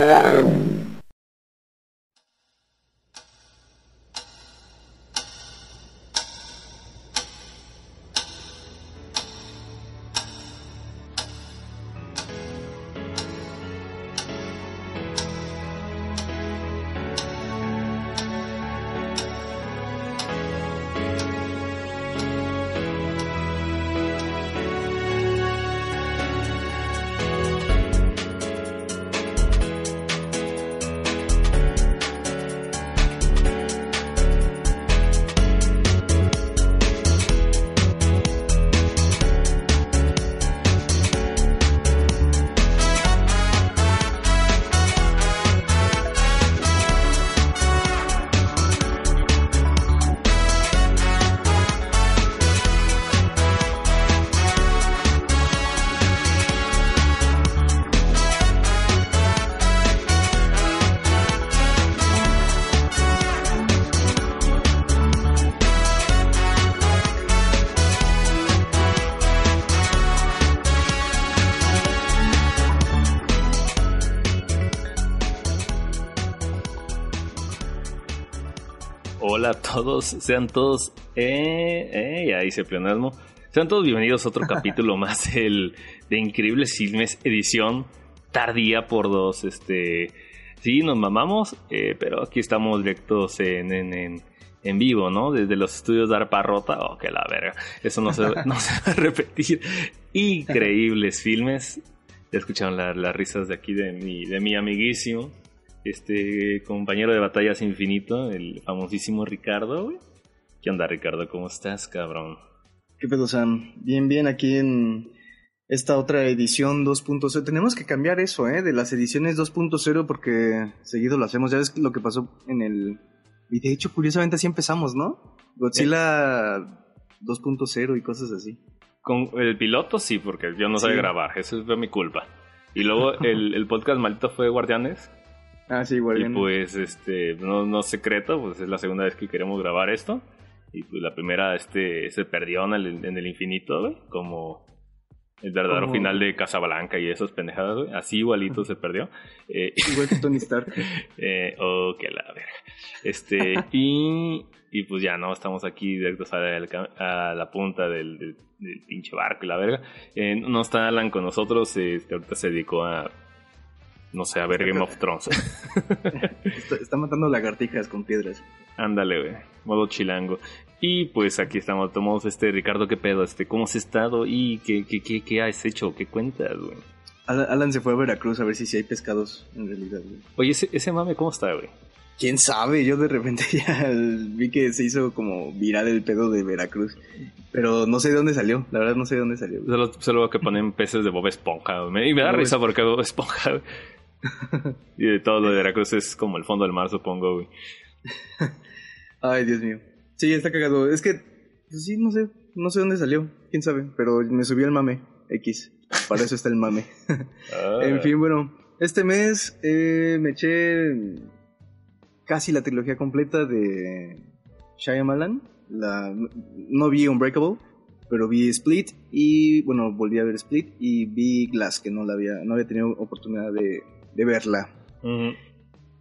Um. Todos, sean todos, eh, eh, ahí se pleonasmo. Sean todos bienvenidos a otro capítulo más el de Increíbles Filmes, edición tardía por dos. Este, sí, nos mamamos, eh, pero aquí estamos directos en, en, en, vivo, ¿no? Desde los estudios de Arparrota. Oh, que la verga. Eso no se, no se va a repetir. Increíbles filmes. Ya escucharon las risas de aquí de mi, de mi amiguísimo este compañero de batallas infinito, el famosísimo Ricardo, ¿Qué onda, Ricardo? ¿Cómo estás, cabrón? ¿Qué pedo, Sam? Bien, bien, aquí en esta otra edición 2.0. Tenemos que cambiar eso, ¿eh? De las ediciones 2.0 porque seguido lo hacemos. Ya ves lo que pasó en el... Y de hecho, curiosamente así empezamos, ¿no? Godzilla 2.0 y cosas así. Con el piloto sí, porque yo no sabía grabar, eso es mi culpa. Y luego el, el podcast maldito fue Guardianes, Ah, sí, igual. Y pues, este, no, no secreto, pues es la segunda vez que queremos grabar esto. Y pues la primera, este, se perdió en el, en el infinito, güey, como el verdadero final de Casablanca y esas pendejadas, güey. Así igualito se perdió. Eh, Igual que Tony Stark. eh, oh, que la verga. Este, y, y pues ya, ¿no? Estamos aquí directos a la, a la punta del, del, pinche barco y la verga. Eh, no está Alan con nosotros, este, ahorita se dedicó a no sé, a ver Game of Thrones. está, matando lagartijas con piedras. Ándale, güey. Modo chilango. Y pues aquí estamos, tomamos este, Ricardo, ¿qué pedo? Este, ¿Cómo has estado? ¿Y qué, qué, qué, qué has hecho? ¿Qué cuentas, güey? Alan se fue a Veracruz a ver si, si hay pescados en realidad, güey. Oye, ese, ese mame, ¿cómo está, güey? quién sabe, yo de repente ya vi que se hizo como viral el pedo de Veracruz. Pero no sé de dónde salió, la verdad no sé de dónde salió. Solo, solo que ponen peces de Bob Esponja, y me da risa porque Bob Esponja, y de todo lo de Veracruz es como el fondo del mar, supongo, güey. Ay, Dios mío. Sí, está cagado. Es que, pues sí, no sé, no sé dónde salió, quién sabe, pero me subí al mame X. Para eso está el mame. Ah. En fin, bueno, este mes eh, me eché casi la trilogía completa de Shyamalan. La, no vi Unbreakable, pero vi Split y, bueno, volví a ver Split y vi Glass, que no, la había, no había tenido oportunidad de, de verla.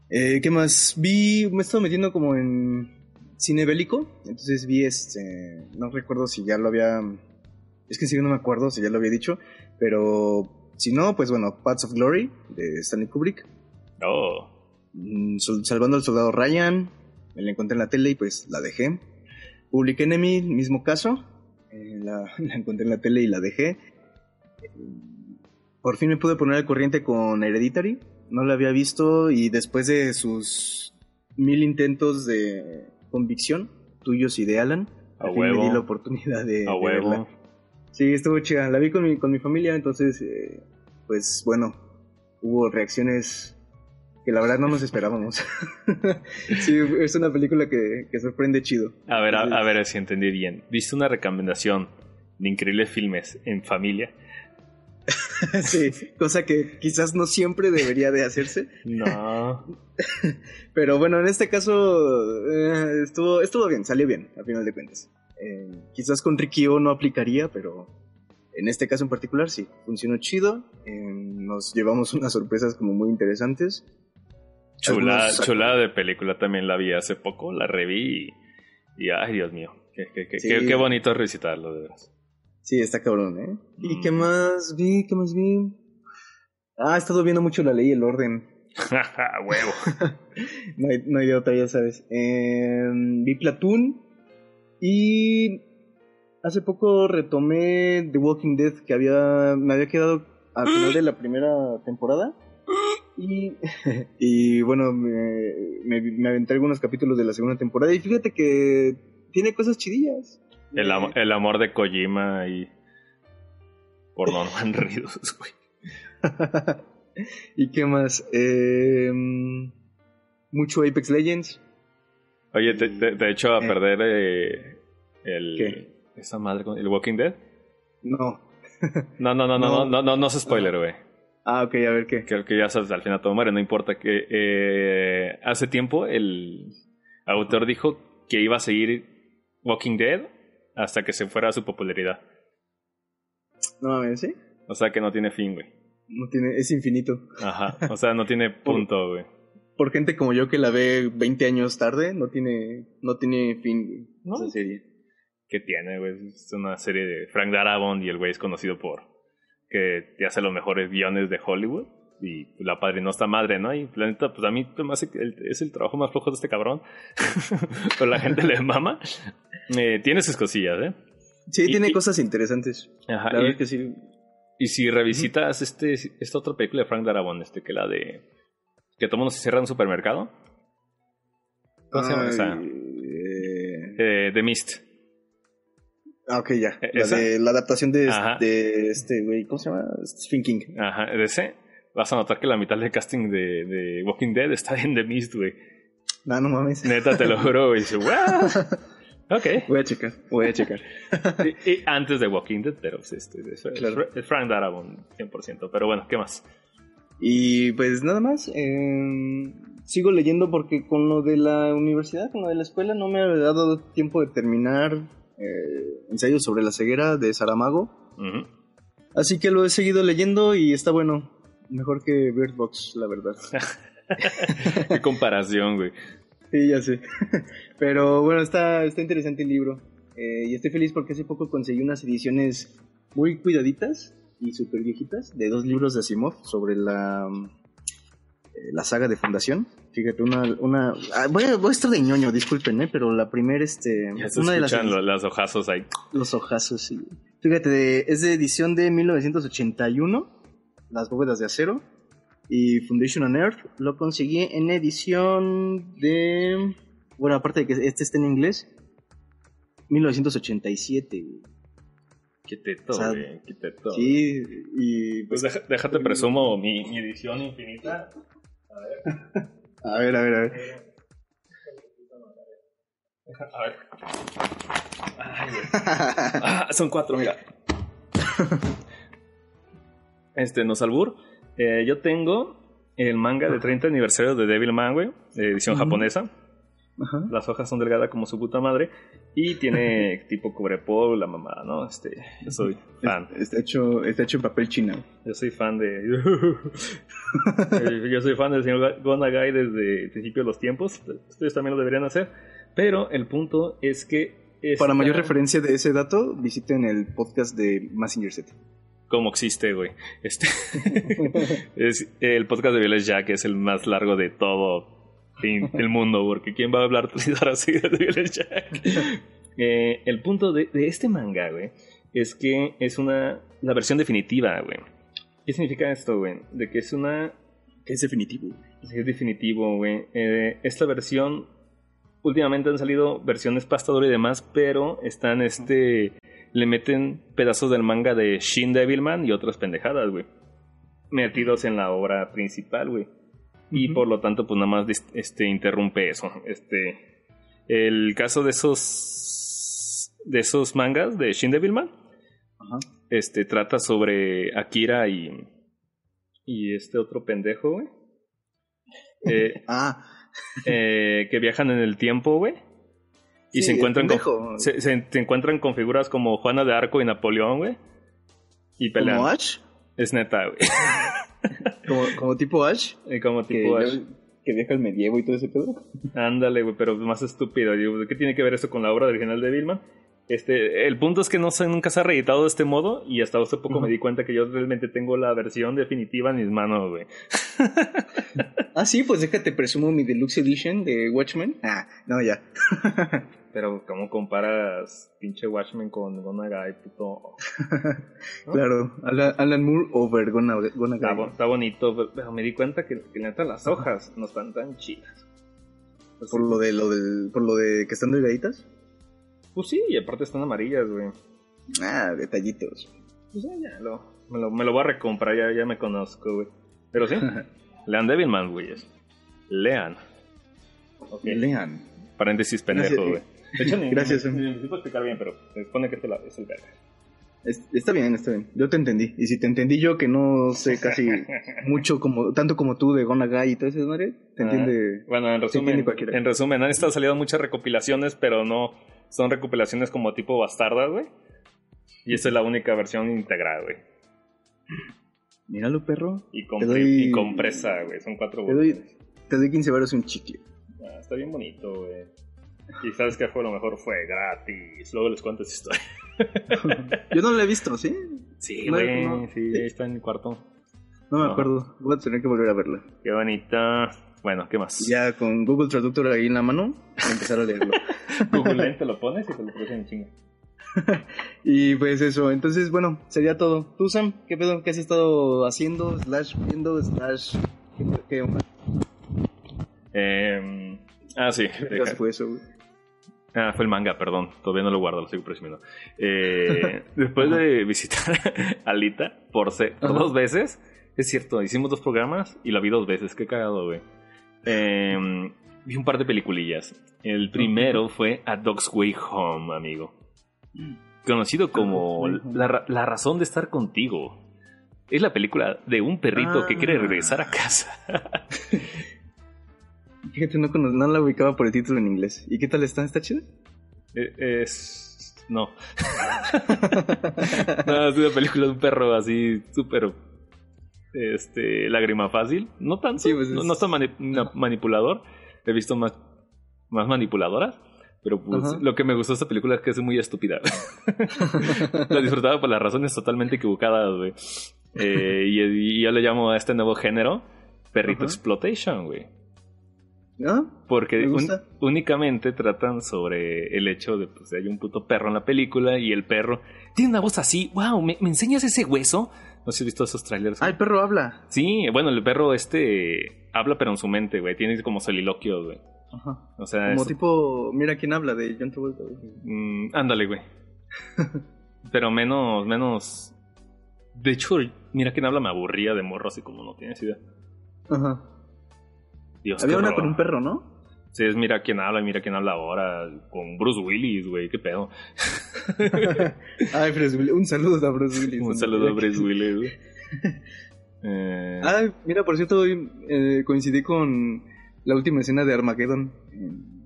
Eh, ¿Qué más? Vi, me he estado metiendo como en cine bélico, entonces vi este, no recuerdo si ya lo había, es que sí no me acuerdo si ya lo había dicho, pero si no, pues bueno, Paths of Glory de Stanley Kubrick. Oh. Mm, salvando al soldado Ryan, me la encontré en la tele y pues la dejé. Public Enemy, mismo caso, eh, la, la encontré en la tele y la dejé. Por fin me pude poner al corriente con Hereditary. No la había visto y después de sus mil intentos de convicción, tuyos y de Alan, a fin me di la oportunidad de, verla. Sí, estuvo chida. La vi con mi, con mi familia, entonces, eh, pues bueno, hubo reacciones que la verdad no nos esperábamos. sí, es una película que, que sorprende chido. A ver, a, a, ver si entendí bien. ¿Viste una recomendación de increíbles filmes en familia? sí, cosa que quizás no siempre debería de hacerse. No. Pero bueno, en este caso eh, estuvo, estuvo bien, salió bien, a final de cuentas. Eh, quizás con Rikio no aplicaría, pero en este caso en particular, sí, funcionó chido. Eh, nos llevamos unas sorpresas como muy interesantes. Chula, Algunos- chulada de película también la vi hace poco, la reví y, y, ay Dios mío, qué, qué, qué, Sí. qué- bonito recitarlo de veras. Sí, está cabrón, ¿eh? ¿Y Mm. qué más vi? ¿Qué más vi? Ah, he estado viendo mucho la ley y el orden. Huevo. No hay, no hay de otra, ya sabes. Eh, vi Platoon y hace poco retomé The Walking Dead, que había me había quedado al final de la primera temporada. Y, y bueno, me, me, me aventé algunos capítulos de la segunda temporada y fíjate que tiene cosas chidillas. El, am- el amor de Kojima y por Norman Reedus, güey. ¿Y qué más? Eh, mucho Apex Legends. Oye, te, te, te he hecho a Eh. perder eh, el... ¿Qué? Esa madre, con- el Walking Dead. No. No, no, no, no, no, No. no, no, no es spoiler, güey. Ah, ok, a ver qué. Creo que ya sabes, al final todo muere, no importa que eh, hace tiempo el autor dijo que iba a seguir Walking Dead hasta que se fuera su popularidad. No mames, ¿sí? O sea que no tiene fin, güey. No tiene, es infinito. Ajá. O sea, no tiene punto, güey. Por gente como yo que la ve 20 años tarde, no tiene, no tiene fin, güey, No. esa serie. ¿Qué tiene, güey? Es una serie de Frank Darabont y el güey es conocido por que te hace los mejores guiones de Hollywood. Y la padre no está madre, ¿no? Y la neta, pues a mí es el trabajo más flojo de este cabrón. Pero la gente le mama. Eh, tiene sus cosillas, ¿eh? Sí, Y- tiene y- cosas interesantes. Ajá. La y- que sí. Y si revisitas este, esta otra película de Frank Darabont, este, que la de. que todo mundo se cierra en un supermercado. ¿Cómo se llama esa? eh, Eh, The Mist. Ah, ok, ya. ¿E- La, de, la adaptación de, de este, güey, ¿cómo se llama? Stephen King. Ajá, de ese. Vas a notar que la mitad del casting de, de Walking Dead está en The Mist, güey. No, no mames. Neta, te lo juro, güey. Dice, "Wow". Ok. Voy a checar, voy a checar. Y, y antes de Walking Dead, pero pues, este, es, es- Claro. es Frank Darabont, 100%. Pero bueno, ¿qué más? Y pues nada más, eh, sigo leyendo porque con lo de la universidad, con lo de la escuela, no me ha dado tiempo de terminar eh, ensayos sobre la ceguera de Saramago. Ujú. Así que lo he seguido leyendo y está bueno. Mejor que Bird Box, la verdad. Qué comparación, güey. Sí, ya sé. Pero bueno, está, está interesante el libro. Eh, y estoy feliz porque hace poco conseguí unas ediciones muy cuidaditas y súper viejitas de dos libros de Asimov sobre la, eh, la saga de Fundación. Fíjate, una... una ah, voy, a, voy a estar de ñoño, disculpen, ¿eh? pero la primera, este... Ya se una de las, escuchan lo- las hojazos ahí. los ojazos, sí. Fíjate, de- es de edición de 1981, Las bóvedas de acero. Y Foundation on Earth lo conseguí en edición de... Bueno, aparte de que este está en inglés, 1987. güey. Qué teto, O sea, güey. Qué teto. Sí, y... Pues déjate presumo mi, mi edición infinita. A ver, a ver, a ver. A ver. Ay, güey. Ah, son cuatro, mira. Este, Nosalbur. Eh, yo tengo el manga de 30 aniversario de Devilman, güey, de edición japonesa. Las hojas son delgadas como su puta madre. Y tiene tipo cubrepolvo, la mamada, ¿no? Este, yo soy fan. Está hecho, está hecho en papel chino. Yo soy fan de. Yo soy fan del señor Gonagai desde el principio de los tiempos. Ustedes también lo deberían hacer. Pero el punto es que. Para mayor referencia de ese dato, visiten el podcast de Massinger Z. Como existe, güey. Este. es el podcast de Violet Jack es el más largo de todo el mundo. Porque ¿quién va a hablar tres horas seguidas de Violet Jack? Eh, el punto de, de este manga, güey, es que es una. La versión definitiva, güey. ¿Qué significa esto, güey? De que es una Es definitivo. Sí, es definitivo, güey. Eh, esta versión, últimamente han salido versiones pastador y demás, pero están, este, le meten pedazos del manga de Shin Devilman y otras pendejadas, güey. Metidos en la obra principal, güey. Y por lo tanto, pues nada más, este, interrumpe eso. Este, el caso de esos, de esos mangas de Shin Devilman, Ajá. este, trata sobre Akira y, y este otro pendejo, güey. Eh, Ah, eh, que viajan en el tiempo, güey. Y sí, se encuentran con, se, se- se encuentran con figuras como Juana de Arco y Napoleón, güey. Y pelean. ¿Como Ash? Es neta, güey. ¿Como, como tipo Ash? Y como Que, tipo Ash. que viaja al medievo y todo ese pedo. Ándale, güey, pero más estúpido. Digo, ¿Qué tiene que ver eso con la obra original de Billman? Este, el punto es que no se, nunca se ha reeditado de este modo y hasta hace poco me di cuenta que yo realmente tengo la versión definitiva en mis manos, güey. Ah, sí, pues déjate presumo mi Deluxe Edition de Watchmen. Ah, no, ya. Pero ¿cómo comparas pinche Watchmen con Gonagai, puto? ¿No? Claro, Alan, Alan Moore over Gona Está, Guy. está bonito, pero- me di cuenta que, que neta las hojas no están tan chidas. Pues, Por lo de lo del, por lo de que están delgaditas. Pues sí, y aparte están amarillas, güey. Ah, detallitos. Pues ya, ya, lo, me, lo, me lo voy a recomprar, ya, ya me conozco, güey. Pero sí, lean Devilman, güeyes. Lean. Ok. Lean. Paréntesis pendejo, güey. De hecho, ni, Gracias, ni, ni necesito explicar bien, pero se supone que este la- es el verga. Es- está bien, está bien. Yo te entendí. Y si te entendí yo, que no sé casi mucho como, tanto como tú de Gona Guy y todo eso, madre, te Ah. entiende. Bueno, en resumen, en resumen, han estado saliendo muchas recopilaciones, pero no son recopilaciones como tipo bastardas, güey. Y esta es la única versión íntegra, güey. Míralo, perro. Y, compre- Te doy- y compresa, güey. Son cuatro Te doy, te doy 15 baros y un chicle. Ah, está bien bonito, güey. Y sabes que fue lo mejor, fue gratis. Luego les cuento esa historia. Yo no lo he visto, ¿sí? Sí, güey. no. Sí, está en el cuarto. No me No. acuerdo. Voy a tener que volver a verla. Qué bonita. Bueno, ¿qué más? Ya con Google Traductor ahí en la mano, empezar a leerlo. Google Lens te lo pones y te lo traduce en chinga. y pues eso, entonces bueno, sería todo. ¿Tú, Sam? ¿Qué pedo? ¿Qué has estado haciendo? Slash viendo, slash... ¿Qué, qué onda? Eh, ah, sí. ¿Qué fue eso, güey? Ah, fue el manga, perdón. Todavía no lo guardo, lo sigo presumiendo. Eh, después de visitar a Alita por, se- por dos veces, es cierto, hicimos dos programas y la vi dos veces. Qué cagado, güey. Eh, vi un par de peliculillas. El primero fue A Dog's Way Home, amigo. Conocido como la, ra- la razón de estar contigo. Es la película de un perrito que quiere Ah. regresar a casa. Fíjate, no la ubicaba por el título en inglés. ¿Y qué tal está? ¿Está chida? Eh, es. No. no, es una película de un perro así súper. Este. Lágrima fácil. No tanto. Sí, pues no, no es tan mani- na- manipulador. He visto más. Más manipuladoras. Pero pues lo que me gustó de esta película es que es muy estúpida. la disfrutaba por las razones totalmente equivocadas, güey. Eh, y, y yo le llamo a este nuevo género Perrito Ajá. Exploitation, güey. ¿No? Porque un- únicamente tratan sobre el hecho de pues hay un puto perro en la película y el perro tiene una voz así, wow, ¿me, me enseñas ese hueso? No sé si has visto esos trailers. Ah, el perro habla. Sí, bueno, el perro este habla pero en su mente, güey, tiene como soliloquios, güey. Ajá. O sea, Como es- tipo, mira quién habla de John Travolta. güey. mm, ándale, güey. pero menos, menos... De hecho, mira quién habla me aburría de morro así como no tienes idea. Ajá. Dios, Había una horror. con un perro, ¿no? Sí, es mira quién habla, mira quién habla ahora, con Bruce Willis, güey, qué pedo. Ay, Bruce Willis. Un saludo a Bruce Willis. Un saludo a Bruce Willis, güey. Eh, Ah, mira, por cierto, hoy eh, coincidí con la última escena de Armageddon en,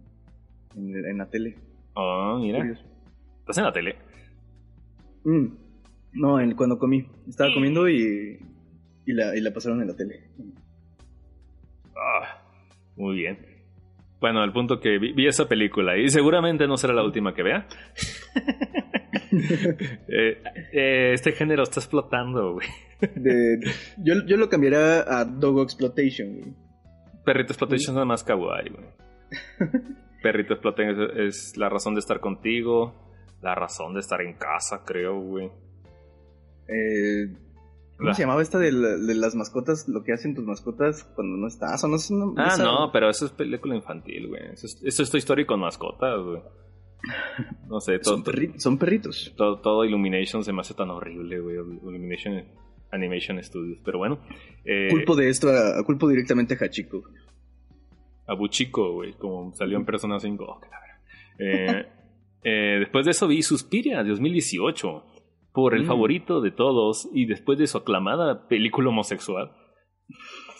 en- en la tele. oh, mira. Curioso. ¿Estás en la tele? Mm. No, en- cuando comí. Estaba comiendo y, y, la, y la pasaron en la tele. Ah, muy bien. Bueno, el punto que vi, vi esa película y seguramente no será la última que vea. Eh, eh, este género está explotando, güey. De, yo, yo lo cambiaría a Dogo Exploitation. güey. Perrito Exploitation es nada más kawaii, güey. Perrito Exploitation es, es la razón de estar contigo, la razón de estar en casa, creo, güey. Eh, ¿Cómo La- se llamaba esta de, la- de las mascotas? Lo que hacen tus mascotas cuando no estás o no Ah, esa- no, pero eso es película infantil, güey. Eso es, eso es Story con mascotas, güey. No sé, todo, Son, perri- son perritos. todo, todo Illumination se me hace tan horrible, güey. Illumination Animation Studios. Pero bueno, eh, Culpo de esto, a, culpo directamente a Hachiko. a Buchico, güey, como salió en Persona 5. Oh, qué la verga. Eh, eh, después de eso vi Suspiria de 2018 por el Mm. favorito de todos y después de su aclamada película homosexual.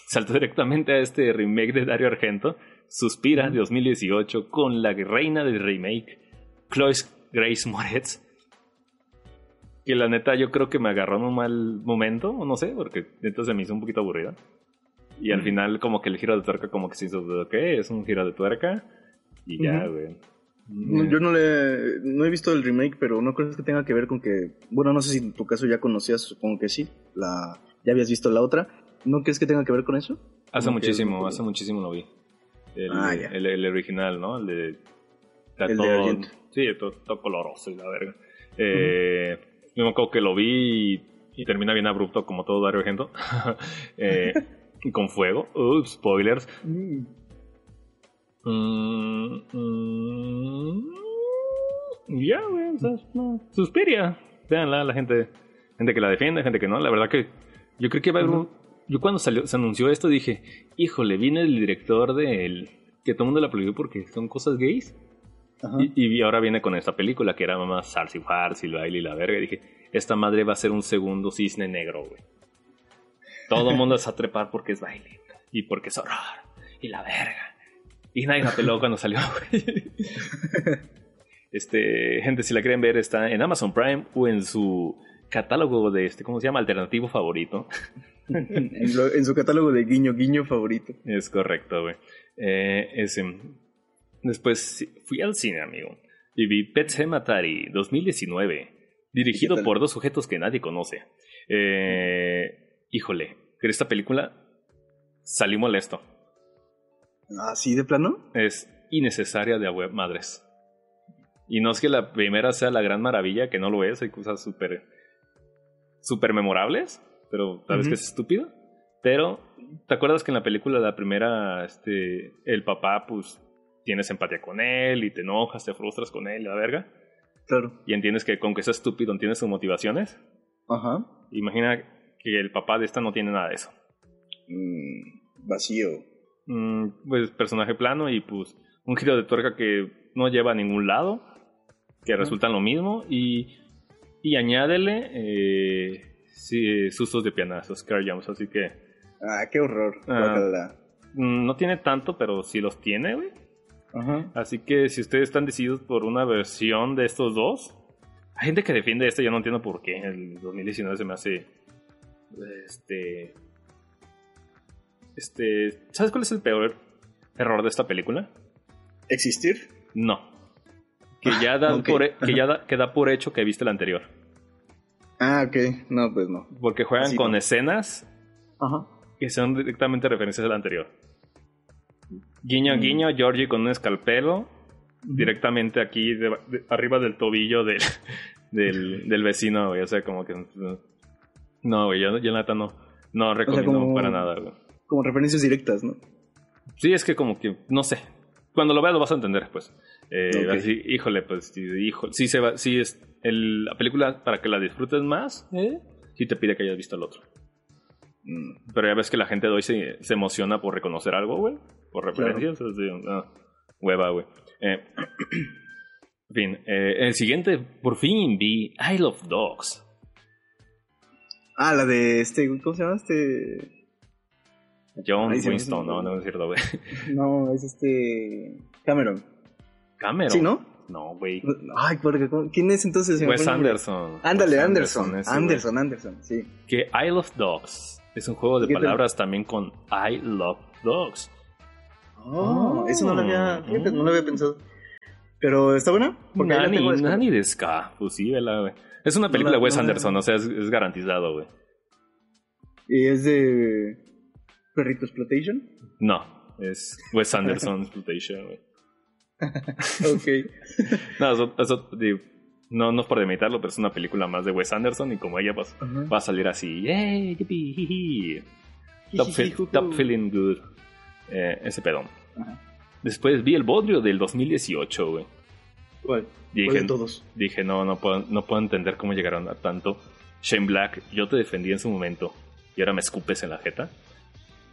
Saltó directamente a este remake de Dario Argento, Suspira de 2018, con la reina del remake, Chloe Grace Moretz. que la neta yo creo que me agarró en un mal momento, o no sé, porque neta se me hizo un poquito aburrida. Y al final como que el giro de tuerca como que se hizo, ok, es un giro de tuerca. Y ya, güey. Yo no le no he visto el remake, pero no creo que tenga que ver con que, bueno, no sé si en tu caso ya conocías, supongo que sí, la ya habías visto la otra. ¿No crees que tenga que ver con eso? Hace muchísimo, hace muchísimo lo vi. El, ah, el, original, ¿no? El de... El todo, sí, todo, coloroso y la verga. Eh, Yo me acuerdo que lo vi y, termina bien abrupto como todo Dario Argento. eh, con fuego. Ups, spoilers. Mm. Mm, mm, ya, güey, o sea, no, Suspiria. Veanla, la gente, gente que la defiende, gente que no. La verdad que yo creo que va a haber un, Yo cuando salió, se anunció esto dije, híjole, viene el director del... Que todo el mundo la aplaudió porque son cosas gays. Y, y, ahora viene con esta película que era más Sarsi Farsi, el baile y la verga. Y dije, esta madre va a ser un segundo cisne negro, güey. Todo el mundo es a trepar porque es baile. Y porque es horror. Y la verga. Y nadie la peló cuando salió, güey. Este, gente, si la quieren ver, está en Amazon Prime o en su catálogo de este, ¿cómo se llama? Alternativo favorito. en, su catálogo de guiño, guiño favorito. Es correcto, güey. Eh, ese. Después fui al cine, amigo. Y vi Pet Sematary 2019. Dirigido por dos sujetos que nadie conoce. Eh, híjole, que esta película salí molesto. ¿Así de plano? Es innecesaria de web madres. Y no es que la primera sea la gran maravilla, que no lo es, hay cosas súper súper memorables, pero tal vez que es estúpido. Pero, ¿te acuerdas que en la película, la primera, este, el papá, pues, tienes empatía con él y te enojas, te frustras con él, la verga? Claro. Y entiendes que con que sea estúpido entiendes sus motivaciones. Ajá. Imagina que el papá de esta no tiene nada de eso. Mm, vacío. Mm, pues personaje plano y pues un giro de tuerca que no lleva a ningún lado, que resulta lo mismo y y añádele eh, sí, sustos de pianazos, scare jumps, así que... Ah, qué horror. Ah, mm, no tiene tanto, pero sí los tiene, güey. Así que si ustedes están decididos por una versión de estos dos, hay gente que defiende esto, yo no entiendo por qué. El 2019 se me hace. Este. Este. ¿Sabes cuál es el peor error de esta película? ¿Existir? No que ya da, por, que ya da, que da por hecho que viste el anterior. Ah, ok. No, pues no. Porque juegan con escenas que son directamente referencias al anterior. Guiño, mm. guiño, Georgie con un escalpelo directamente aquí arriba del tobillo del, del, vecino, güey. O sea, como que... No, güey, yo, neta no, no recomiendo para nada, güey. Como referencias directas, ¿no? Sí, es que como que, no sé. Cuando lo veas lo vas a entender, pues. Eh, así, híjole, pues, híjole, sí se va, sí es el, la película para que la disfrutes más, ¿eh? sí te pide que hayas visto el otro. Mm, pero ya ves que la gente de hoy se, se emociona por reconocer algo, güey, por referencias, hueva, güey. Eh, en fin, eh, el siguiente, por fin vi I Love Dogs. Ah, la de este, ¿cómo se llama este? John Winston, no, no es cierto, güey. No, es este. Cameron. Cameron. ¿Sí, no? No, güey. Ay, porque, ¿quién es entonces? Wes Anderson. Ándale, Anderson. Anderson, Anderson, sí. Que I Love Dogs es un juego de palabras también con I Love Dogs. Oh, eso no lo había, no lo había pensado. Pero, ¿está buena? Porque Nani, Nani de Ska. Pues sí, güey. Es una película de Wes Anderson, o sea, es, es garantizado, güey. ¿Y es de Perrito Exploitation? No, es Wes Anderson Exploitation, güey. ok. no, eso, no, no es por demeritarlo, pero es una película más de Wes Anderson y como ella pues, va a salir así, ¡Yay! Top, feeling good. Eh, ese pedón. Después vi el Bodrio del 2018, güey. ¿Cuál? Dije, todos? Dije, no, no puedo, no puedo entender cómo llegaron a tanto. Shane Black, yo te defendí en su momento y ahora me escupes en la jeta.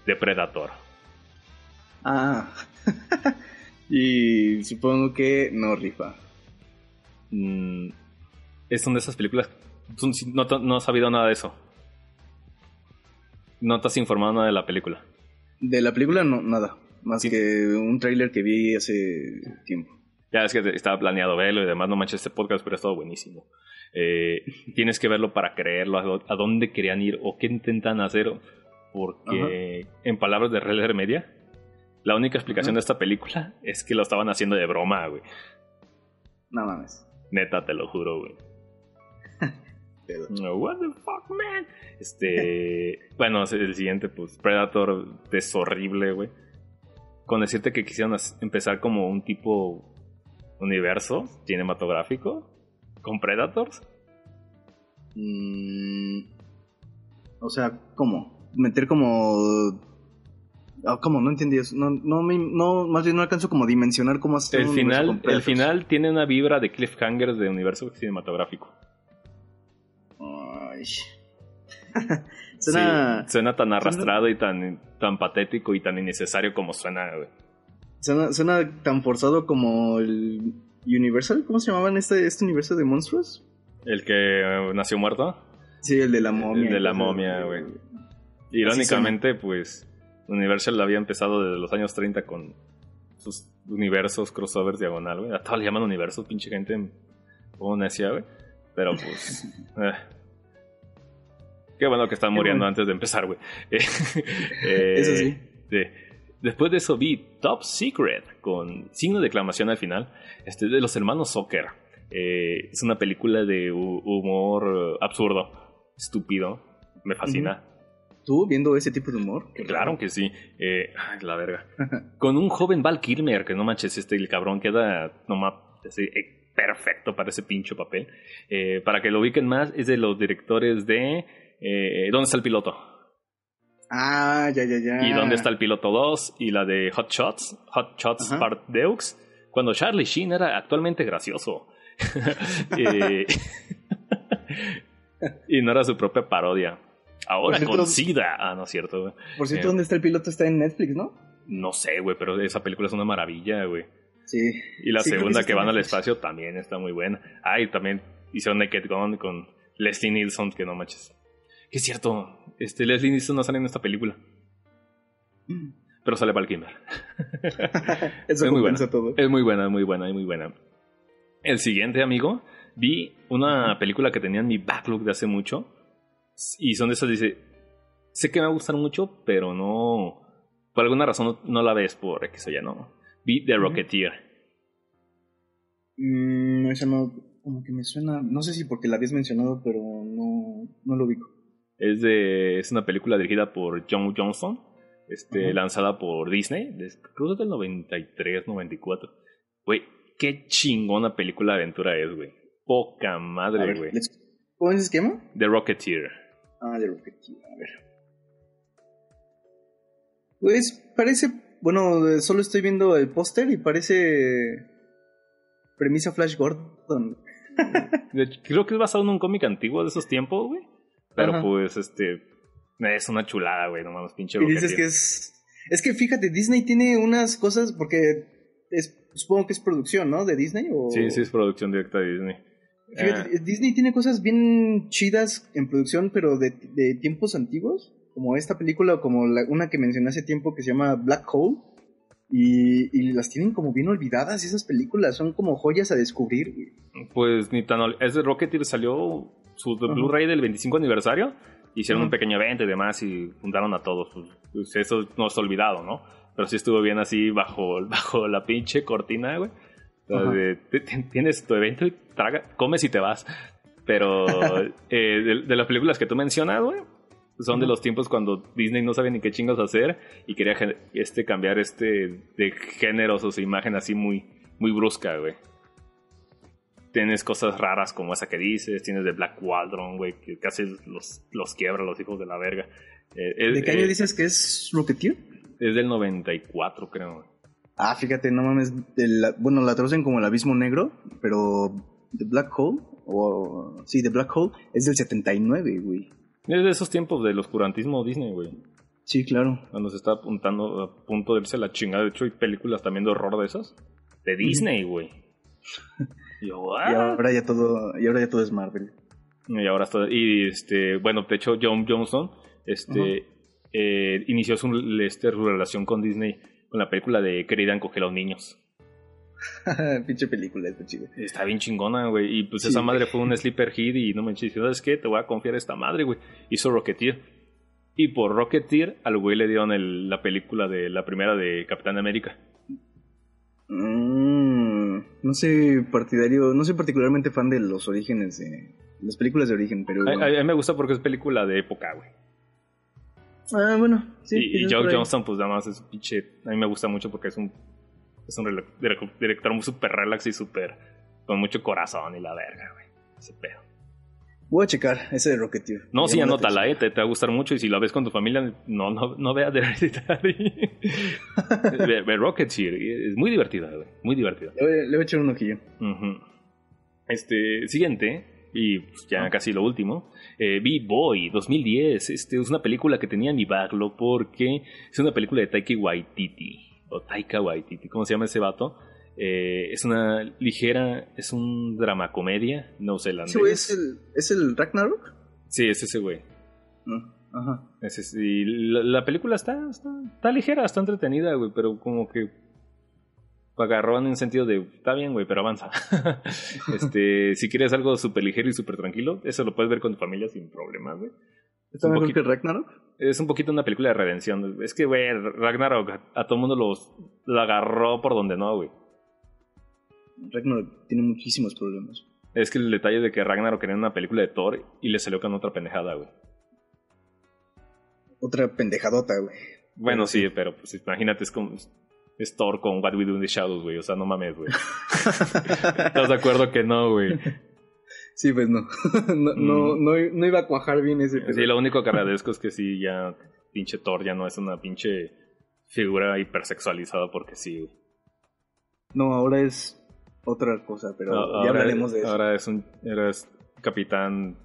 Depredator. Ah. Y supongo que no rifa. Mm, es una de esas películas. No, no has sabido nada de eso. No te has informado nada de la película. De la película no, nada. Más que un tráiler que vi hace tiempo. Ya es que estaba planeado verlo y demás, no manches este podcast, pero ha estado buenísimo. Eh, tienes que verlo para creerlo, a, dónde querían ir o qué intentan hacer, porque en palabras de Reller Media, la única explicación de esta película es que lo estaban haciendo de broma, güey. No mames. Neta, te lo juro, güey. What the fuck, man? Este. bueno, el siguiente, pues Predator es horrible, güey. Con decirte que quisieron empezar como un tipo universo cinematográfico con Predators. Mm, o sea, ¿cómo? Meter como ¿Cómo? No entendí eso. No, no, no, más bien no alcanzo como a dimensionar cómo hacer el final, El final tiene una vibra de cliffhanger de universo cinematográfico. Ay. suena, suena tan arrastrado y tan, tan patético y tan innecesario como suena, Suena, suena tan forzado como el Universal. ¿Cómo se llamaban este, este universo de monstruos? ¿El que eh, nació muerto? Sí, el de la momia. El de la momia, güey. Irónicamente, pues Universal había empezado desde los años 30 con sus universos, crossovers, diagonal, güey. Hasta le llaman universos, pinche gente como necia, güey. Pero pues... Eh. Qué bueno que están muriendo antes de empezar, güey. Eh, eso sí. Después de eso vi Top Secret con signo de exclamación al final. Este de los hermanos Soccer. Eh, es una película de humor absurdo, estúpido. Me fascina tú viendo ese tipo de humor? Claro que sí. Eh, ay, la verga. Con un joven Val Kilmer, que no manches, este el cabrón queda nomás eh, perfecto para ese pincho papel. Eh, para que lo ubiquen más, es de los directores de ¿Dónde está el piloto? Ah, ya, ya, ya. ¿Y dónde está el piloto 2? Y la de Hot Shots, Hot Shots Part Deux, cuando Charlie Sheen era actualmente gracioso. y no era su propia parodia. Ahora con SIDA. Ah, no es cierto, güey. Por cierto, ¿dónde está el piloto? Está en Netflix, ¿no? No sé, güey, pero esa película es una maravilla, güey. Sí. Y la segunda que, van al espacio también está muy buena. Ah, y también hicieron Naked Gun con Leslie Nielsen, que no manches. Que es cierto, este Leslie Nielsen no sale en esta película. Mm. Pero sale Val Kimber. Eso es muy buena. Todo. Es muy buena, muy buena, muy buena. El siguiente, amigo, vi una película que tenía en mi backlog de hace mucho y son de esas, dice, sé que me va a gustar mucho, pero no, por alguna razón no, la ves por X o ya, ¿no? Vi The Rocketeer. Mm, esa no, como que me suena, no sé si porque la habías mencionado, pero no, no lo ubico. Es, de, es una película dirigida por John Johnston, este, lanzada por Disney, creo que es del 93, 94. Güey, qué chingona película de aventura es, güey. Poca madre, güey. ¿Cómo es esquema? The Rocketeer. Ah, de Rocketeer, a ver. Pues parece, bueno, solo estoy viendo el póster y parece premisa Flash Gordon. Creo que es basado en un cómic antiguo de esos tiempos, güey. Pero pues, este, es una chulada, güey, no mames, pinche Y dices que es... Es que fíjate, Disney tiene unas cosas, porque es, supongo que es producción, ¿no? De Disney o... Sí, sí, es producción directa de Disney. Fíjate, ah. Disney tiene cosas bien chidas en producción, pero de, tiempos antiguos, como esta película o como una que mencioné hace tiempo que se llama Black Hole. Y, las tienen como bien olvidadas esas películas, son como joyas a descubrir. Pues ni tan... Es de Rocketeer salió su Blu-ray del 25 aniversario, hicieron un pequeño evento y demás y juntaron a todos. Pues, pues eso no es olvidado, ¿no? Pero sí estuvo bien así bajo, bajo la pinche cortina, güey tienes tu evento y traga, comes y te vas. Pero eh, de, las películas que tú mencionas, güey, son de los tiempos cuando Disney no sabe ni qué chingos hacer y quería este, cambiar este de géneros o su imagen así muy, muy brusca, güey. Tienes cosas raras como esa que dices, tienes de Black Waldron, güey, que casi los, los quiebra los hijos de la verga. Eh, ¿De qué año eh, dices que es Rocketeer? Es del 94, creo. Ah, fíjate, no mames. bueno, la traducen como el abismo negro, pero The Black Hole, o sí, The Black Hole, es del 79, güey. Es de esos tiempos del oscurantismo Disney, güey. Sí, claro. Cuando se está apuntando a punto de irse la chingada. De hecho, hay películas también de horror de esas. De Disney, güey. y, ahora ya todo, y ahora ya todo es Marvel. Y ahora está, y este, bueno, de hecho, John Johnson, este, eh, inició su, este, su relación con Disney con la película de Querida encoger a los niños. Pinche película esta chica. Está bien chingona, güey. Y pues esa madre fue un sleeper hit y no me ¿sabes qué? Te voy a confiar esta madre, güey. Hizo Rocketeer. Y por Rocketeer al güey le dieron el, la película de la primera de Capitán América. Mm, no soy partidario, no soy particularmente fan de los orígenes de las películas de origen, pero... A, a mí me gusta porque es película de época, güey. Ah, bueno, sí. Y, y Joe Johnston, pues nada más es un pinche. A mí me gusta mucho porque es un. Es un director muy súper relax y súper. Con mucho corazón y la verga, güey. Ese pedo. Voy a checar ese de Rocketeer. No, sí, anótala, eh, te, te, va a gustar mucho. Y si la ves con tu familia, no, no, no veas de Hereditary. ve, ve Rocketeer. Es muy divertida, güey. Muy divertida. Le voy, le voy, a echar un ojillo. Uh -huh. Este, siguiente. Y pues, ya ah. casi lo último. Eh, B-Boy 2010. Este, es una película que tenía en mi backlog porque es una película de Taika Waititi. O Taika Waititi, ¿cómo se llama ese vato? Eh, es una ligera, es un drama comedia neozelandés. ¿Ese güey es el, es el Ragnarok? Sí, es ese güey. No. Ajá. Es, y la, la, película está, está, está ligera, está entretenida, güey, pero como que agarró en el sentido de, está bien, güey, pero avanza. este, si quieres algo súper ligero y súper tranquilo, eso lo puedes ver con tu familia sin problemas, güey. ¿Está mejor poquito, que Ragnarok? Es un poquito una película de redención. Es que, güey, Ragnarok a, a todo el mundo los, lo agarró por donde no, güey. Ragnarok tiene muchísimos problemas. Es que el detalle de que Ragnarok quería una película de Thor y le salió con otra pendejada, güey. Otra pendejadota, güey. Bueno, sí, pero pues imagínate, es como es Thor con What We Do in the Shadows, güey. O sea, no mames, güey. ¿Estás de acuerdo que no, güey? Sí, pues no. no, mm. no, no, no, iba a cuajar bien ese. Sí, lo único que agradezco es que sí, ya pinche Thor ya no es una pinche figura hipersexualizada porque sí. No, ahora es otra cosa, pero no, ya hablaremos de eso. Ahora es un eres capitán.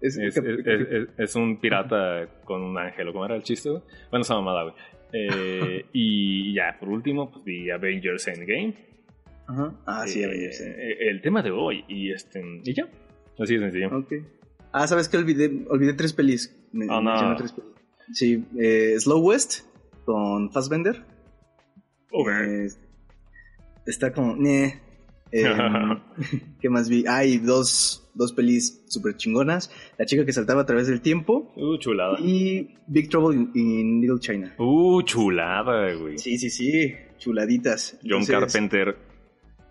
Es, es, es, es, un pirata con un ángel, ¿cómo era el chiste? Güey? Bueno, esa mamada, güey. Eh, y ya, por último, pues vi Avengers Endgame. Ajá. Ah, sí, eh, Avengers. Eh, el tema de hoy. Y este. Y ya. Así de sencillo. Ok. Ah, ¿sabes qué? Olvidé, olvidé tres pelis. Me, oh, no. tres pelis. Sí, eh, Slow West con Fassbender. Okay. está como. Eh, ¿Qué más vi? Hay ah, dos, dos pelis súper chingonas. La chica que saltaba a través del tiempo. Uh, chulada. Y Big Trouble in, in Little China. Uh, chulada, güey. Sí, sí, sí. Chuladitas. John Entonces, Carpenter.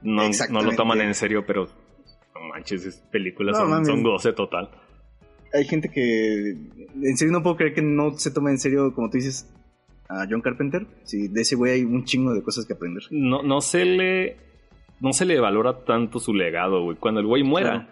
No, no, lo toman en serio, pero. No manches, esas películas no, son, son goce total. Hay gente que. En serio no puedo creer que no se tome en serio, como tú dices, a John Carpenter. Sí, de ese güey hay un chingo de cosas que aprender. No, no se le no se le valora tanto su legado, güey. Cuando el güey muera, claro.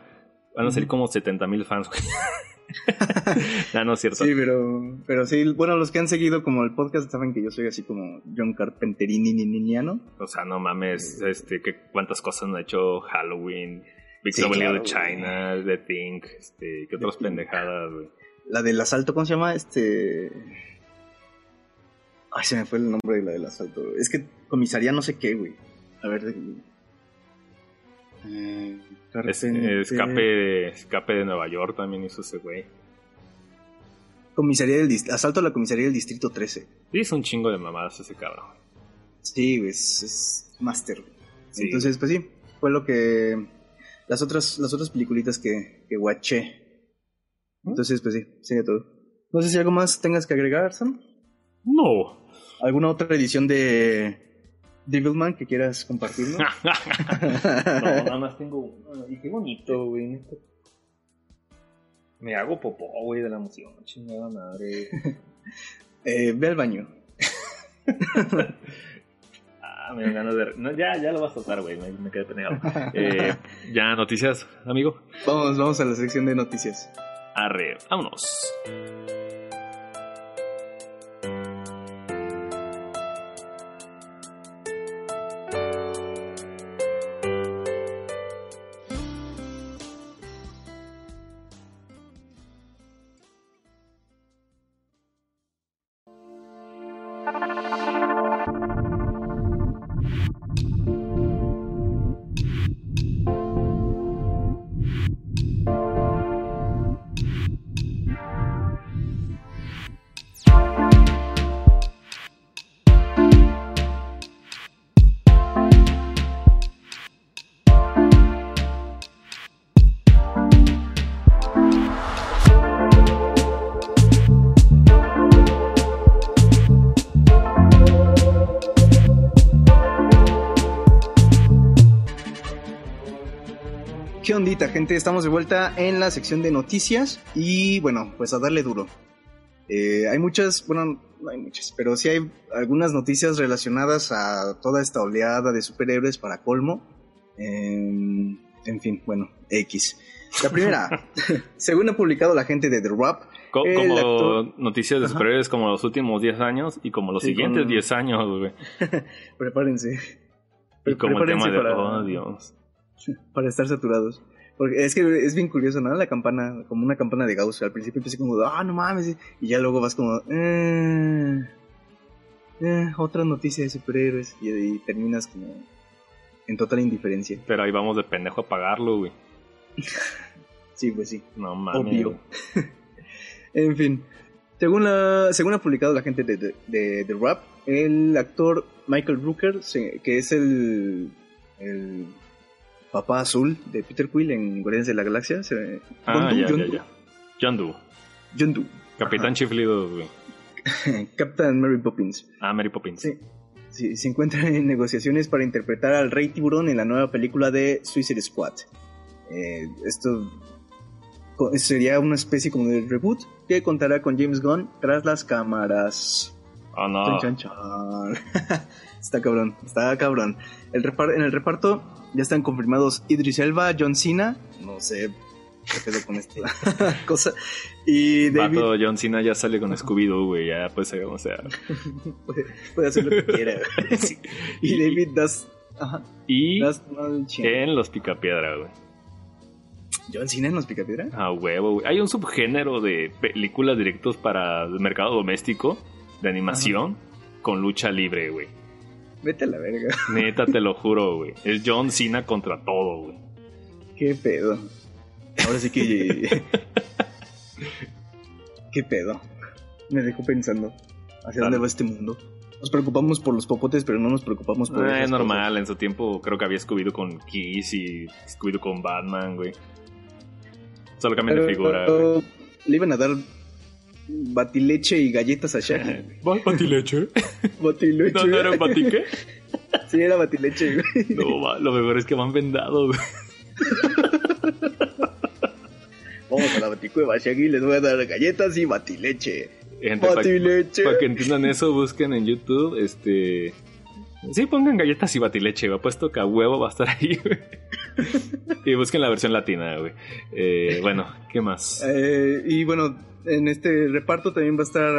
van a salir como 70 mil fans, güey. no, no es cierto. Sí, pero, pero sí, bueno, los que han seguido como el podcast saben que yo soy así como John Carpenterini niniano. O sea, no mames, este, que cuántas cosas han hecho Halloween, Big sí, claro, de China, The Thing, este, qué otras pendejadas, güey. La del asalto, ¿cómo se llama? Este. Ay, se me fue el nombre de la del asalto. Es que comisaría no sé qué, güey. A ver, eh, es, escape, de, escape de Nueva York también hizo ese güey. Comisaría del asalto a la comisaría del distrito 13. Sí, es un chingo de mamadas ese cabrón. Sí, es, es máster. Sí. Entonces, pues sí, fue lo que las otras las otras peliculitas que, que guaché. Entonces, pues sí, sería todo. No sé si algo más tengas que agregar, Sam. No. ¿Alguna otra edición de Devilman que quieras compartirlo. no, nada más tengo uno. Y qué bonito, güey. Me hago popó, güey, de la emoción. Chingada madre. eh, ve al baño. ah, me dan ganas de. No, ya, ya lo vas a soltar, güey. Me, me, quedé penado. Eh, ya, noticias, amigo. Vamos, vamos a la sección de noticias. Arre, vámonos. Gente? Estamos de vuelta en la sección de noticias y bueno, pues a darle duro. Eh, hay muchas, bueno, no hay muchas, pero sí hay algunas noticias relacionadas a toda esta oleada de superhéroes para colmo. en fin, bueno, X. La primera, según ha publicado la gente de The Rap, Co- como noticias de superhéroes como los últimos 10 años y como los Sí, siguientes con- 10 años, güey. prepárense. Y como el tema Prepárense de... para- Oh, Dios. para estar saturados. Porque es que es bien curioso, ¿no? La campana, como una campana de Gauss. Al principio empieza como, ah, no mames. Y ya luego vas como, eh, eh, otra noticia de superhéroes. Y, y terminas como en total indiferencia. Pero ahí vamos de pendejo a pagarlo, güey. Sí, pues sí. No mames. Obvio. en fin. Según, la, según ha publicado la gente de, de, de- de Rap, el actor Michael Rooker, que es el, el papá azul de Peter Quill en Guardianes de la Galaxia, se, Ah, Yondu, ya, ya, Yondu, ya. Yondu. Capitán Ajá. Chiflido, güey. Captain Mary Poppins. Ah, Mary Poppins. Sí. Sí, se encuentra en negociaciones para interpretar al Rey Tiburón en la nueva película de Suicide Squad. Eh, esto sería una especie como de reboot que contará con James Gunn tras las cámaras. Oh, no. Chan, chan, chan. está cabrón, está cabrón. El en el reparto ya están confirmados Idris Elba, John Cena, no sé qué pedo con esta cosa, y David Vato, John Cena ya sale con Scooby-Doo, güey. Ya ser como sea. puede, puede hacer lo que quiera. Sí. Y David Das, ajá, Y Das en Los Picapiedra, güey. John Cena en los Picapiedra. Ah, huevo, güey. Hay un subgénero de películas directos para el mercado doméstico de animación con lucha libre, güey. Vete a la verga. Neta, te lo juro, güey. Es John Cena contra todo, güey. Qué pedo. Ahora sí que. Qué pedo. Me dejó pensando. ¿Hacia dónde va este mundo? Nos preocupamos por los popotes, pero no nos preocupamos por. Eh, esas normal, en su tiempo creo que había Scooby-Doo con Kiss y Scooby-Doo con Batman, güey. Cambian de Pero, figura, güey. Le iban a dar batileche y galletas a Shaggy. ¿Batileche? Batileche. ¿No, no era batique? Sí, era batileche, güey. No, va, lo mejor es que van vendados. Vamos a la baticueva, Shaggy. Les voy a dar galletas y batileche. Gente, para Batileche. que entiendan eso, busquen en YouTube, este... Sí, pongan galletas y batileche, güey. Puesto que a huevo va a estar ahí, güey. y busquen la versión latina, güey. Eh, bueno, ¿qué más? Eh, y bueno, en este reparto también va a estar,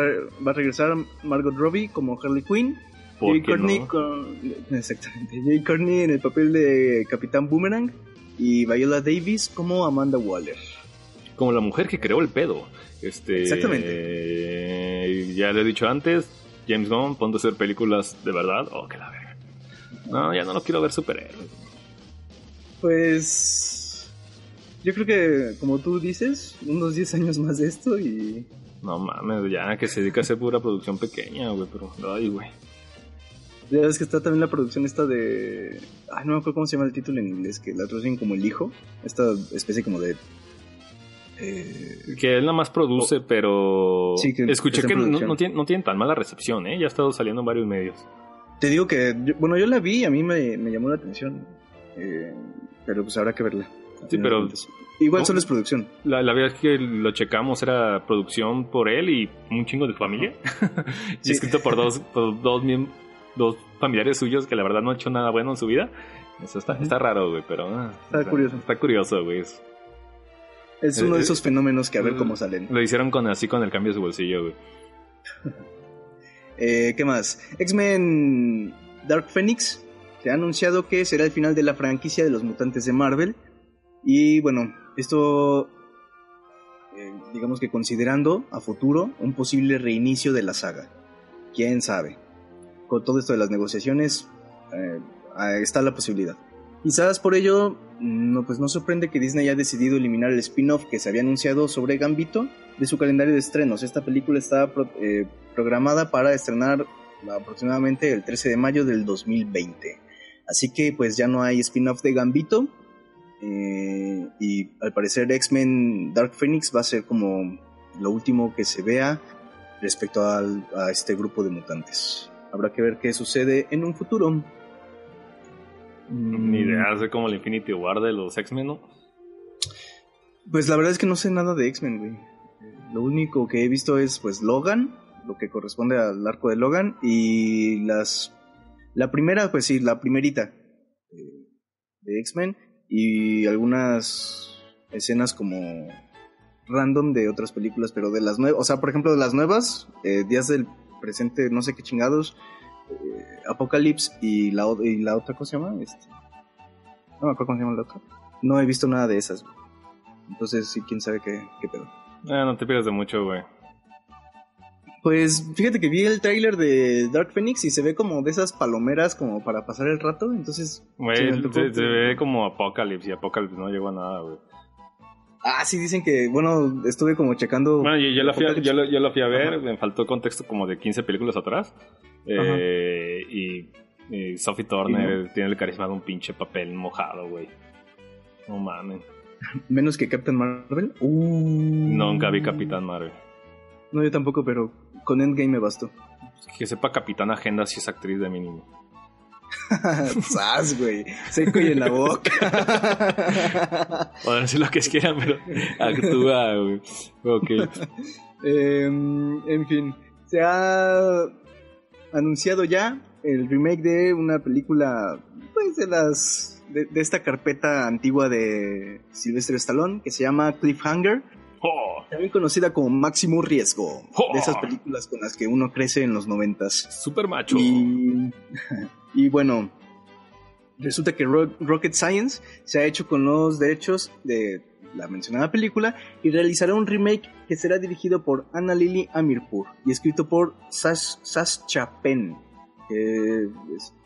va a regresar Margot Robbie como Harley Quinn. ¿Por Jay Courtney no? con, exactamente, Jay Courtney en el papel de Capitán Boomerang y Viola Davis como Amanda Waller. Como la mujer que creó el pedo. Este, Exactamente. eh, ya le he dicho antes, James Gunn, ponte a hacer películas de verdad. Oh, que la verga. No, ya no lo quiero ver superhéroes. Pues yo creo que como tú dices, unos 10 años más de esto y No mames, ya que se dedica a hacer pura producción pequeña, güey, pero ay, güey. ya ves que está también la producción esta de ay no me acuerdo cómo se llama el título en inglés que la traducen como el hijo, esta especie como de eh, Que él nada más produce, pero Sí, que escuché que no, no tienen, no tienen tan mala recepción, ¿eh? Ya ha estado saliendo en varios medios. Te digo que, yo- bueno, yo la vi y a mí me, me llamó la atención. eh, pero pues habrá que verla. Sí, pero-. Igual no. solo es producción. La, la verdad es que lo checamos, era producción por él y un chingo de familia. y Sí. escrito por dos, por dos, dos familiares suyos que la verdad no han hecho nada bueno en su vida. Eso está, está raro, güey, pero... ah, Está curioso. Está curioso, güey. Es- Es uno Eh, de esos fenómenos que a ver eh, cómo salen. Lo hicieron con así con el cambio de su bolsillo, güey. Eh, ¿Qué más? X-Men Dark Phoenix se ha anunciado que será el final de la franquicia de los mutantes de Marvel. Y bueno, esto, eh, digamos que considerando a futuro un posible reinicio de la saga. ¿Quién sabe? Con todo esto de las negociaciones, eh, está la posibilidad. Quizás por ello, no, pues no sorprende que Disney haya decidido eliminar el spin-off que se había anunciado sobre Gambito de su calendario de estrenos. Esta película está eh, programada para estrenar aproximadamente el 13 de mayo del 2020. Así que pues ya no hay spin-off de Gambito. Eh, y al parecer X-Men Dark Phoenix va a ser como lo último que se vea respecto al- a este grupo de mutantes. Habrá que ver qué sucede en un futuro. Ni idea, hace como el Infinity War de los X-Men, ¿no? Pues la verdad es que no sé nada de X-Men, güey. Lo único que he visto es pues Logan, lo que corresponde al arco de Logan, y las... La primera, pues sí, la primerita eh, de X-Men, y algunas escenas como random de otras películas, pero de las nuevas, o sea, por ejemplo, de las nuevas, eh, Días del Presente, no sé qué chingados, eh, Apocalypse y la, y la otra, ¿cómo se llama? Este, no me acuerdo cómo se llama la otra. No he visto nada de esas. Entonces, sí, quién sabe qué, qué pedo. Ah, no te pierdas de mucho, güey. Pues fíjate que vi el tráiler de Dark Phoenix y se ve como de esas palomeras como para pasar el rato, entonces... Güey, se, ve como Apocalypse y Apocalypse no llegó a nada, güey. Ah, sí, dicen que, bueno, estuve como checando... Bueno, yo, yo, lo, fui a, yo, lo, fui a ver, me faltó contexto como de 15 películas atrás. Eh, y, Sophie Turner tiene el carisma de un pinche papel mojado, güey. No mames. ¿Menos que Captain Marvel? Uh. Nunca vi Capitán Marvel. No, yo tampoco, pero con Endgame me bastó. Que sepa Capitán Agenda si es actriz de mínimo. ¡Sas, güey! Seco y en la boca. Podrán decir lo que quieran, pero actúa, güey. Ok. Em, en fin, se ha anunciado ya el remake de una película, pues de las de, esta carpeta antigua de Sylvester Stallone que se llama Cliffhanger. Oh. También conocida como Máximo Riesgo. De esas películas con las que uno crece en los noventas. Super macho. Y, bueno, resulta que Rocket Science se ha hecho con los derechos de la mencionada película y realizará un remake que será dirigido por Anna Lily Amirpur y escrito por Sash, Sascha Penn, que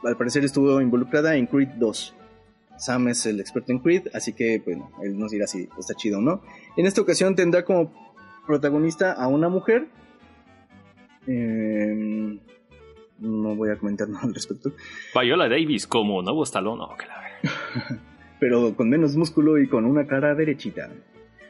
al parecer estuvo involucrada en Creed 2. Sam es el experto en Creed, así que bueno, él nos dirá si está chido o no. En esta ocasión tendrá como protagonista a una mujer. Em, no voy a comentar nada al respecto. Viola Davis como nuevo Stallone, la Pero con menos músculo y con una cara derechita.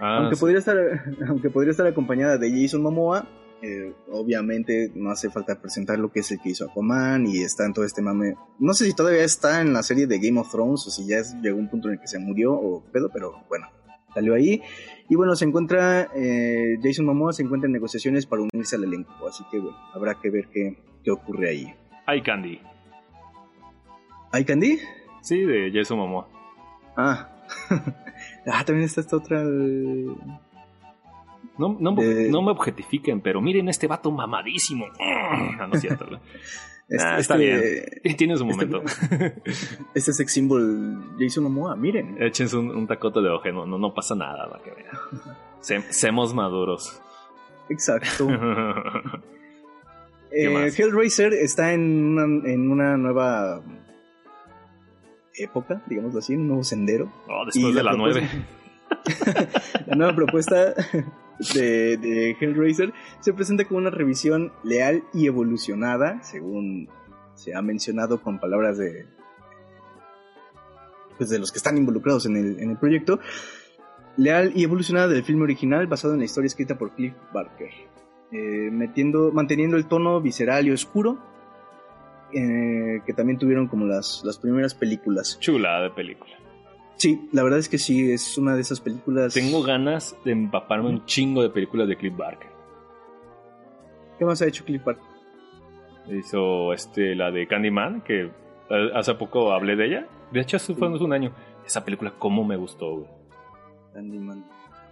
Ah, aunque, podría estar, aunque podría estar acompañada de Jason Momoa, eh, obviamente no hace falta presentar lo que es el que hizo Aquaman y está en todo este mame. No sé si todavía está en la serie de Game of Thrones o si ya llegó un punto en el que se murió o pedo, pero bueno, salió ahí. Y bueno, se encuentra, eh, Jason Momoa se encuentra en negociaciones para unirse al elenco, así que bueno, habrá que ver qué, qué ocurre ahí. Hay Candy. ¿Hay Candy? Sí, de Jason Momoa. Ah. ah, también está esta otra... No, no, no, me objetifiquen, pero miren este vato mamadísimo. No, no es cierto. Este, ah, está este, bien. Tiene su este momento. Este, sex symbol Jason Momoa, miren. Échense un, un tacote de ojo, no, no, pasa nada, para que vean. Semos maduros. Exacto. eh, Hellraiser está en una, en una nueva época, digamos así, un nuevo sendero. Oh, después de la, la 9. la nueva propuesta de, Hellraiser se presenta como una revisión leal y evolucionada, según se ha mencionado con palabras de pues de los que están involucrados en el, en el proyecto, leal y evolucionada del filme original basado en la historia escrita por Cliff Barker, eh, metiendo, manteniendo el tono visceral y oscuro eh, que también tuvieron como las, las primeras películas. Chula de película. Sí, la verdad es que sí, es una de esas películas. Tengo ganas de empaparme un chingo de películas de Cliff Barker. ¿Qué más ha hecho Cliff Barker? Hizo este, la de Candyman, que eh, hace poco hablé de ella. De hecho, hace un año. Esa película, cómo me gustó, güey. Candyman.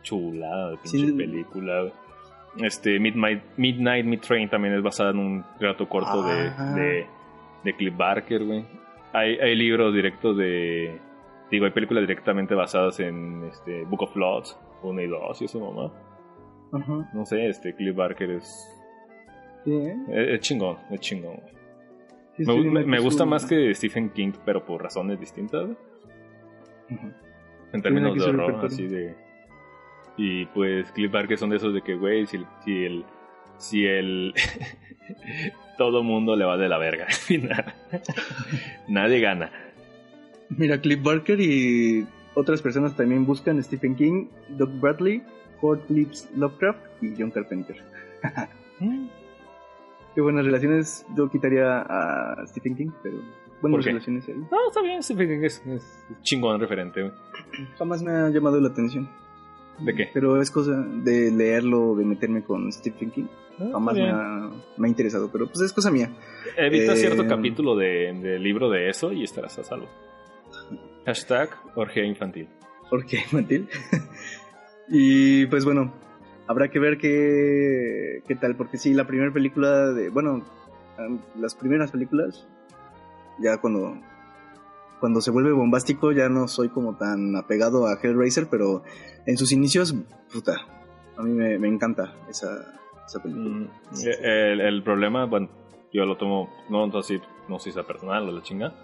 Chulada de pinche película, Este, Midnight, Midnight Mid Train también es basada en un relato corto de, de, de, Cliff Barker, güey. Hay, hay libros directos de Digo, hay películas directamente basadas en este, Book of Lots, 1 y 2 y eso, mamá. No sé, este Cliff Barker es. ¿eh? es, chingón, es chingón. me, gusta más que Stephen King, pero por razones distintas. En términos de horror, así de. Y pues Cliff Barker son de esos de que, güey, si, si el. Si el. todo mundo le va de la verga al final. Nadie gana. Mira, Cliff Barker y otras personas también buscan Stephen King, Doug Bradley, Ford Lips Lovecraft y John Carpenter. Mm. Qué buenas relaciones. Yo quitaría a Stephen King, pero buenas relaciones ahí. No, está bien, Stephen King es, chingón referente. Jamás me ha llamado la atención. ¿De qué? Pero es cosa de leerlo, de meterme con Stephen King. Ah, Jamás me ha, me ha interesado, pero pues es cosa mía. Evita Eh, cierto capítulo de, del libro de eso y estarás a salvo. Hashtag orgía infantil. Porque infantil. y pues bueno, habrá que ver qué, qué tal, porque sí, la primera película de, bueno, las primeras películas, ya cuando, cuando se vuelve bombástico ya no soy como tan apegado a Hellraiser, pero en sus inicios, puta, a mí me, me encanta esa, esa película. Mm, el, el problema, bueno, yo lo tomo, no así, no sé si sea personal o la chinga,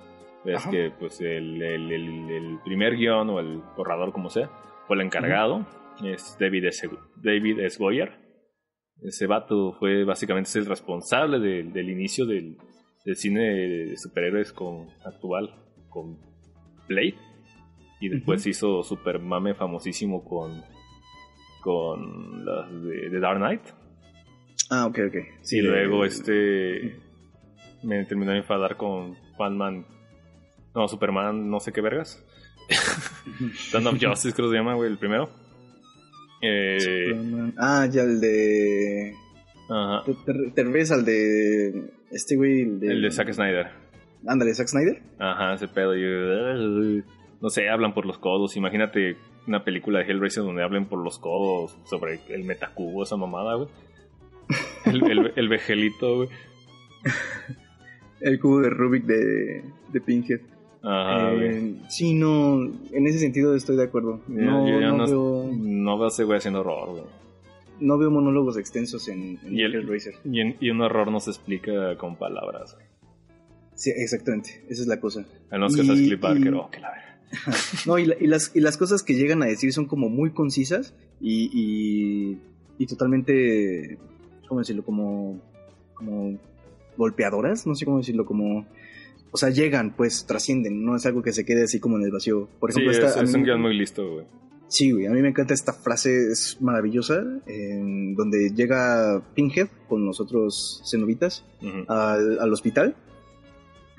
es que pues el, el- el- el primer guion o el borrador, como sea, fue el encargado, es David S. David S. Goyer. Ese vato fue básicamente es el responsable del, del inicio del, del cine de superhéroes con, actual, con Blade. Y después Ujú. hizo super mame famosísimo con, con las de, de Dark Knight. Ah, ok, ok. Sí, y de- luego este me terminó de enfadar con Batman. No, Superman, no sé qué vergas. Dawn of Justice creo que se llama, güey, el primero. Eh, Superman. Ah, ya el de... ajá. Te, te- te refieres al de... Este güey, el de... El de Zack Snyder. Ándale, Zack Snyder. Ajá, ese pedo. yo- no sé, hablan por los codos. Imagínate una película de Hellraiser donde hablen por los codos sobre el metacubo, esa mamada, güey. El, el, el vejelito, güey. El cubo de Rubik de, de Pinhead. Ajá. Eh, sí, no, en ese sentido estoy de acuerdo. No, yo ya no no- veo, No veo a ese güey haciendo horror, güey. no veo monólogos extensos en, en Y el- Hellraiser. Y, en- y un horror no se explica con palabras. güey. Sí, exactamente, esa es la cosa. A menos que seas Cliff Barker, oh, que la. No, y, la- y las, y las cosas que llegan a decir son como muy concisas y, y, y totalmente, ¿cómo decirlo? Como, como golpeadoras, no sé cómo decirlo, como... O sea, llegan, pues trascienden, no es algo que se quede así como en el vacío. Por Sí, ejemplo, es, esta- es mí- un guion muy listo, güey. Sí, güey, a mí me encanta esta frase, es maravillosa, en donde llega Pinhead con los otros cenobitas Ujú. al, al hospital,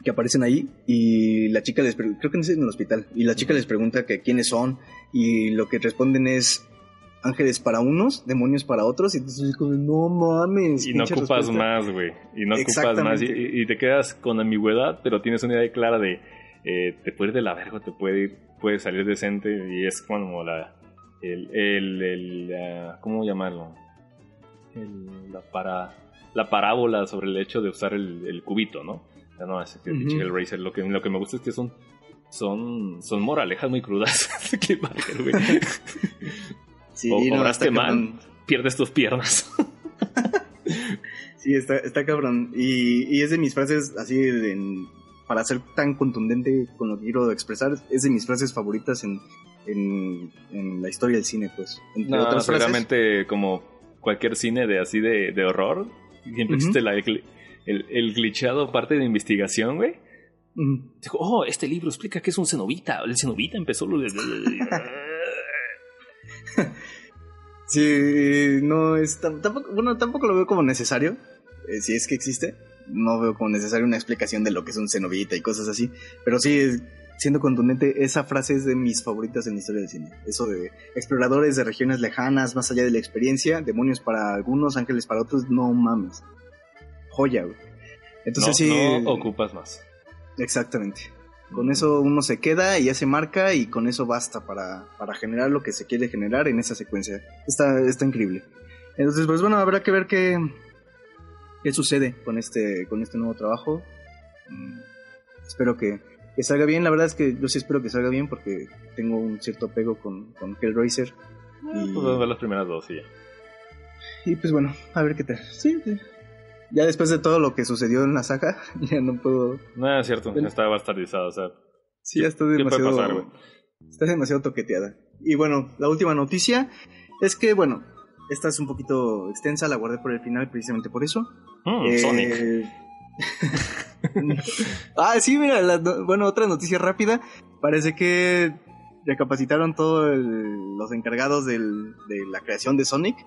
que aparecen ahí, y la chica les pregunta, creo que es en el hospital, y la chica les pregunta que quiénes son, y lo que responden es ángeles para unos, demonios para otros, y entonces es como, no mames. Y no ocupas respuesta". más, güey. Y no ocupas más. Y, y- te quedas con ambigüedad, pero tienes una idea clara de eh, te puede ir de la verga, te puede ir, puede salir decente. Y es como la. El, el, el, la- ¿Cómo llamarlo? El- la, para, la parábola sobre el hecho de usar el, el cubito, ¿no? Sea, no, es que Hellraiser, lo que, lo que me gusta es que son. Son, son moralejas muy crudas. Sí, o no, cobraste está mal, cabrón. pierdes tus piernas. Sí, está, está cabrón. Y, y es de mis frases así, de- para ser tan contundente con lo que quiero expresar, es de mis frases favoritas en, en, en la historia del cine, pues. Entre No, otras frases. como cualquier cine de así de, de horror, siempre Ujú. existe la, el, el glitchado parte de investigación, güey. Dijo, oh, este libro explica que es un cenobita. El cenobita empezó. Sí, no es tam- tampoco, bueno, tampoco lo veo como necesario, eh, si es que existe. No veo como necesario una explicación de lo que es un cenobita y cosas así. Pero sí, siendo contundente, esa frase es de mis favoritas en la historia del cine. Eso de exploradores de regiones lejanas, más allá de la experiencia, demonios para algunos, ángeles para otros, no mames. Joya, güey. Entonces no, sí. no ocupas más. Exactamente. Con eso uno se queda y ya se marca y con eso basta para, para generar lo que se quiere generar en esa secuencia. Está, está increíble. Entonces, pues bueno, habrá que ver qué, qué sucede con este, con este nuevo trabajo. Mm, Espero que, que salga bien. La verdad es que yo sí espero que salga bien porque tengo un cierto apego con, con Hellraiser. Y, Pues ver las primeras dos y ya. y pues bueno, a ver qué tal. Sí, sí. Ya después de todo lo que sucedió en la saga, ya no puedo... No, es cierto, Bueno. está bastardizado, o sea... Sí, ya está ¿Qué puede demasiado. pasar, güey? está demasiado toqueteada. Y bueno, la última noticia es que, bueno, esta es un poquito extensa, la guardé por el final precisamente por eso. Mm, Eh, Sonic. ah, sí, mira, la bueno, otra noticia rápida. Parece que recapacitaron todos los encargados del- de la creación de Sonic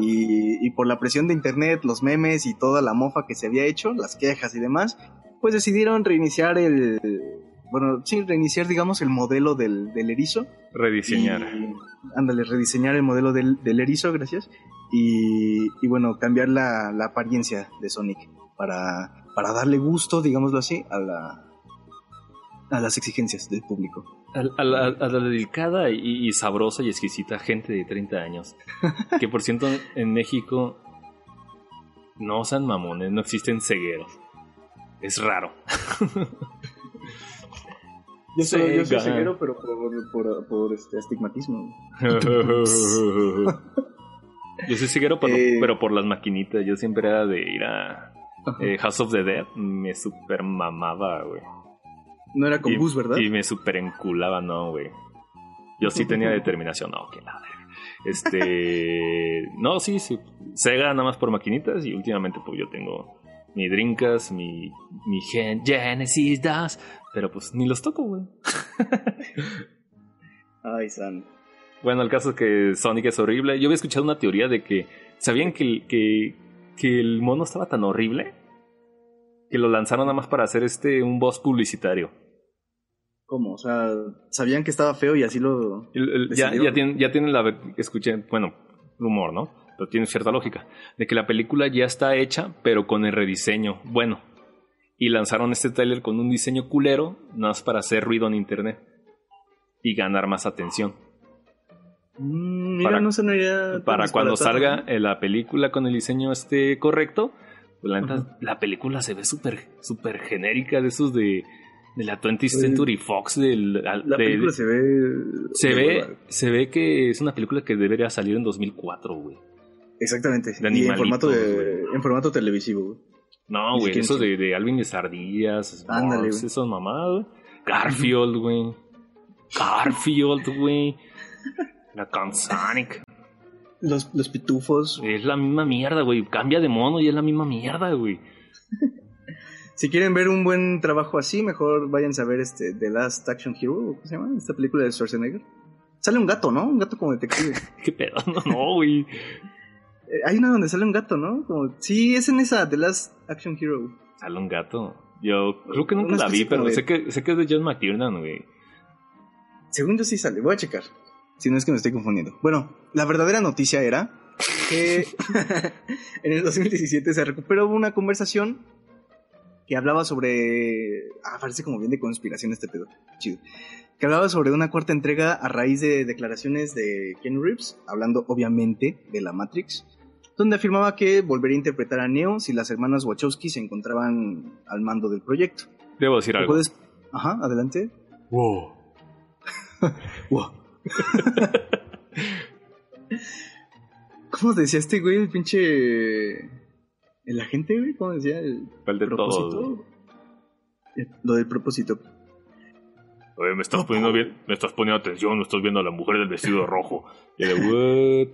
y, y por la presión de internet, los memes y toda la mofa que se había hecho, las quejas y demás, pues decidieron reiniciar el, bueno, sí, reiniciar, digamos, el modelo del, del erizo. Rediseñar. Y- ándale, rediseñar el modelo del, del erizo, gracias. Y, y bueno, cambiar la, la apariencia de Sonic para, para darle gusto, digámoslo así, a, la, a las exigencias del público. A, a la, a la delicada y, y sabrosa y exquisita gente de 30 años. Que por cierto, en México no sean mamones, no existen cegueros. Es raro. Yo soy, yo soy ceguero, pero por, por, por este astigmatismo. Yo soy ceguero, pero, Eh. pero por las maquinitas. Yo siempre era de ir a eh, House of the Dead. Me super mamaba, güey. No era con y, bus, ¿verdad? Y me super enculaba, no, güey. Yo sí tenía determinación, no, que nada. Este. no, sí, sí. Sega nada más por maquinitas. Y últimamente, pues yo tengo mi Drinkas, mi, mi Gen- Genesis 2. Pero pues ni los toco, güey. Ay, San. Bueno, el caso es que Sonic es horrible. Yo había escuchado una teoría de que. ¿Sabían que, que, que el mono estaba tan horrible? Que lo lanzaron nada más para hacer este un boss publicitario. ¿Cómo? O sea, sabían que estaba feo y así lo. El- el- ya, ya, tienen, ya tienen la. Escuché, bueno, rumor, ¿no? Pero tiene cierta lógica. De que la película ya está hecha, pero con el rediseño. Bueno. Y lanzaron este tráiler con un diseño culero, nada más para hacer ruido en internet. Y ganar más atención. Mm, mira, Para- no tan Para cuando salga la película con el diseño este correcto, la, neta, Ujú. la película se ve súper súper genérica de esos de, de la 20th Pues, Century Fox. Del, La de- película se ve. se ve, se ve que es una película que debería salir en 2004, güey. Exactamente. de y en formato, de, en formato televisivo, güey. No, güey, esos de, de Alvin y las ardillas, Ándale, esos mamadas. Garfield, güey. Garfield, güey. La con Sonic. Los, los pitufos. Es la misma mierda, güey. Cambia de mono y es la misma mierda, güey. Si quieren ver un buen trabajo así, mejor váyanse a ver este The Last Action Hero, ¿o ¿cómo se llama? Esta película de Schwarzenegger. Sale un gato, ¿no? Un gato como detective. ¿Qué pedo? No, no, güey. Eh, Hay una donde sale un gato, ¿no? Como, sí, es en esa The Last Action Hero. Sale un gato. Yo creo que nunca la vi, pero de- sé, que, sé que es de John McTiernan, güey. Según yo sí sale, voy a checar. Si no es que me estoy confundiendo. Bueno, la verdadera noticia era que en el 2017 se recuperó una conversación que hablaba sobre... Ah, parece como bien de conspiración este pedo. Chido. Que hablaba sobre una cuarta entrega a raíz de declaraciones de Ken Reeves, hablando obviamente de la Matrix, donde afirmaba que volvería a interpretar a Neo si las hermanas Wachowski se encontraban al mando del proyecto. Debo decir algo. ¿Puedes... Ajá, adelante. Wow. Wow. ¿Cómo decía este güey, el pinche. El agente, güey? ¿Cómo decía? El ¿Cuál de propósito. Eh, Lo del propósito. Oye, me estás poniendo bien, me estás poniendo atención, no estás viendo a la mujer del vestido rojo. Y de, what?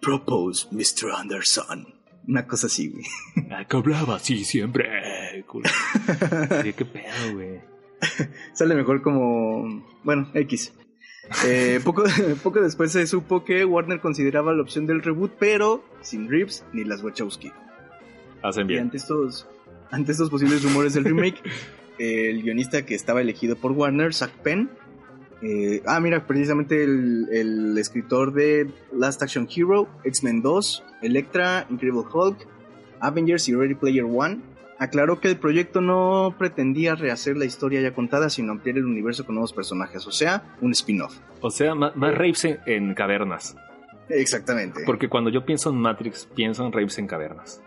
Propose, Mr. Anderson. Una cosa así, güey. Ah, que hablaba así siempre. Sí, qué pedo, güey. Sale mejor como. Bueno, X. Eh, poco, poco después se supo que Warner consideraba la opción del reboot, pero sin Reeves ni las Wachowski. Hacen Y bien. ante estos, ante estos posibles rumores del remake, el guionista que estaba elegido por Warner, Zach Penn, eh, ah, mira, precisamente el, el escritor de Last Action Hero, X-Men 2, Electra, Incredible Hulk, Avengers y Ready Player One, aclaró que el proyecto no pretendía rehacer la historia ya contada, sino ampliar el universo con nuevos personajes, o sea, un spin-off. O sea, más, más rapes en, en cavernas. Exactamente. Porque cuando yo pienso en Matrix, pienso en rapes en cavernas.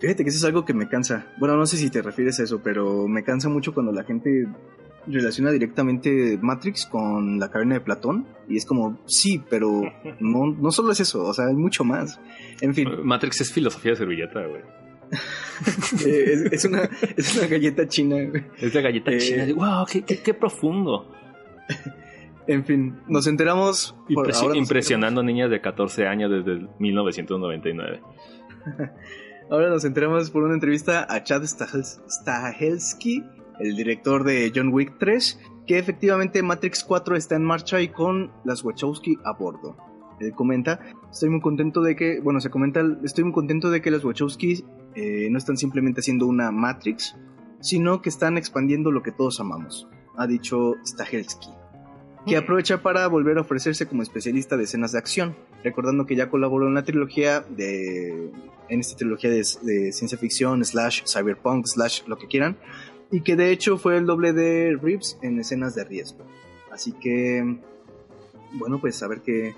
Fíjate que eso es algo que me cansa. Bueno, no sé si te refieres a eso, pero me cansa mucho cuando la gente relaciona directamente Matrix con la caverna de Platón. Y es como, sí, pero no, no solo es eso, o sea, hay mucho más. En fin, Matrix es filosofía de servilleta, güey. Eh, es, es una, es una galleta china. Es la galleta Eh, china. Wow, qué, qué, qué profundo. En fin, nos enteramos. por- Impresi- ahora nos impresionando niñas de 14 años desde el 1999. enteramos- ahora nos enteramos por una entrevista a Chad Stahels- Stahelski, el director de John Wick 3, que efectivamente Matrix 4 está en marcha y con las Wachowski a bordo. Él comenta, estoy muy contento de que, bueno, se comenta, estoy muy contento de que las Wachowski eh, no están simplemente haciendo una Matrix, sino que están expandiendo lo que todos amamos, ha dicho Stahelski, que aprovecha para volver a ofrecerse como especialista de escenas de acción, recordando que ya colaboró en la trilogía de en esta trilogía de, de ciencia ficción slash cyberpunk slash lo que quieran y que de hecho fue el doble de Reeves en escenas de riesgo. Así que, bueno, pues a ver qué,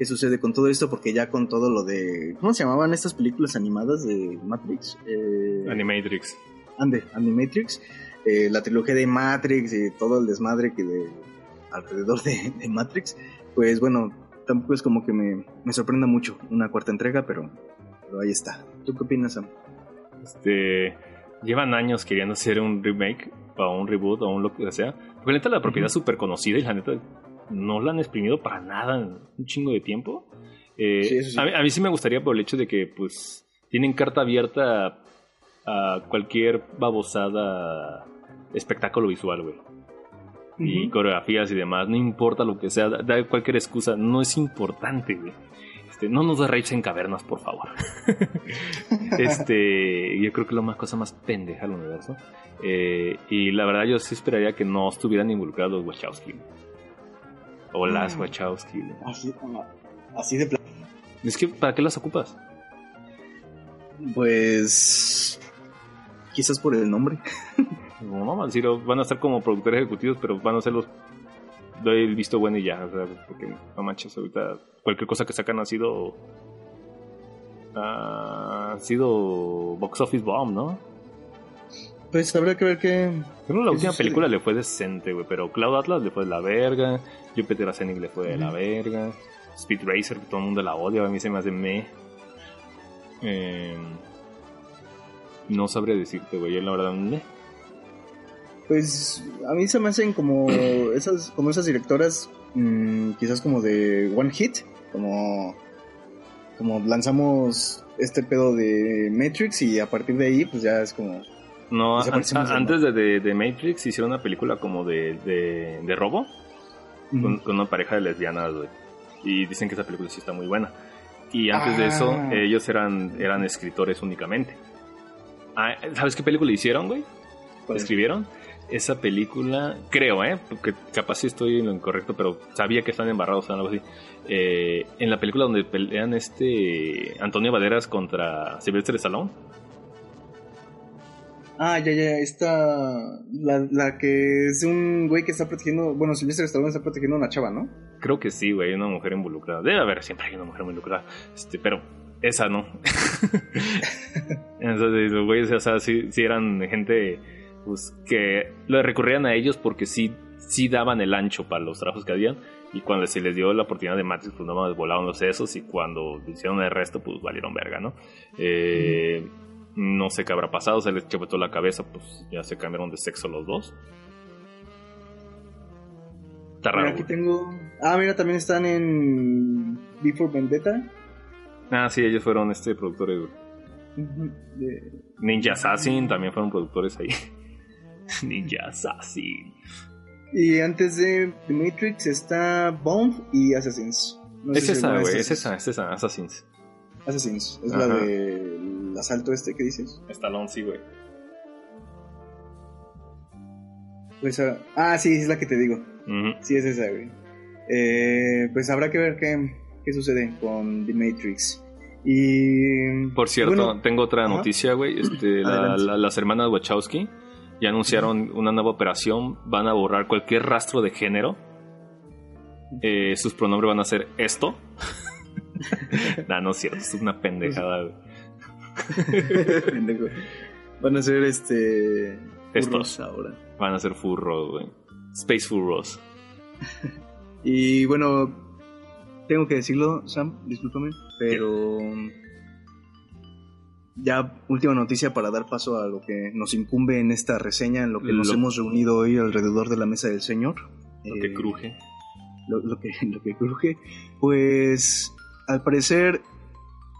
qué sucede con todo esto, porque ya con todo lo de... ¿Cómo se llamaban estas películas animadas de Matrix? Eh, Animatrix. Ande, Animatrix. Eh, la trilogía de Matrix y todo el desmadre que de alrededor de, Matrix. Pues bueno, tampoco es como que me, me sorprenda mucho una cuarta entrega, pero, pero ahí está. ¿Tú qué opinas, Sam? Este llevan años queriendo hacer un remake o un reboot o un lo que sea. Porque la neta la propiedad es súper conocida y la neta no la han exprimido para nada en un chingo de tiempo. Eh, a, mí, sí me gustaría por el hecho de que pues tienen carta abierta a, cualquier babosada espectáculo visual, güey. Y coreografías y demás, no importa lo que sea, da cualquier excusa, no es importante, güey. Este, no nos da raves en cavernas, por favor. este, yo creo que es la más cosa más pendeja del universo. Eh, y la verdad, yo sí esperaría que no estuvieran involucrados los Wachowski. O las mm. Wachowski. Así, así de plan. Es que, ¿para qué las ocupas? Pues. Quizás por el nombre. no, no, van a estar como productores ejecutivos, pero van a ser los doy el visto bueno y ya, o sea, porque no manches, ahorita cualquier cosa que sacan ha sido ha sido box office bomb, ¿no? Pues habrá que ver qué. Pero la última película le fue decente, güey. Pero Cloud Atlas le fue de la verga. Jupiter Ascending le fue de la verga. Speed Racer, que todo el mundo la odia. A mí se me hace me. Eh, no sabría decirte, güey. Yo la verdad, me pues a mí se me hacen como esas, como esas directoras, mm, quizás como de One Hit, como, como lanzamos este pedo de Matrix y a partir de ahí pues ya es como... No, antes de, Matrix hicieron una película como de, de, robo con, una pareja de lesbianas, güey. Y dicen que esa película sí está muy buena. Y antes de eso, ah. ellos eran, eran escritores únicamente. Ah, ¿Sabes qué película hicieron, güey? ¿Escribieron? esa película, creo, ¿eh? Porque capaz sí estoy en lo incorrecto, pero sabía que están embarrados o algo así. Eh, en la película donde pelean este Antonio Baderas contra Sylvester Stallone. Ah, ya, ya, esta. La, la que es un güey que está protegiendo. Bueno, Sylvester Stallone está protegiendo a una chava, ¿no? Creo que sí, güey, una mujer involucrada. Debe haber, siempre hay una mujer involucrada. Este, pero esa no. Entonces, los güeyes, o sea, sí, sí eran gente pues que le recurrían a ellos porque sí, sí daban el ancho para los trabajos que habían. Y cuando se les dio la oportunidad de Matrix, pues no más volaron los sesos. Y cuando hicieron el resto, pues valieron verga, ¿no? Eh, no sé qué habrá pasado, se les toda la cabeza, pues ya se cambiaron de sexo los dos. Está raro. aquí tengo. Ah, mira, también están en Before Vendetta. Ah, sí, ellos fueron este productores. Ninja Assassin también fueron productores ahí. Ninja Assassin. Y antes de The Matrix está Bomb y Assassins. es esa, güey, es esa, es esa, Assassins. Assassins, es la asalto este que dices. Stallone, sí, güey. Pues, ah, ah, sí, es la que te digo. Sí, es esa, güey. Eh, pues habrá que ver qué, qué sucede con The Matrix. Y. Por cierto, tengo otra noticia, güey. Este, las hermanas Wachowski ya anunciaron una nueva operación, van a borrar cualquier rastro de género. Eh, sus pronombres van a ser esto. nah, no es cierto, es una pendejada. Van a ser este. Estos ahora. Van a ser furros, güey. Space furros. y bueno, tengo que decirlo, Sam, discúlpame, pero ya última noticia para dar paso a lo que nos incumbe en esta reseña, en lo que nos hemos reunido hoy alrededor de la mesa del Señor. Lo que eh, cruje. Lo, que, lo que cruje. Pues al parecer,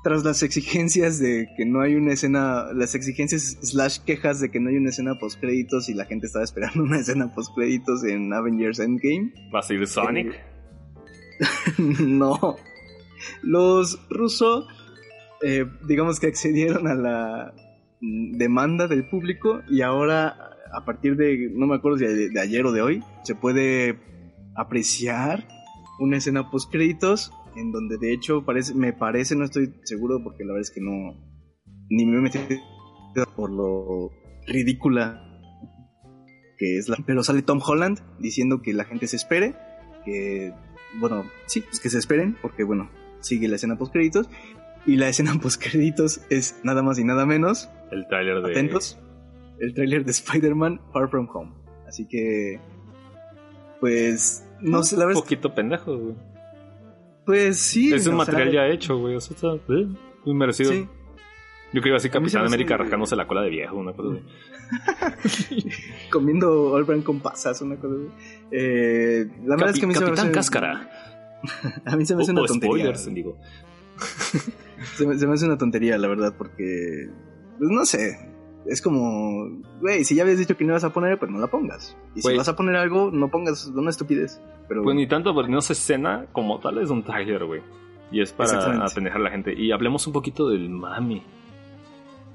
tras las exigencias de que no hay una escena, las exigencias slash quejas de que no hay una escena post créditos y la gente estaba esperando una escena post créditos en Avengers Endgame. ¿Va a ser Sonic? Eh, no. Los rusos eh, digamos que accedieron a la, demanda del público y ahora a partir de, no me acuerdo si de, ayer o de hoy, se puede apreciar una escena post créditos en donde de hecho parece, me parece, no estoy seguro porque la verdad es que no, ni me metido por lo ridícula que es la... Pero sale Tom Holland diciendo que la gente se espere, que, bueno, sí, pues que se esperen, porque bueno, sigue la escena post créditos. Y la escena post créditos es nada más y nada menos. El tráiler de... Atentos. El tráiler de Spider-Man Far From Home. Así que... Pues... No sé, la verdad... Un poquito pendejo, güey. Pues sí. Es un material ya hecho, güey. O sea, está eh, muy merecido. Sí. Yo creo así Capitán América rascándose la cola de viejo, una cosa así. Comiendo All con pasas, una cosa así. Eh, la verdad es que a mí Capitán se me hace... Cáscara. a mí se me hace una tontería. Spoilers, digo. se, me, se me hace una tontería, la verdad, porque... Pues no sé, es como, güey, si ya habías dicho que no ibas a poner, pues no la pongas. Y si vas a poner algo, no pongas una estupidez. Pero... Pues ni tanto, porque no se escena como tal, es un trailer, güey. Y es para apendejar a la gente. Y hablemos un poquito del mami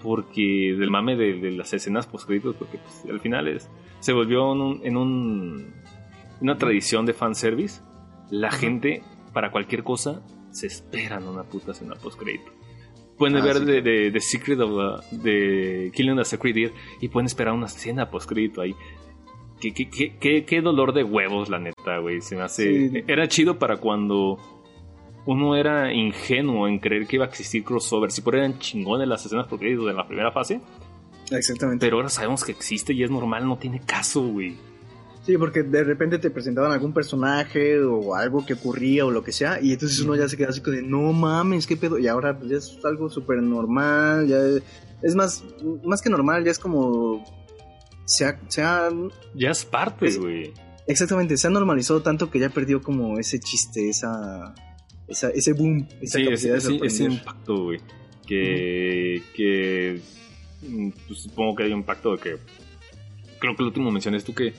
porque del mame de, las escenas postcritos, porque pues, al final es, se volvió en, un, una tradición de fanservice. La gente, para cualquier cosa, se esperan una puta escena postcrédito. Pueden ah, ver de, de, Secret of de Killing the Secret y pueden esperar una escena postcrédito ahí. Qué, qué, qué, qué, dolor de huevos, la neta, güey. Se me hace. Era chido para cuando uno era ingenuo en creer que iba a existir crossover. Si por eran chingones las escenas por créditos en la primera fase. Exactamente. Pero ahora sabemos que existe y es normal, no tiene caso, güey. Sí, porque de repente te presentaban algún personaje o algo que ocurría o lo que sea, y entonces uno ya se queda así como de, no mames, qué pedo, y ahora pues ya es algo súper normal, ya es más, más que normal, ya es como, sea, sea... Ya es parte, güey. Exactamente, se ha normalizado tanto que ya perdió como ese chiste, esa ese boom, esa sí, ese, impacto, güey. Que, que mm, pues, supongo que hay un impacto de que creo que el último mencioné tú que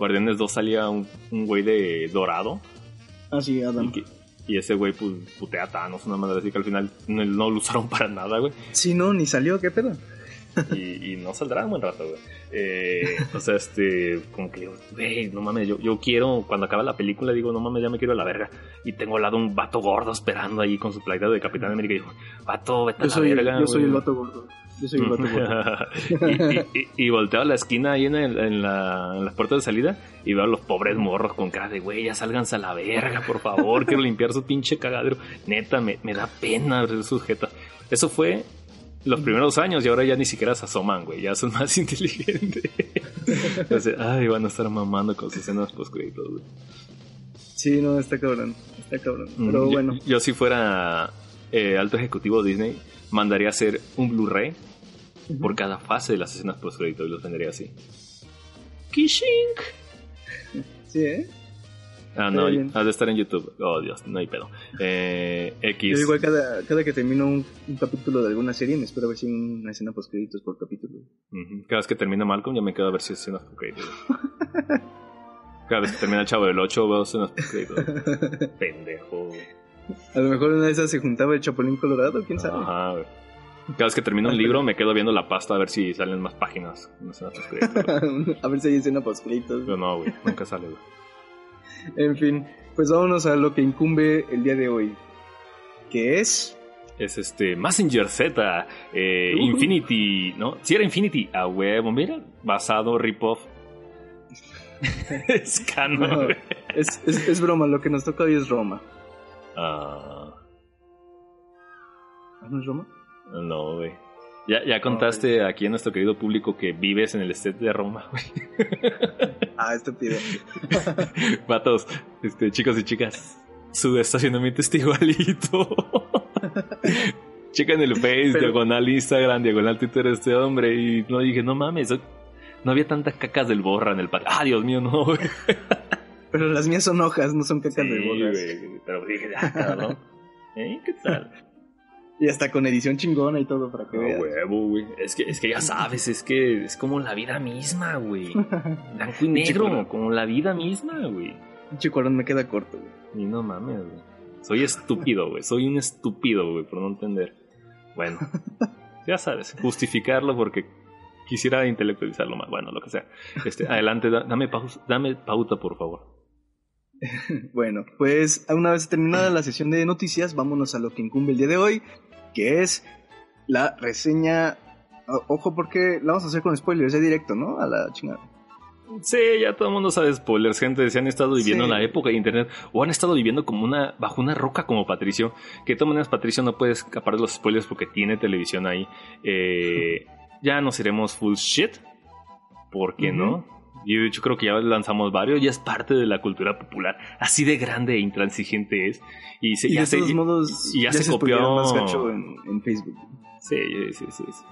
Guardianes 2 salía un, güey de dorado. Ah, sí, Adam. Y, ese güey pues putea a Thanos, una madre así que al final no, no lo usaron para nada, güey. Sí, no, ni salió, qué pedo. y, no saldrá un buen rato, güey. Eh, o sea, este, como que, güey, no mames, yo, yo quiero, cuando acaba la película, digo, no mames, ya me quiero a la verga. Y tengo al lado un vato gordo esperando ahí con su playera de Capitán América. Y digo, vato, vete a la soy, verga. Yo soy el vato gordo. Yo soy el vato gordo. y, y, volteo a la esquina ahí en, en, la, en las puertas de salida y veo a los pobres morros con cara de, güey, ya sálganse a la verga, por favor, quiero limpiar su pinche cagadero. Neta, me, me da pena ver sus jetas. Eso fue los primeros años y ahora ya ni siquiera se asoman, güey, ya son más inteligentes. Entonces, ay, van a estar mamando con sus escenas post créditos, güey. Sí, no, está cabrón, está cabrón. Pero bueno. Yo, si fuera eh, alto ejecutivo de Disney, mandaría a hacer un Blu-ray por cada fase de las escenas post créditos y los vendería así. Kishink. Sí, ¿eh? Ah, no, has de estar en YouTube. Oh, Dios, no hay pedo. Eh, X. Yo igual cada, cada que termino un, capítulo de alguna serie me espero a ver si hay una escena post créditos por capítulo. Cada vez que termina Malcolm ya me quedo a ver si hay escenas post créditos. cada vez que termina el Chavo del 8 veo escenas post créditos. Pendejo. A lo mejor una de esas se juntaba el Chapulín Colorado, quién sabe. Ajá, güey. Cada vez que termino un libro me quedo viendo la pasta a ver si salen más páginas. a ver si hay escena post créditos. Pero no, güey, nunca sale, güey en fin, pues vámonos a lo que incumbe el día de hoy. Que es. Es este Messenger Z, eh, Infinity, ¿no? Si era Infinity, a huevo, mira, basado, rip-off. es canon. es, es, broma, lo que nos toca hoy es Roma. Ah. ¿No es Roma? No, güey. Ya, ya contaste aquí a nuestro querido público que vives en el set de Roma, güey. Ah, estúpido. Vatos, este, chicos y chicas, su estacionamiento está igualito. Checa en el Face, diagonal Instagram, diagonal Twitter este hombre. Y no dije, no mames, no había tantas cacas del borra en el patio. Ah, Dios mío, no, Pero las mías son hojas, no son cacas del borra. pero dije, ah, ¿no? ¿Eh? ¿Qué tal? Y hasta con edición chingona y todo para que no, huevo, güey. Es que, es que ya sabes, es que es como la vida misma, güey. Blanco y negro, como la vida misma, güey. Chicuarón me queda corto, güey. Y no mames, güey. Soy estúpido, güey. Soy un estúpido, güey, por no entender. Bueno. ya sabes, justificarlo porque quisiera intelectualizarlo más. Bueno, lo que sea. Este, adelante, dame, pausa, dame pauta, por favor. bueno, pues una vez terminada la sesión de noticias, vámonos a lo que incumbe el día de hoy, que es la reseña. Ojo, porque la vamos a hacer con spoilers de directo, ¿no? A la chingada. Sí, ya todo el mundo sabe spoilers, gente. Se han estado viviendo en la época de internet o han estado viviendo como una bajo una roca como Patricio. Que de todas maneras Patricio no puede escapar de los spoilers porque tiene televisión ahí. Eh, ya nos iremos full shit. ¿Por qué no? Yo, yo creo que ya lanzamos varios, ya es parte de la cultura popular. Así de grande e intransigente es. Y, se, ya de todos modos, ya, se, copió más gacho en, Facebook. Sí, sí, sí, sí.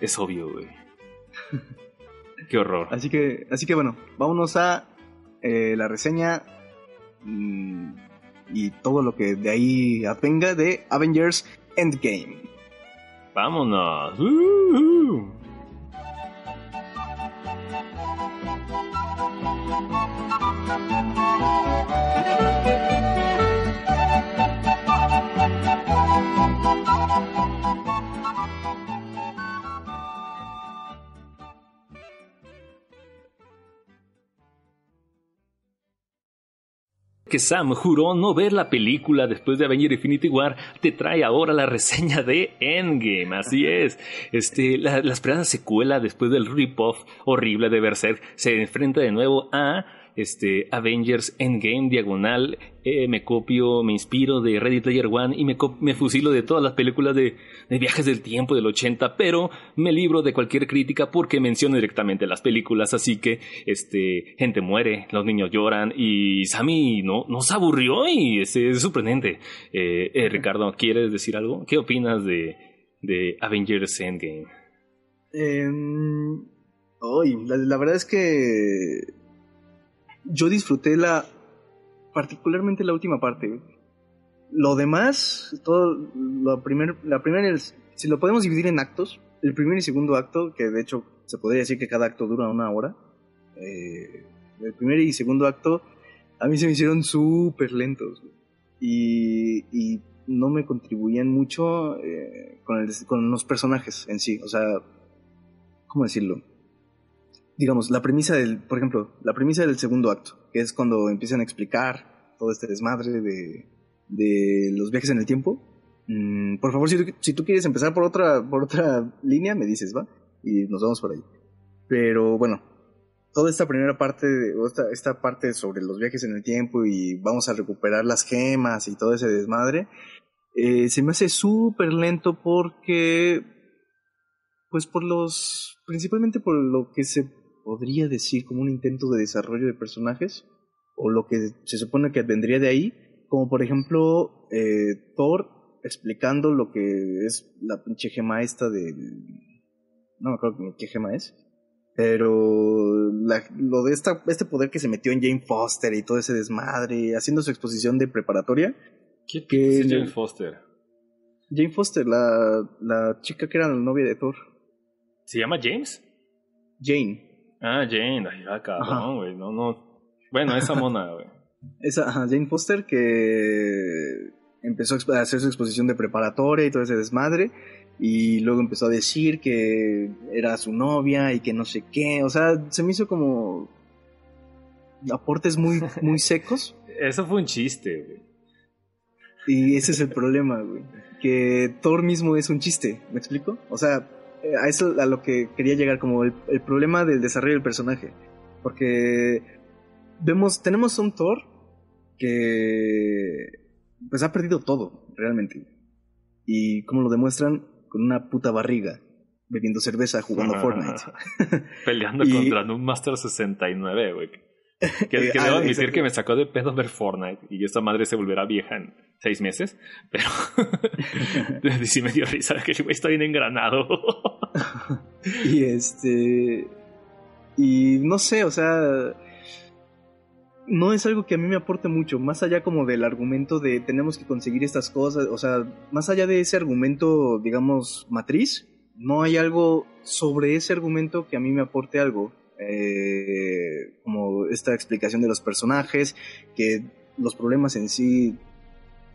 Es obvio, güey. Qué horror. Así que, así que bueno, vámonos a eh, la reseña mm, y todo lo que de ahí avenga de Avengers Endgame. Vámonos. Uh que Sam juró no ver la película después de Avengers Infinity War, te trae ahora la reseña de Endgame. Así es. Este, la, la esperada secuela después del rip-off horrible de Berserk se enfrenta de nuevo a este, Avengers Endgame diagonal, eh, me copio, me inspiro de Ready Player One y me, me fusilo de todas las películas de, viajes del tiempo del 80, pero me libro de cualquier crítica porque menciono directamente las películas, así que este, gente muere, los niños lloran y Sammy no, no se aburrió y es, sorprendente. Eh, eh, Ricardo, ¿quieres decir algo? ¿Qué opinas de, de Avengers Endgame? Em, la verdad es que yo disfruté la. particularmente la última parte. Lo demás, todo. Lo primer, la primera. Si lo podemos dividir en actos, el primer y segundo acto, que de hecho se podría decir que cada acto dura una hora. Eh, el primer y segundo acto a mí se me hicieron súper lentos. Y, y, no me contribuían mucho eh, con, el, con los personajes en sí. O sea, ¿cómo decirlo? Digamos, la premisa del, por ejemplo, la premisa del segundo acto, que es cuando empiezan a explicar todo este desmadre de, de los viajes en el tiempo. Mm, por favor, si tú, si tú, quieres empezar por otra, por otra línea, me dices, ¿va? Y nos vamos por ahí. Pero bueno, toda esta primera parte, esta, esta parte sobre los viajes en el tiempo y vamos a recuperar las gemas y todo ese desmadre, eh, se me hace súper lento porque, pues por los, principalmente por lo que se podría decir como un intento de desarrollo de personajes, o lo que se supone que vendría de ahí, como por ejemplo eh, Thor explicando lo que es la pinche gema esta de... No me acuerdo qué gema es, pero lo de esta, este poder que se metió en Jane Foster y todo ese desmadre, haciendo su exposición de preparatoria. ¿Qué que, es Jane Foster? Jane Foster, la, la chica que era la novia de Thor. ¿Se llama James? Jane. Ah, Jane, ay, cabrón, güey, no, no. Bueno, esa mona, güey. Esa, ajá, Jane Foster que empezó a hacer su exposición de preparatoria y todo ese desmadre. Y luego empezó a decir que era su novia y que no sé qué. O sea, se me hizo como aportes muy, muy secos. Eso fue un chiste, güey. Y ese es el problema, güey. Que Thor mismo es un chiste, ¿me explico? O sea, a eso a lo que quería llegar, como el, problema del desarrollo del personaje. Porque vemos, tenemos un Thor que pues ha perdido todo, realmente. Y como lo demuestran, con una puta barriga, bebiendo cerveza, jugando Fortnite. Peleando contra un Master 69, güey. Que, que debo ah, admitir que me sacó de pedo ver Fortnite y esta madre se volverá vieja en seis meses, pero sí me dio risa que el güey está bien engranado. y este. Y no sé, o sea. No es algo que a mí me aporte mucho, más allá como del argumento de tenemos que conseguir estas cosas, o sea, más allá de ese argumento, digamos, matriz, no hay algo sobre ese argumento que a mí me aporte algo. Eh, como esta explicación de los personajes, que los problemas en sí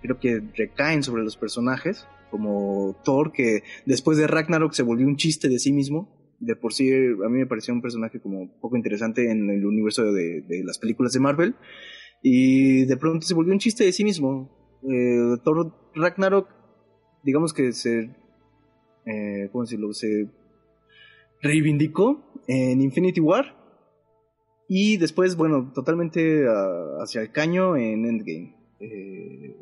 creo que recaen sobre los personajes, como Thor, que después de Ragnarok se volvió un chiste de sí mismo. De por sí, a mí me pareció un personaje como poco interesante en el universo de, las películas de Marvel. Y de pronto se volvió un chiste de sí mismo. Eh, Thor Ragnarok, digamos que se. Eh, ¿Cómo decirlo? Se reivindicó en Infinity War. Y después, bueno, totalmente ah, hacia el caño en Endgame. Eh,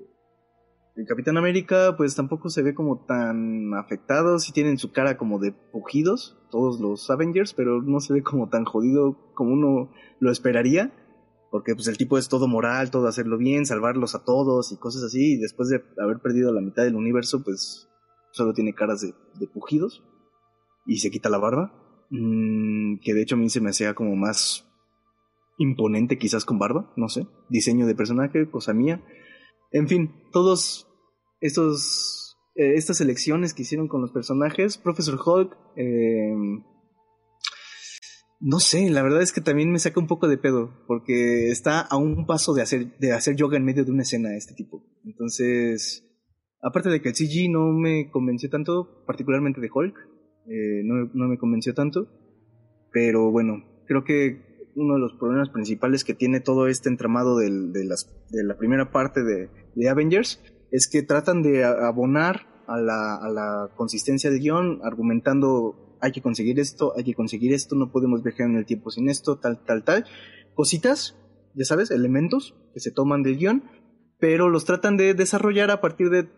el Capitán América pues tampoco se ve como tan afectado, sí tienen su cara como de pujidos, todos los Avengers, pero no se ve como tan jodido como uno lo esperaría, porque pues el tipo es todo moral, todo hacerlo bien, salvarlos a todos y cosas así, y después de haber perdido la mitad del universo pues solo tiene caras de, pujidos y se quita la barba, mm, que de hecho a mí se me hacía como más imponente quizás con barba, no sé, diseño de personaje, cosa mía. En fin, todos estos, eh, estas elecciones que hicieron con los personajes, Professor Hulk, em, no sé, la verdad es que también me saca un poco de pedo, porque está a un paso de hacer, de hacer yoga en medio de una escena este tipo. Entonces, aparte de que el CG no me convenció tanto, particularmente de Hulk, eh, no, no me convenció tanto, pero bueno, creo que uno de los problemas principales que tiene todo este entramado de, la primera parte de, Avengers es que tratan de abonar a la, a la consistencia del guion argumentando hay que conseguir esto, hay que conseguir esto, no podemos viajar en el tiempo sin esto, tal, tal, tal. Cositas, ya sabes, elementos que se toman del guion, pero los tratan de desarrollar a partir de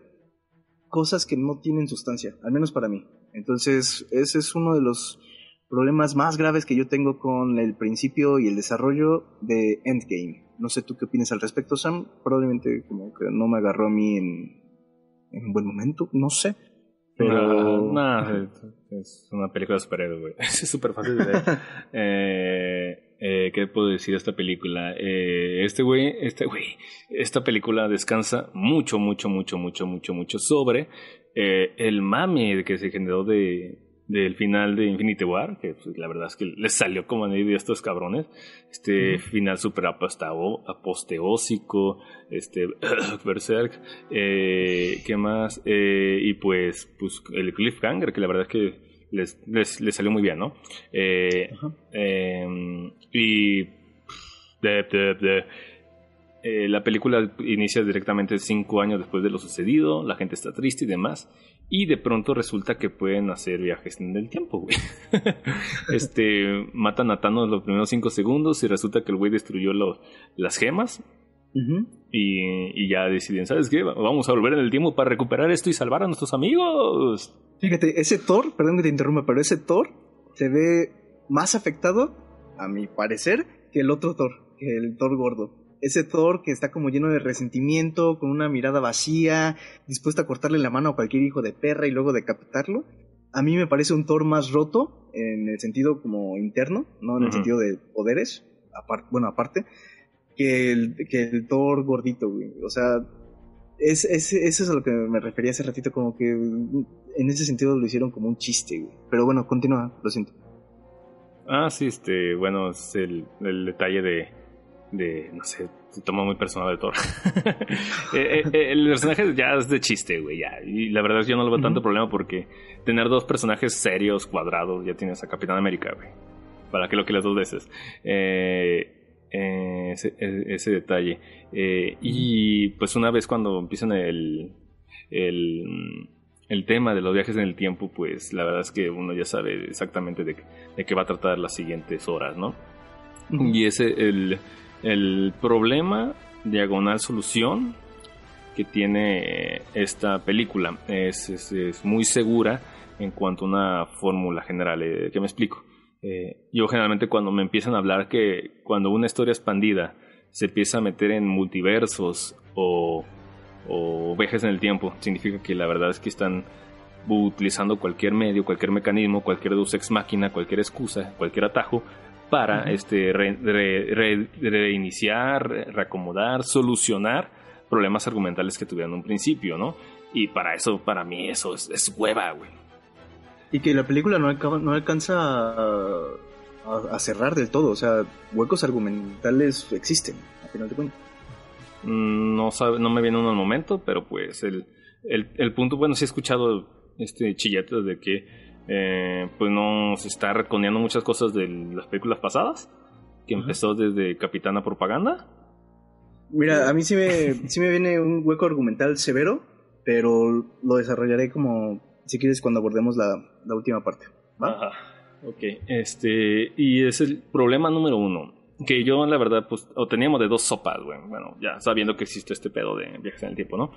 cosas que no tienen sustancia, al menos para mí. Entonces, ese es uno de los problemas más graves que yo tengo con el principio y el desarrollo de Endgame. No sé tú qué opinas al respecto, Sam. Probablemente como que no me agarró a mí en, un buen momento, no sé. Pero... No, es una película de superhéroes, güey. Es súper fácil de ver. eh, eh, ¿Qué puedo decir de esta película? Eh, este güey, este güey, esta película descansa mucho, mucho, mucho, mucho, mucho, mucho sobre eh, el mame que se generó de, del final de Infinity War, que pues, la verdad es que les salió como a de estos cabrones. Este final super aposteósico, este Berserk, eh, ¿qué más? Eh, y pues, pues el cliffhanger, que la verdad es que les, les, salió muy bien, ¿no? Eh, em, y de, de, eh, la película inicia directamente cinco años después de lo sucedido, la gente está triste y demás. Y de pronto resulta que pueden hacer viajes en el tiempo, güey. este, matan a Thanos los primeros cinco segundos y resulta que el güey destruyó las gemas. y, y, ya deciden, ¿sabes qué? Vamos a volver en el tiempo para recuperar esto y salvar a nuestros amigos. Fíjate, ese Thor, perdón que te interrumpa, pero ese Thor se ve más afectado, a mi parecer, que el otro Thor, que el Thor gordo ese Thor que está como lleno de resentimiento, con una mirada vacía, dispuesto a cortarle la mano a cualquier hijo de perra y luego decapitarlo. A mí me parece un Thor más roto en el sentido como interno, no en el sentido de poderes, bueno, aparte, que el, que el Thor gordito, güey. O sea, es, es, eso es a lo que me refería hace ratito, como que en ese sentido lo hicieron como un chiste, güey. Pero bueno, continúa, lo siento. Ah, sí, este, bueno, es el detalle de, de, no sé, se toma muy personal de Thor. Eh, eh, eh, el personaje ya es de chiste, güey, ya. Y la verdad es que yo no lo veo tanto problema porque tener dos personajes serios, cuadrados, ya tienes a Capitán América, güey. Para que lo que las dos veces. ese, ese, detalle. y pues una vez cuando empiezan el, el, el, tema de los viajes en el tiempo, pues la verdad es que uno ya sabe exactamente de, de qué va a tratar las siguientes horas, ¿no? Y ese, el, el problema, diagonal solución, que tiene esta película es, es, muy segura en cuanto a una fórmula general. Eh, que me explico? Eh, yo generalmente cuando me empiezan a hablar que cuando una historia expandida se empieza a meter en multiversos o, o vejes en el tiempo, significa que la verdad es que están utilizando cualquier medio, cualquier mecanismo, cualquier deus ex máquina, cualquier excusa, cualquier atajo para este, reiniciar, reacomodar, solucionar problemas argumentales que tuvieron en un principio, ¿no? Y para eso, para mí, eso es, hueva, güey. Y que la película no, no alcanza a, cerrar del todo, o sea, huecos argumentales existen, a final de cuentas. Mm, no, sabe, no me viene uno al momento, pero pues el, el, el, punto, bueno, sí he escuchado este chillete de que eh, pues no se está reconeando muchas cosas de las películas pasadas, que empezó desde Capitana Propaganda. Mira, a mí sí me, sí me viene un hueco argumental severo, pero lo desarrollaré como, si quieres, cuando abordemos la, la última parte. ¿va? Ajá. Ok, este, y es el problema número uno. Que yo, la verdad, pues, o teníamos de dos sopas, güey. Bueno, ya sabiendo que existe este pedo de viajes en el tiempo, ¿no?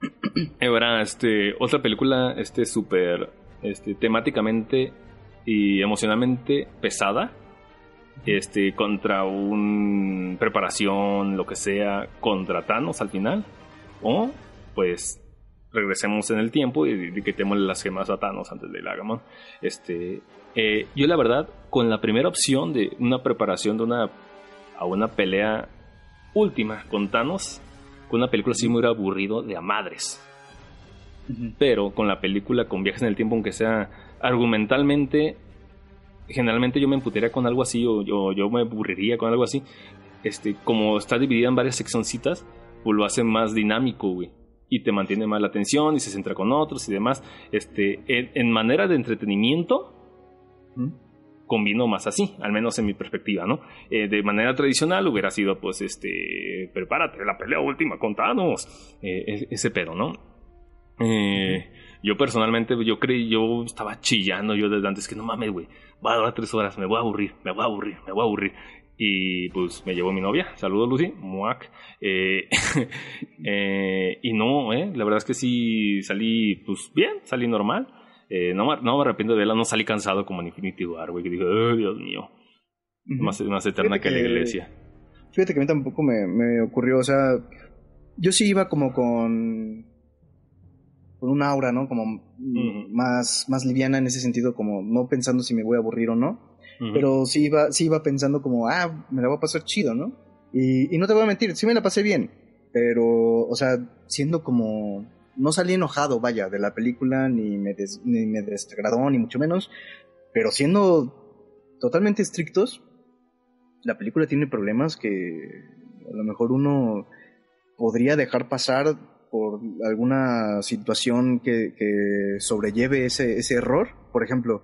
Ahora, este, otra película, este, súper, este, temáticamente y emocionalmente pesada. Este, contra un preparación, lo que sea, contra Thanos al final. O, pues, regresemos en el tiempo y quitemos las gemas a Thanos antes de Agamon. Este, eh, yo la verdad, con la primera opción de una preparación de una a una pelea última con Thanos, con una película así muy aburrido de a madres. Pero con la película con viajes en el tiempo, aunque sea argumentalmente, generalmente yo me emputaría con algo así o yo, yo me aburriría con algo así. Este, como está dividida en varias seccioncitas, pues lo hace más dinámico, güey y te mantiene más la atención y se centra con otros y demás. Este, en, manera de entretenimiento, combino más así, al menos en mi perspectiva, ¿no? Eh, de manera tradicional hubiera sido, pues, este, prepárate, la pelea última, contanos, eh, ese pedo, ¿no? Eh, yo personalmente, yo creí, yo estaba chillando yo desde antes que no mames, güey, va a durar tres horas, me voy a aburrir, me voy a aburrir, me voy a aburrir. Y pues me llevó mi novia. Saludos, Lucy. Muac. Eh, eh, y no, eh, la verdad es que sí salí, pues bien, salí normal. No, no me arrepiento de verla, no salí cansado como en Infinity War, güey, que dije, oh, Dios mío. más, más, eterna que, la iglesia. Fíjate que a mí tampoco me, me ocurrió, o sea, yo sí iba como con con un aura, ¿no? Como más, más liviana en ese sentido, como no pensando si me voy a aburrir o no. Pero sí iba, sí iba pensando como, ah, me la voy a pasar chido, ¿no? Y, y no te voy a mentir, sí me la pasé bien. Pero, o sea, siendo como... No salí enojado, vaya, de la película, ni me, ni me desagradó, ni mucho menos. Pero siendo totalmente estrictos, la película tiene problemas que a lo mejor uno podría dejar pasar por alguna situación que, que sobrelleve ese, ese error. Por ejemplo,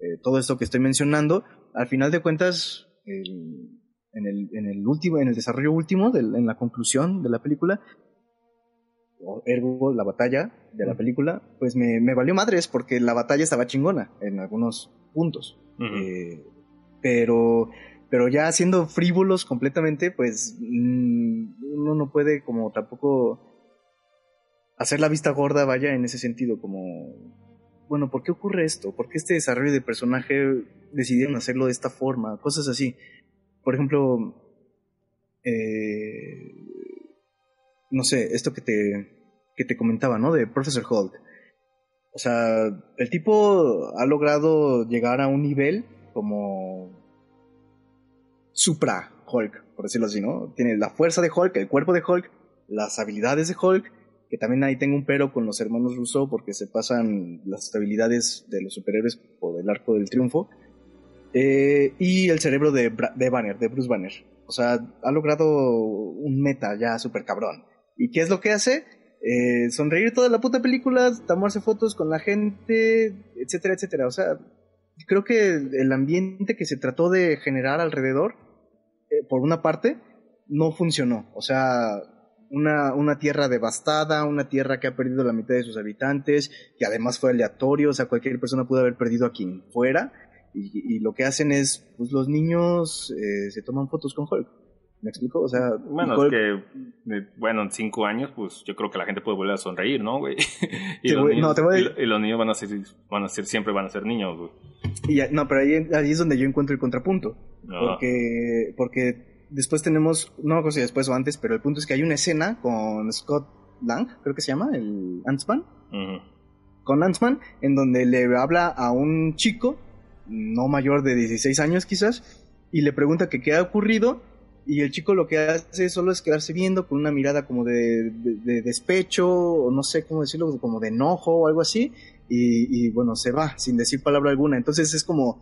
eh, todo esto que estoy mencionando, al final de cuentas, en, el, en, el, último, en el desarrollo último, en la conclusión de la película, ergo la batalla de la película, pues me, me, valió madres porque la batalla estaba chingona en algunos puntos. Eh, pero, pero ya siendo frívolos completamente, pues mm, uno no puede como tampoco hacer la vista gorda, vaya, en ese sentido, como bueno, ¿por qué ocurre esto? ¿Por qué este desarrollo de personaje decidieron hacerlo de esta forma? Cosas así. Por ejemplo, eh, no sé, esto que te, que te comentaba, ¿no? De Professor Hulk. O sea, el tipo ha logrado llegar a un nivel como supra Hulk, por decirlo así, ¿no? Tiene la fuerza de Hulk, el cuerpo de Hulk, las habilidades de Hulk que también ahí tengo un pero con los hermanos Rousseau porque se pasan las habilidades de los superhéroes por el arco del triunfo. Eh, y el cerebro de, de, Banner, de Bruce Banner. O sea, ha logrado un meta ya súper cabrón. ¿Y qué es lo que hace? Eh, sonreír toda la puta película, tomarse fotos con la gente, etcétera, etcétera. O sea, creo que el ambiente que se trató de generar alrededor, eh, por una parte, no funcionó. O sea, una, una tierra devastada, una tierra que ha perdido la mitad de sus habitantes, que además fue aleatorio, o sea, cualquier persona pudo haber perdido a quien fuera, y, lo que hacen es, pues los niños eh, se toman fotos con Hulk. ¿Me explico? O sea, bueno, es que, eh, bueno, en cinco años, pues yo creo que la gente puede volver a sonreír, ¿no, güey? y, los niños, y, los niños van a ser, van a ser, siempre van a ser niños, güey. Y no, pero ahí, ahí es donde yo encuentro el contrapunto. Porque, porque después tenemos, no me acuerdo si después o antes, pero el punto es que hay una escena con Scott Lang, creo que se llama, el Antsman. Con Antsman, en donde le habla a un chico, no mayor de 16 años quizás, y le pregunta que qué ha ocurrido. Y el chico lo que hace solo es quedarse viendo con una mirada como de, despecho, o no sé cómo decirlo, como de enojo o algo así. Y, y, bueno, se va sin decir palabra alguna. Entonces es como,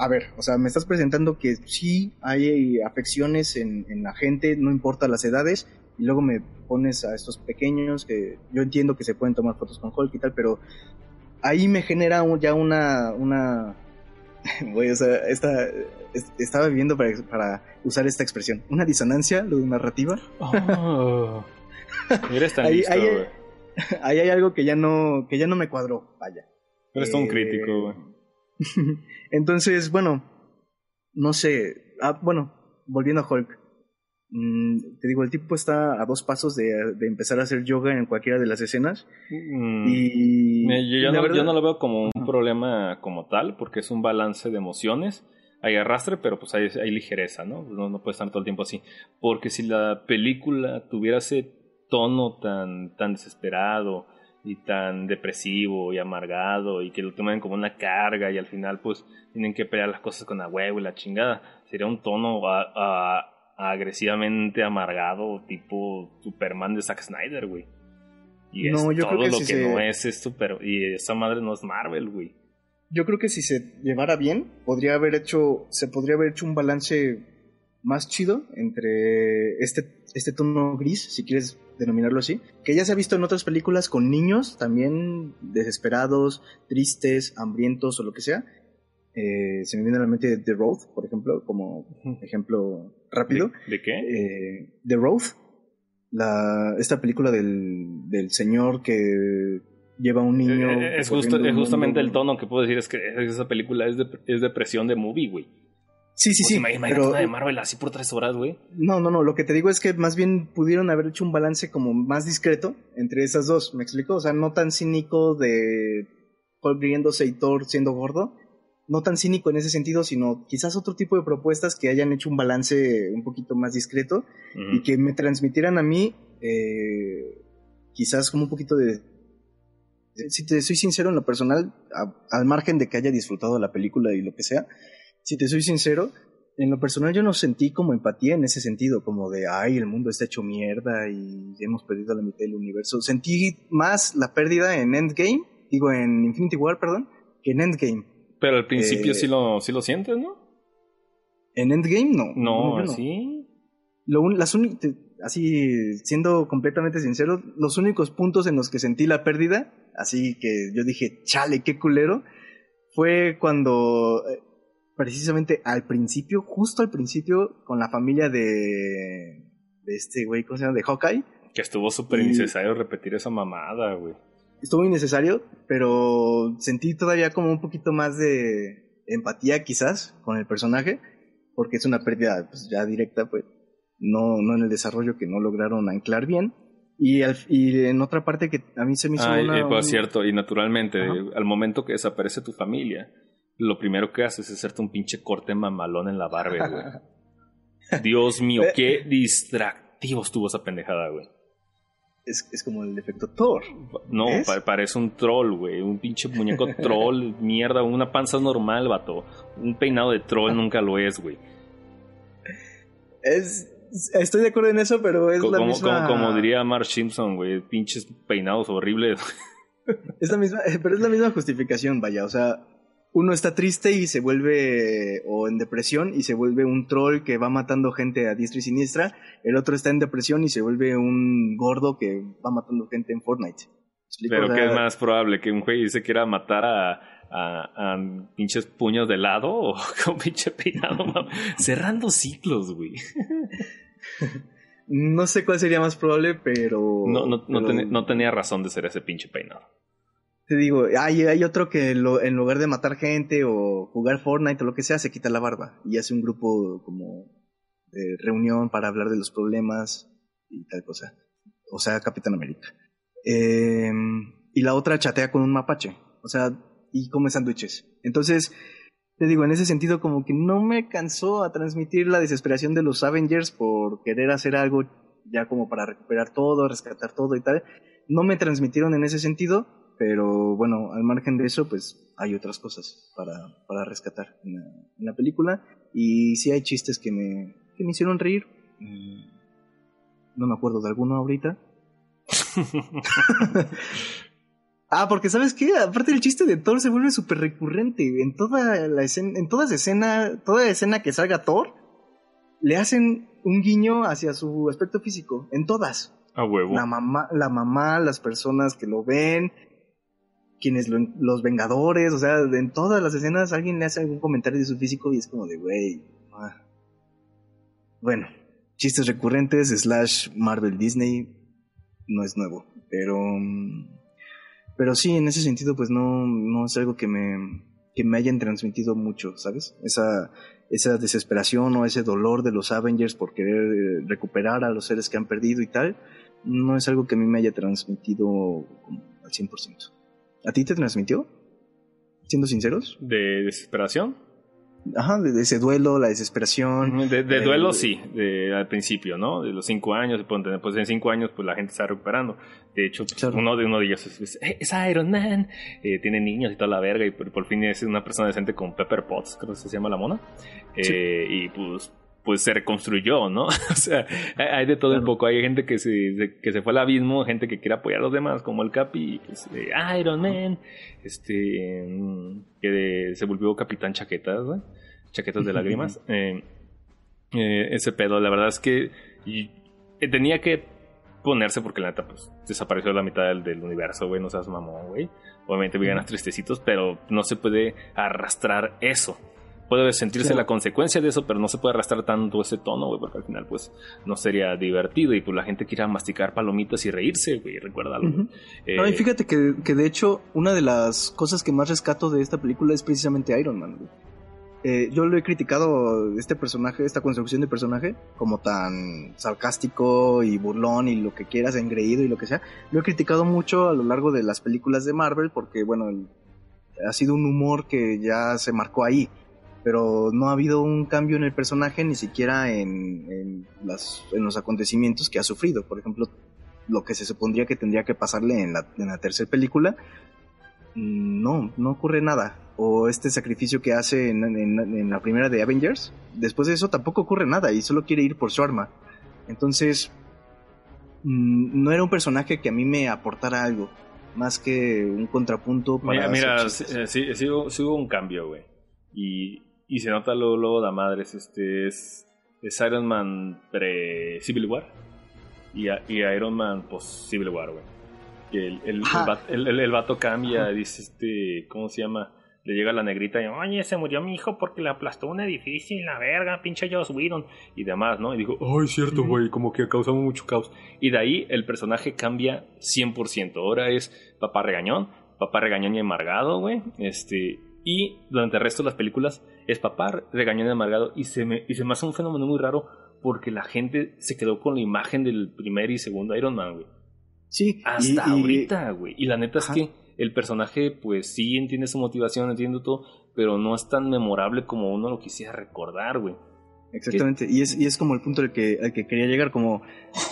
a ver, o sea, me estás presentando que sí hay afecciones en, en la gente, no importa las edades, y luego me pones a estos pequeños que yo entiendo que se pueden tomar fotos con Hulk y tal, pero ahí me genera ya una, una, güey, o sea, esta, estaba viviendo para, para, usar esta expresión, una disonancia, lo de narrativa. Oh, eres tan ahí, ahí, hay algo que ya no, que ya no me cuadró, vaya. Eres eh, un crítico, güey. Entonces, bueno, no sé, ah, bueno, volviendo a Hulk. Mm, te digo, el tipo está a dos pasos de, empezar a hacer yoga en cualquiera de las escenas. Mm. Y. Yo, no, lo veo como un problema como tal, porque es un balance de emociones. Hay arrastre, pero pues hay, hay ligereza, ¿no? ¿no? No puede estar todo el tiempo así. Porque si la película tuviera ese tono tan, tan desesperado y tan depresivo y amargado y que lo tomen como una carga y al final pues tienen que pelear las cosas con la huevo y la chingada, sería un tono a agresivamente amargado, tipo Superman de Zack Snyder, güey. Y no, es yo todo creo que lo que no es, es super, y esa madre no es Marvel, güey. Yo creo que si se llevara bien, podría haber hecho, se podría haber hecho un balance más chido entre este, este tono gris, si quieres denominarlo así, que ya se ha visto en otras películas con niños también desesperados, tristes, hambrientos o lo que sea, eh, se me viene a la mente The Road, por ejemplo, como ejemplo rápido. ¿De, qué? Eh, The Road, la, esta película del, del señor que lleva a un niño. Eh, es, justamente el tono que puedo decir, es que esa película es, de, es depresión de movie, güey. Sí, sí, sí. Imagínate pero, una de Marvel así por tres horas, güey. No, no, no. Lo que te digo es que más bien pudieron haber hecho un balance como más discreto entre esas dos. ¿Me explico? O sea, no tan cínico de Paul riéndose y Thor siendo gordo, no tan cínico en ese sentido, sino quizás otro tipo de propuestas que hayan hecho un balance un poquito más discreto y que me transmitieran a mí eh, quizás como un poquito de... Si te soy sincero en lo personal, al margen de que haya disfrutado la película y lo que sea, si te soy sincero, en lo personal yo no sentí como empatía en ese sentido, como de, ay, el mundo está hecho mierda y hemos perdido la mitad del universo. Sentí más la pérdida en Endgame, digo en Infinity War, perdón, que en Endgame pero al principio sí, eh, lo, sí lo sientes, ¿no? En Endgame no. No, no ¿sí? Lo, las así, siendo completamente sincero, los únicos puntos en los que sentí la pérdida, así que yo dije, chale, qué culero, fue cuando, eh, precisamente al principio, justo al principio, con la familia de, de este güey, ¿cómo se llama? De Hawkeye. Que estuvo súper innecesario repetir esa mamada, güey estuvo innecesario, pero sentí todavía como un poquito más de empatía quizás con el personaje, porque es una pérdida pues, ya directa, pues no, no en el desarrollo que no lograron anclar bien. Y, y en otra parte que a mí se me hizo una, eh, pues, cierto, y naturalmente, al momento que desaparece tu familia, lo primero que haces es hacerte un pinche corte mamalón en la barba, güey. Dios mío, eh, qué distractivo estuvo esa pendejada, güey es, es como el efecto Thor. No, parece un troll, güey. Un pinche muñeco troll, mierda. Una panza normal, vato. Un peinado de troll nunca lo es, güey. Es, estoy de acuerdo en eso, pero es la misma... Como, diría Mark Simpson, güey. Pinches peinados horribles. es la misma, pero es la misma justificación, vaya. O sea, uno está triste y se vuelve, o en depresión, y se vuelve un troll que va matando gente a diestra y siniestra. El otro está en depresión y se vuelve un gordo que va matando gente en Fortnite. Pero ¿qué es más probable? ¿Que un güey se quiera matar a, a, pinches puños de helado o con pinche peinado? Cerrando ciclos, güey. no sé cuál sería más probable, pero... No, no, no tenía razón de ser ese pinche peinado te digo, hay, hay otro que en lugar de matar gente o jugar Fortnite o lo que sea, se quita la barba y hace un grupo como de reunión para hablar de los problemas y tal cosa. O sea, Capitán América. Em, y la otra chatea con un mapache. O sea, y come sándwiches. Entonces, te digo, en ese sentido como que no me cansó a transmitir la desesperación de los Avengers por querer hacer algo ya como para recuperar todo, rescatar todo y tal. No me transmitieron en ese sentido, pero bueno, al margen de eso, pues hay otras cosas para, para rescatar en la, película. Y sí hay chistes que me, que me hicieron reír. Mm, no me acuerdo de alguno ahorita. Ah, porque ¿sabes qué? Aparte el chiste de Thor se vuelve súper recurrente. En toda la escena, en todas escena, toda escena que salga Thor, le hacen un guiño hacia su aspecto físico. En todas. A huevo. La mamá, la mamá, las personas que lo ven, quienes los Vengadores, o sea, en todas las escenas alguien le hace algún comentario de su físico y es como de, güey. Ah". Bueno, chistes recurrentes, slash Marvel Disney, no es nuevo, pero... Pero sí, en ese sentido, pues no, no es algo que me, que me hayan transmitido mucho, ¿sabes? Esa, esa desesperación o ese dolor de los Avengers por querer eh, recuperar a los seres que han perdido y tal, no es algo que a mí me haya transmitido al 100%. ¿A ti te transmitió? Siendo sinceros. ¿De desesperación? Ajá, de, ese duelo, la desesperación. De, duelo sí, de, al principio, ¿no? De los cinco años, pues en cinco años pues la gente está recuperando. De hecho, pues, uno, de, uno de ellos es, es Iron Man, eh, tiene niños y toda la verga y por, fin es una persona decente con Pepper Potts, creo que se llama la mona. Eh, y pues pues se reconstruyó, ¿no? o sea, hay de todo un poco. Hay gente que se, que se fue al abismo, gente que quiere apoyar a los demás, como el Capi, pues, Iron Man, este, que se volvió Capitán Chaquetas, ¿no? Chaquetas de lágrimas. Eh, eh, ese pedo, la verdad es que eh, tenía que ponerse porque la neta, pues, desapareció la mitad del, del universo, güey, no seas mamón, güey. Obviamente vivían a tristecitos, pero no se puede arrastrar eso puede sentirse la consecuencia de eso, pero no se puede arrastrar tanto ese tono, güey, porque al final, pues, no sería divertido y pues la gente quiera masticar palomitas y reírse, güey, recuérdalo. no, y eh, fíjate que, que, de hecho, una de las cosas que más rescato de esta película es precisamente Iron Man, güey. Eh, yo lo he criticado este personaje, esta construcción de personaje, como tan sarcástico y burlón y lo que quieras, engreído y lo que sea. Lo he criticado mucho a lo largo de las películas de Marvel porque, bueno, ha sido un humor que ya se marcó ahí pero no ha habido un cambio en el personaje ni siquiera en, las, en los acontecimientos que ha sufrido. Por ejemplo, lo que se supondría que tendría que pasarle en la, en la tercera película, no, no ocurre nada. O este sacrificio que hace en, en, la primera de Avengers, después de eso tampoco ocurre nada y solo quiere ir por su arma. Entonces, mm, no era un personaje que a mí me aportara algo, más que un contrapunto para... Mira, mira sí, sí, hubo un cambio, güey. Y y se nota luego, luego la madre, este es, es Iron Man pre-Civil War y, y, Iron Man post-Civil War, güey. Que el, el, el, el, vato cambia, dice este, ¿cómo se llama? Le llega la negrita y, oye, se murió mi hijo porque le aplastó un edificio la verga, pinche Joss Whedon. Y demás, ¿no? Y digo, ay, cierto, güey, como que causamos mucho caos. Y de ahí el personaje cambia 100%. Ahora es papá regañón, papá regañón y amargado, güey. Este, y durante el resto de las películas es papá regañón y amargado. Y se, me, y se me hace un fenómeno muy raro porque la gente se quedó con la imagen del primer y segundo Iron Man, güey. Sí. Hasta ahorita, güey. Y la neta es que el personaje, pues sí entiende su motivación, entiende todo, pero no es tan memorable como uno lo quisiera recordar, güey. Exactamente, y es, y es como el punto al que, al que quería llegar, como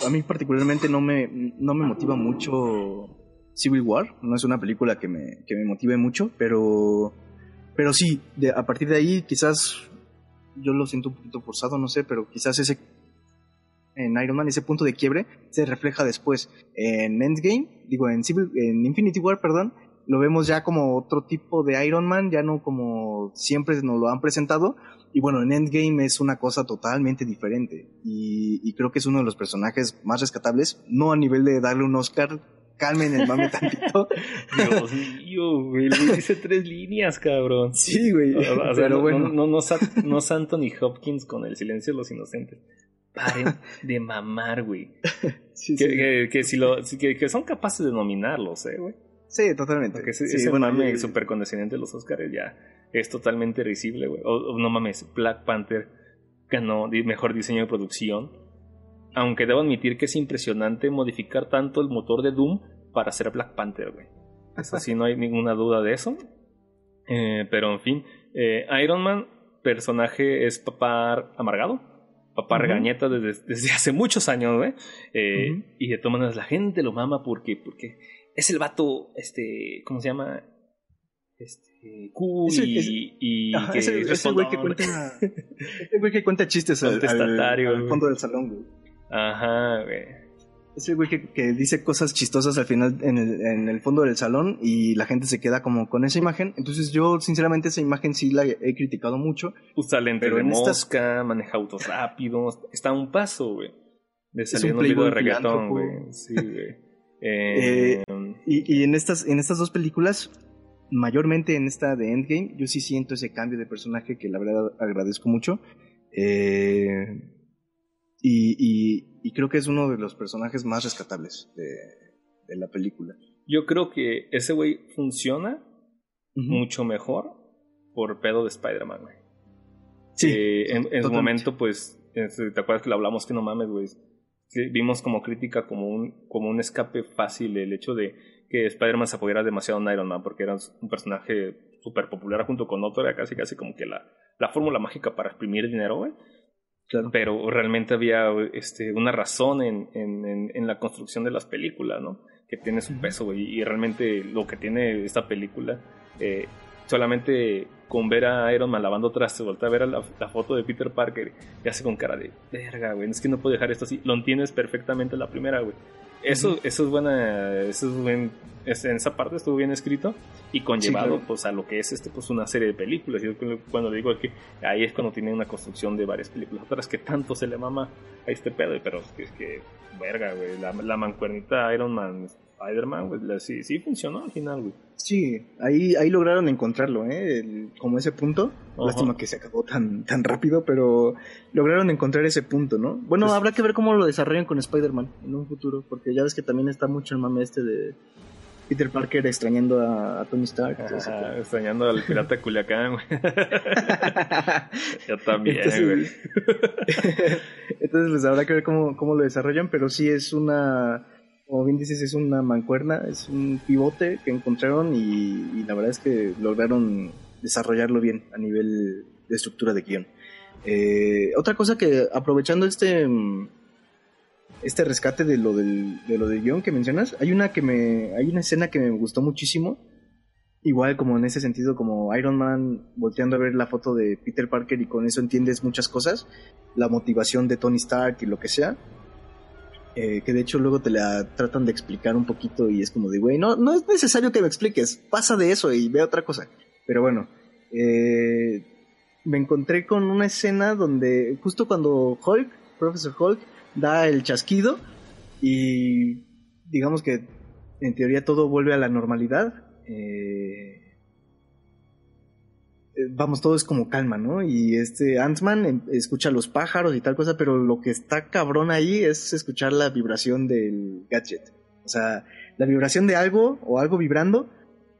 a mí particularmente no me, no me motiva mucho Civil War, no es una película que me, que me motive mucho, pero pero sí, de, a partir de ahí quizás yo lo siento un poquito forzado, no sé, pero quizás ese en Iron Man, ese punto de quiebre se refleja después en Endgame, digo en Civil, en Infinity War, perdón, lo vemos ya como otro tipo de Iron Man, ya no como siempre nos lo han presentado. Y bueno, en Endgame es una cosa totalmente diferente. Y, y creo que es uno de los personajes más rescatables, no a nivel de darle un Oscar calmen el mame tantito. Dios mío, güey, le dice tres líneas, cabrón. Sí, güey. pero bueno. No, no, no, es Anthony Hopkins con el silencio de los inocentes. Paren de mamar, güey. Sí, que, sí. Que, que, si lo, que, que, son capaces de nominarlos, eh, güey. Sí, totalmente. Porque ese, sí, bueno, mame súper condescendiente de los Oscars ya es totalmente risible, güey. O, no mames, Black Panther ganó mejor diseño de producción aunque debo admitir que es impresionante modificar tanto el motor de Doom para hacer Black Panther, güey. Eso sí, no hay ninguna duda de eso. Eh, pero en fin, eh, Iron Man, personaje es papá amargado, papá regañeta desde, hace muchos años, güey. Eh, y de todas maneras la gente lo mama porque, porque es el vato, este, ¿cómo se llama? Este, cool y, y que ese, güey que cuenta, ese güey que cuenta chistes al, al, al, fondo del salón, güey. Ajá, güey. Es el güey que, dice cosas chistosas al final en el, en el, fondo del salón y la gente se queda como con esa imagen. Entonces yo sinceramente esa imagen sí la he criticado mucho. Usa lente de mosca, maneja autos rápidos, está a un paso, güey. De salir un, un video de reggaetón, güey. Sí, güey. Eh, y, y en, estas, en estas dos películas, mayormente en esta de Endgame, yo sí siento ese cambio de personaje que la verdad agradezco mucho. Eh, y, creo que es uno de los personajes más rescatables de, la película. Yo creo que ese güey funciona mucho mejor por pedo de Spider-Man, güey. Sí. en, su momento, pues, ¿te acuerdas que lo hablamos que no mames, güey? vimos como crítica como un, como un escape fácil el hecho de que Spider-Man se apoyara demasiado en Iron Man porque era un personaje súper popular junto con otro, era casi casi como que la, la fórmula mágica para exprimir dinero, güey. Pero realmente había este, una razón en, en, en, la construcción de las películas, ¿no? Que tiene su peso, güey. Y realmente lo que tiene esta película, eh, solamente con ver a Iron Man lavando trastes, voltea a ver la, foto de Peter Parker y hace con cara de verga, güey. Es que no puedo dejar esto así. Lo entiendes perfectamente la primera, güey. Eso, eso es buena, eso es buen, en esa parte estuvo bien escrito y conllevado pues a lo que es este pues una serie de películas. Y cuando digo que ahí es cuando tiene una construcción de varias películas. Otras que tanto se le mama a este pedo, pero es que, verga, güey, la, la mancuernita Iron Man Spider-Man, güey, sí, sí funcionó al final, güey. Sí, ahí, ahí lograron encontrarlo, ¿eh? como ese punto. Lástima que se acabó tan, tan rápido, pero lograron encontrar ese punto, ¿no? Bueno, pues habrá que ver cómo lo desarrollan con Spider-Man en un futuro, porque ya ves que también está mucho el mame este de Peter Parker extrañando a, Tony Stark. extrañando al pirata Culiacán, güey. Yo también, güey. Entonces, pues habrá que ver cómo, cómo lo desarrollan, pero sí es una como bien dices, es una mancuerna, es un pivote que encontraron y, la verdad es que lograron desarrollarlo bien a nivel de estructura de guion. Eh, otra cosa que aprovechando este este rescate de lo del, de lo del guion que mencionas, hay una que me hay una escena que me gustó muchísimo, igual como en ese sentido como Iron Man volteando a ver la foto de Peter Parker y con eso entiendes muchas cosas, la motivación de Tony Stark y lo que sea eh, que de hecho luego te la tratan de explicar un poquito y es como de, güey, no, no es necesario que me expliques, pasa de eso y ve otra cosa. Pero bueno, eh, me encontré con una escena donde justo cuando Hulk, Professor Hulk, da el chasquido y digamos que en teoría todo vuelve a la normalidad. Eh, vamos, todo es como calma, ¿no? Y este Ant-Man em, escucha los pájaros y tal cosa, pero lo que está cabrón ahí es escuchar la vibración del gadget. O sea, la vibración de algo o algo vibrando.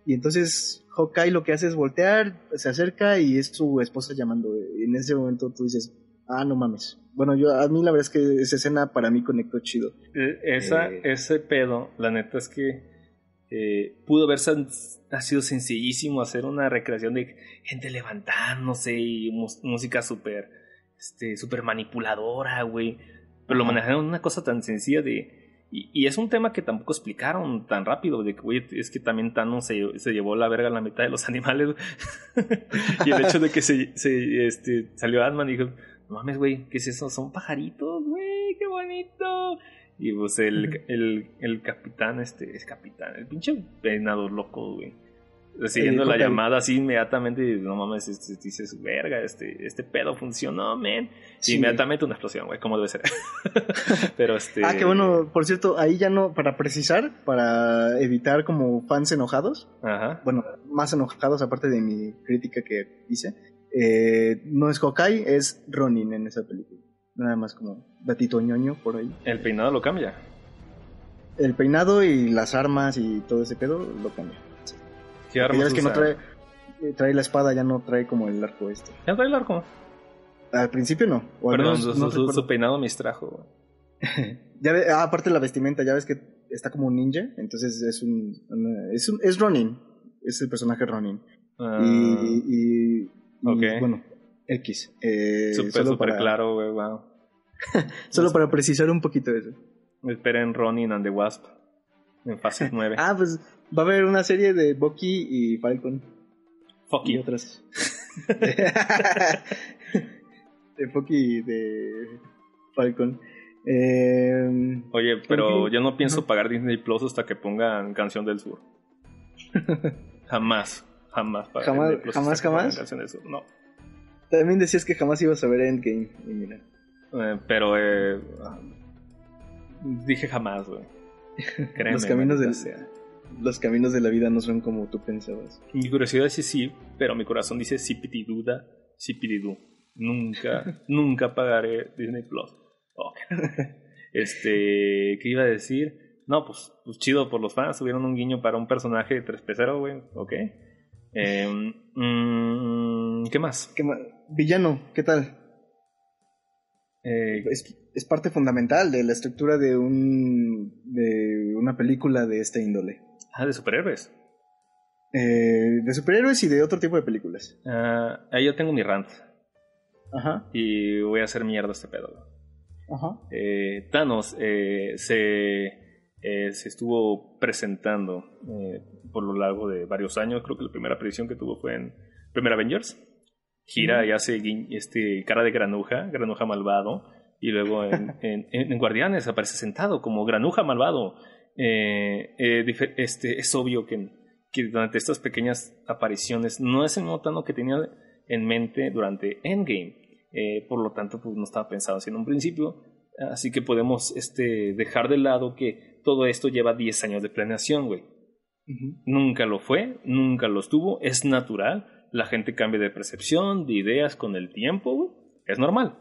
Y entonces Hawkeye lo que hace es voltear, se acerca y es su esposa llamando. Y en ese momento tú dices, ah, no mames. Bueno, yo a mí la verdad es que esa escena para mí conectó chido. Eh, esa, eh, ese pedo, la neta es que pudo haber sido sencillísimo hacer una recreación de gente levantándose y música súper este, super manipuladora, güey. Pero lo manejaron una cosa tan sencilla de... Y, es un tema que tampoco explicaron tan rápido, de que, güey, es que también Thanos se, se llevó la verga a la mitad de los animales. y el hecho de que se, se este, salió Ant-Man y dijo, no mames, güey, ¿qué es eso? Son pajaritos, güey, qué bonito. Y pues el, el, el capitán, este, es capitán, el pinche peinado loco, güey. Recibiendo la llamada así inmediatamente, no mames, este, dices, verga, este, este pedo funcionó, men. Inmediatamente una explosión, güey, como debe ser. Pero este. Ah, que bueno, por cierto, ahí ya no, para precisar, para evitar como fans enojados. Ajá. Bueno, más enojados aparte de mi crítica que hice. Eh, no es Hawkeye, es Ronin en esa película. Nada más como datito ñoño por ahí. ¿El peinado lo cambia? El peinado y las armas y todo ese pedo lo cambia. ¿Qué armas ya ves que no trae, eh, trae la espada, ya no trae como el arco este. ¿Ya trae el arco? Al principio no. Perdón, su, peinado me distrajo. ya ah, aparte la vestimenta, ya ves que está como un ninja, entonces es un, es, un, es Ronin, es el personaje Ronin. Ah. y, y, bueno, X. Eh, súper, súper claro, güey, wow. solo para precisar un poquito eso. Esperen Ronin and the Wasp en fase 9. ah, pues va a haber una serie de Bucky y Falcon. Fuck y otras. de Bucky y de Falcon. Eh, Oye, pero yo no pienso pagar Disney Plus hasta que pongan Canción del Sur. jamás, jamás pagar jamás, Disney Plus jamás, jamás. Canción del Sur, no. También decías que jamás ibas a ver Endgame, y mira. Eh, pero eh, dije jamás, güey. los caminos de los caminos de la vida no son como tú pensabas. Mi curiosidad dice sí, pero mi corazón dice sí duda, sí Nunca, nunca pagaré Disney Plus. Este, ¿qué iba a decir? No, pues, pues chido por los fans. Tuvieron un guiño para un personaje de 3 peceros, güey. Ok. Em, mm, ¿Qué más? ¿Qué Villano, ¿qué tal? Eh, es, parte fundamental de la estructura de, un, de una película de esta índole. Ah, de superhéroes. Eh, de superhéroes y de otro tipo de películas. Ah, ahí yo tengo mi rant. Ajá. Y voy a hacer mierda este pedo. Ajá. Eh, Thanos se, se estuvo presentando por lo largo de varios años. Creo que la primera aparición que tuvo fue en Primer Avengers gira y hace este, cara de granuja, granuja malvado, y luego en, en, Guardianes aparece sentado como granuja malvado. Eh, eh, este, es obvio que, que, durante estas pequeñas apariciones no es el notano que tenía en mente durante Endgame. Eh, por lo tanto, pues no estaba pensado así en un principio. Así que podemos este, dejar de lado que todo esto lleva 10 años de planeación, güey. Nunca lo fue, nunca lo estuvo, es natural la gente cambia de percepción, de ideas con el tiempo, güey. Es normal.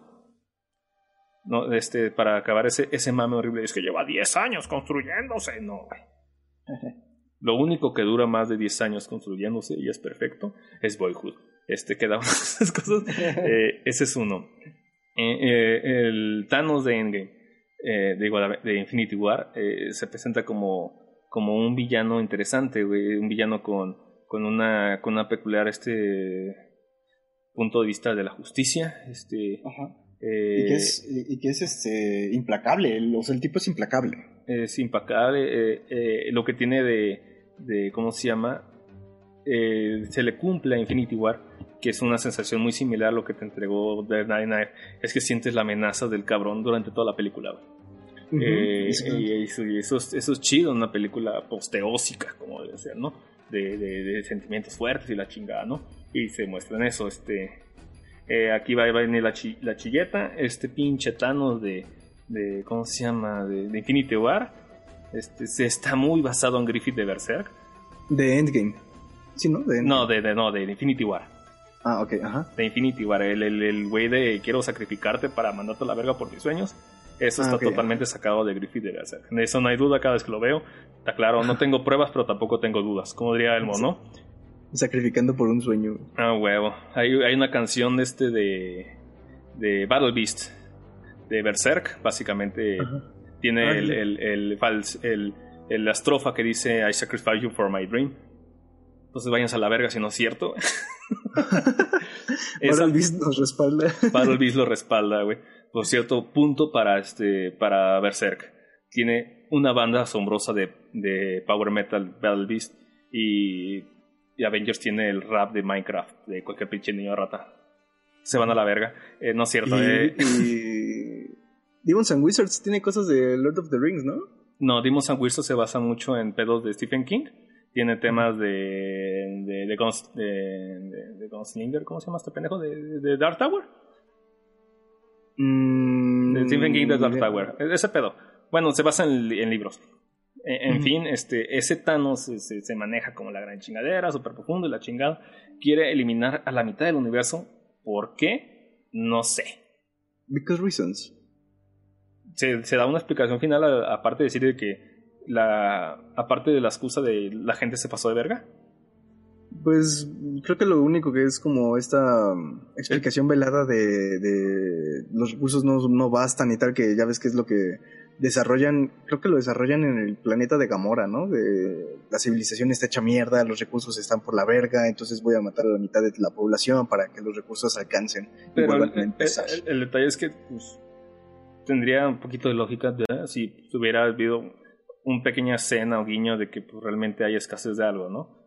No, este, para acabar ese, ese mame horrible es que lleva 10 años construyéndose. No, güey. Lo único que dura más de 10 años construyéndose y es perfecto es Boyhood. Este queda esas cosas. Eh, ese es uno. Eh, eh, el Thanos de Endgame, de, de Infinity War, se presenta como, como un villano interesante, güey. Un villano con con una, con una peculiar este punto de vista de la justicia. Este, eh, y que es, y que es este, implacable, el, o sea, el tipo es implacable. Es implacable, eh, eh, lo que tiene de, de ¿cómo se llama? se le cumple a Infinity War, que es una sensación muy similar a lo que te entregó The Night Night, es que sientes la amenaza del cabrón durante toda la película. Y, eso, eso, es chido una película posteósica, como debe ser, ¿no? de, sentimientos fuertes y la chingada, ¿no? Y se muestran eso, este... Eh, aquí va, a venir la, la, chilleta, este pinche Thanos de, de ¿cómo se llama? De, Infinity War, este, se está muy basado en Griffith de Berserk. De Endgame. ¿Sí, no? De No, de, no, de Infinity War. Ah, ok, ajá. De Infinity War, el güey el, de quiero sacrificarte para mandarte a la verga por mis sueños. Eso ah, está totalmente sacado de Griffith de eso no hay duda cada vez que lo veo. Está claro, no tengo pruebas, pero tampoco tengo dudas. Como diría Elmo, ¿no? Sacrificando por un sueño. Ah, huevo. Hay, hay una canción de este de, de Battle Beast, de Berserk, básicamente. Tiene ah, el, el, el, el, la estrofa que dice I sacrifice you for my dream. Entonces váyanse a la verga si no es cierto. Battle Beast nos respalda. Battle Beast lo respalda, güey por cierto punto para, este, para Berserk. Tiene una banda asombrosa de, de power metal, Battle Beast, y, y, Avengers tiene el rap de Minecraft, de cualquier pinche niño rata. Se van a la verga. Eh, no es cierto, y, eh. Y... Demons and Wizards tiene cosas de Lord of the Rings, ¿no? No, Demons and Wizards se basa mucho en pedos de Stephen King. Tiene temas de. de. de, de, de, ¿cómo se llama este pendejo? De, de Dark Tower. Mm, Stephen King de Dark Tower. Ese pedo. Bueno, se basa en, libros. E, en, fin, este, ese Thanos se, se, maneja como la gran chingadera, súper profundo y la chingada. Quiere eliminar a la mitad del universo. ¿Por qué? No sé. Because reasons. Se, se da una explicación final, aparte de decir que la, aparte de la excusa de la gente se pasó de verga. Pues creo que lo único que es como esta um, explicación velada de, de los recursos no, no, bastan y tal, que ya ves que es lo que desarrollan, creo que lo desarrollan en el planeta de Gamora, ¿no? De, la civilización está hecha mierda, los recursos están por la verga, entonces voy a matar a la mitad de la población para que los recursos alcancen. Pero el, el, detalle es que pues, tendría un poquito de lógica si hubiera habido un pequeña escena o guiño de que pues, realmente hay escasez de algo, ¿no?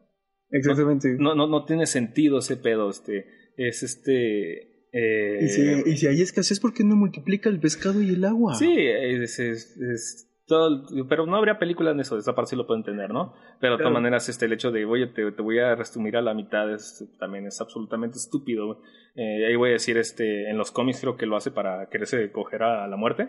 Exactamente. No, no, no tiene sentido ese pedo. Este, es este. Eh, y, si, y si hay escasez, ¿por qué no multiplica el pescado y el agua? Sí, es, es, es todo, pero no habría película en eso, esa parte sí lo puedo entender, ¿no? Pero de todas maneras, este, el hecho de, oye, te, te, voy a resumir a la mitad es, también es absolutamente estúpido. Eh, ahí voy a decir, este, en los cómics creo que lo hace para quererse coger a la muerte.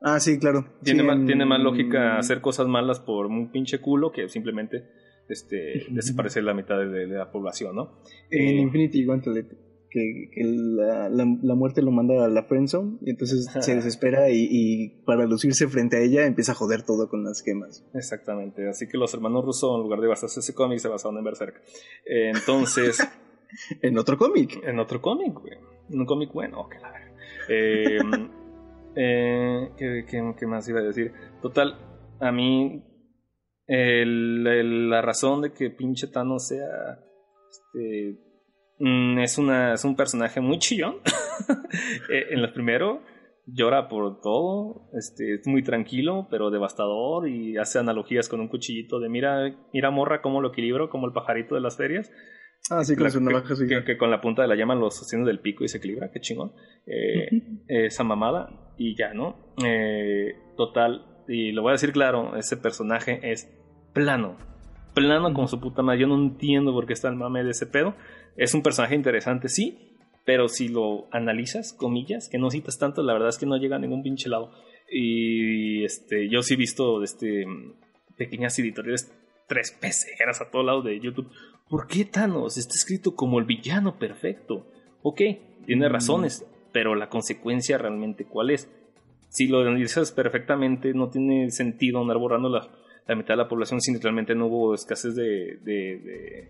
Ah, sí, claro. Tiene, Sí, más, en- tiene más lógica hacer cosas malas por un pinche culo que simplemente este, desaparecer la mitad de, de la población, ¿no? En Eh, Infinity Gauntlet, que, que la, la, la muerte lo manda a la friendzone y entonces se desespera y, y para lucirse frente a ella empieza a joder todo con las gemas. Exactamente, así que los hermanos Russo en lugar de basarse en ese cómic se basaron en Berserk. Eh, entonces, En otro cómic. en otro cómic, güey. En un cómic bueno, que la verga. Eh, eh, ¿qué, qué, qué más iba a decir? Total, a mí el- el- la razón de que pinche Thanos sea este, mm, es, una, es un personaje muy chillón. Eh, en el primero llora por todo, este, es muy tranquilo, pero devastador y hace analogías con un cuchillito de mira, mira morra cómo lo equilibro, como el pajarito de las ferias. Ah, sí, con su navaja suiza. que- que con la punta de la llama lo sostiene del pico y se equilibra, qué chingón. Eh, esa mamada y ya, ¿no? Eh, total, y lo voy a decir claro, ese personaje es plano. Plano como su puta madre. Yo no entiendo por qué está el mame de ese pedo. Es un personaje interesante, sí, pero si lo analizas, comillas, que no citas tanto, la verdad es que no llega a ningún pinche lado. Y este, yo sí he visto este, pequeñas editoriales tres peceras a todo lado de YouTube. ¿Por qué Thanos está escrito como el villano perfecto? Ok, tiene Mm. razones, pero la consecuencia realmente cuál es. Si lo analizas perfectamente, no tiene sentido andar borrando la, la mitad de la población si realmente no hubo escasez de, de, de-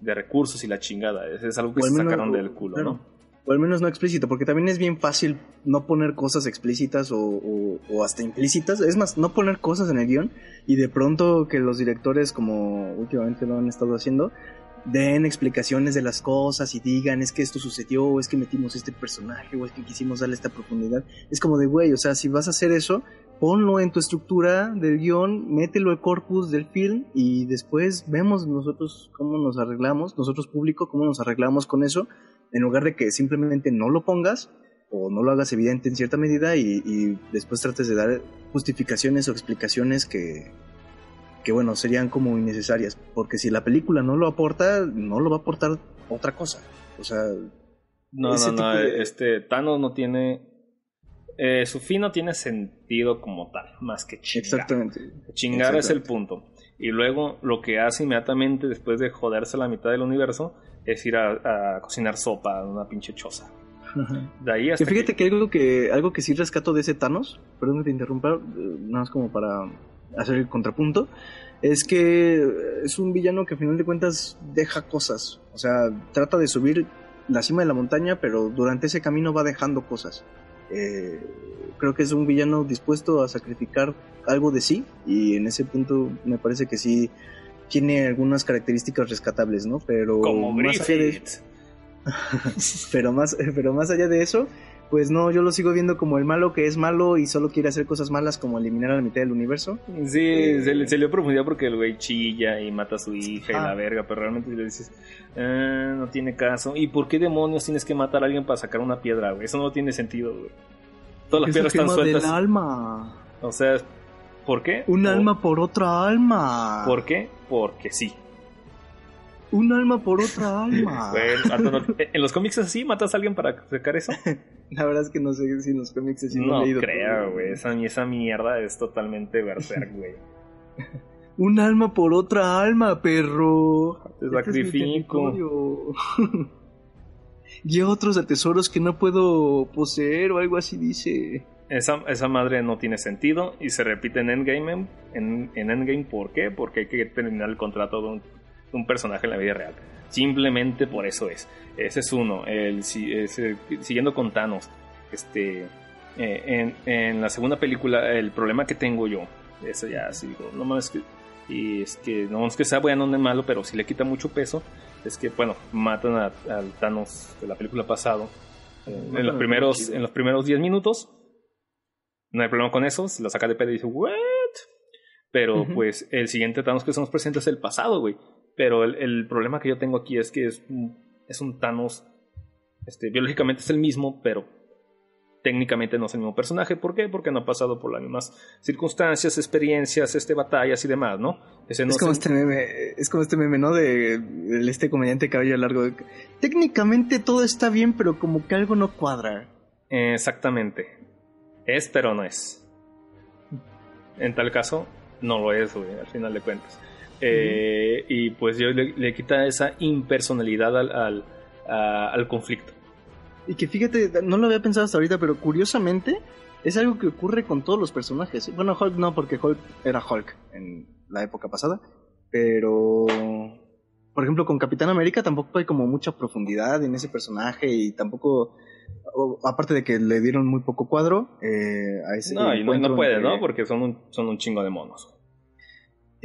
de recursos y la chingada. Es, es algo que se menos- sacaron del culo, claro. ¿no? O al menos no explícito, porque también es bien fácil no poner cosas explícitas o, o- o hasta implícitas. Es más, no poner cosas en el guion y de pronto que los directores, como últimamente lo han estado haciendo, den explicaciones de las cosas y digan es que esto sucedió, o es que metimos este personaje, o es que quisimos darle esta profundidad. Es como de, güey, o sea, si vas a hacer eso, ponlo en tu estructura del guion, mételo al corpus del film y después vemos nosotros cómo nos arreglamos, nosotros público, cómo nos arreglamos con eso en lugar de que simplemente no lo pongas o no lo hagas evidente en cierta medida y, y después trates de dar justificaciones o explicaciones que, que, bueno, serían como innecesarias. Porque si la película no lo aporta, no lo va a aportar otra cosa. O sea, No, no, no. de- Este, Thanos no tiene. Eh, su fin no tiene sentido como tal, más que chingar. exactamente. Chingar es el Exactamente. punto. Y luego lo que hace inmediatamente después de joderse la mitad del universo es ir a, a cocinar sopa en una pinche choza. De ahí Que hasta. fíjate que algo que algo que sí rescato de ese Thanos, perdón que te interrumpa, eh, nada más como para hacer el contrapunto, es que es un villano que a final de cuentas deja cosas, o sea, trata de subir la cima de la montaña, pero durante ese camino va dejando cosas. Eh, creo que es un villano dispuesto a sacrificar algo de sí y en ese punto me parece que sí tiene algunas características rescatables, ¿no? Pero como más allá de Griffith. pero más, pero más allá de eso, pues no, yo lo sigo viendo como el malo que es malo y solo quiere hacer cosas malas como eliminar a la mitad del universo. Sí, Eh, se, le, se le dio profundidad porque el güey chilla y mata a su hija y la verga, pero realmente le dices, "Ah, no tiene caso. ¿Y por qué demonios tienes que matar a alguien para sacar una piedra, güey? Eso no tiene sentido, güey. Todas las piedras están gema del sueltas. alma. O sea, ¿por qué? Un O- alma por otra alma. ¿Por qué? Porque sí. Un alma por otra alma. Todo- ¿En los cómics es así? ¿Matas a alguien para sacar eso? La verdad es que no sé si en los cómics así no he leído. creo, pero- güey. Esa, esa mierda es totalmente berserk, güey. Un alma por otra alma, perro. Te Este sacrifico. Guía otros a tesoros que no puedo poseer o algo así dice. Esa, esa madre no tiene sentido y se repite en Endgame. En, en Endgame, ¿por qué? Porque hay que terminar el contrato de un, de un personaje en la vida real. Simplemente por eso es. Ese es uno. El, ese- siguiendo con Thanos. Este, eh, en, en la segunda película, el problema que tengo yo, eso ya sí digo, no mames que. Y es que no es que sea bueno ni malo, pero si le quita mucho peso. Es que, bueno, matan a- al Thanos de la película pasado. eh, en, los primeros, en los primeros 10 minutos. No hay problema con eso. Si lo saca de pedo y dice, ¿what? Pero pues el siguiente Thanos que estamos presentes es el pasado, güey. Pero el, el problema que yo tengo aquí es que es es un Thanos Este, biológicamente es el mismo, pero técnicamente no es el mismo personaje. ¿Por qué? Porque no ha pasado por las mismas circunstancias, experiencias, este, batallas y demás, ¿no? es, como este meme, es como este meme, ¿no? De, este comediante cabello largo. Técnicamente todo está bien, pero como que algo no cuadra. Exactamente. Es, pero no es. En tal caso, no lo es, güey, al final de cuentas. Eh, y pues yo le, quita esa impersonalidad al, al conflicto. Y que fíjate, no lo había pensado hasta ahorita, pero curiosamente es algo que ocurre con todos los personajes. Bueno, Hulk no, porque Hulk era Hulk en la época pasada. Pero, por ejemplo, con Capitán América tampoco hay como mucha profundidad en ese personaje y tampoco, aparte de que le dieron muy poco cuadro eh, a ese. No, y no, puede, ¿no? Porque son un, son un chingo de monos.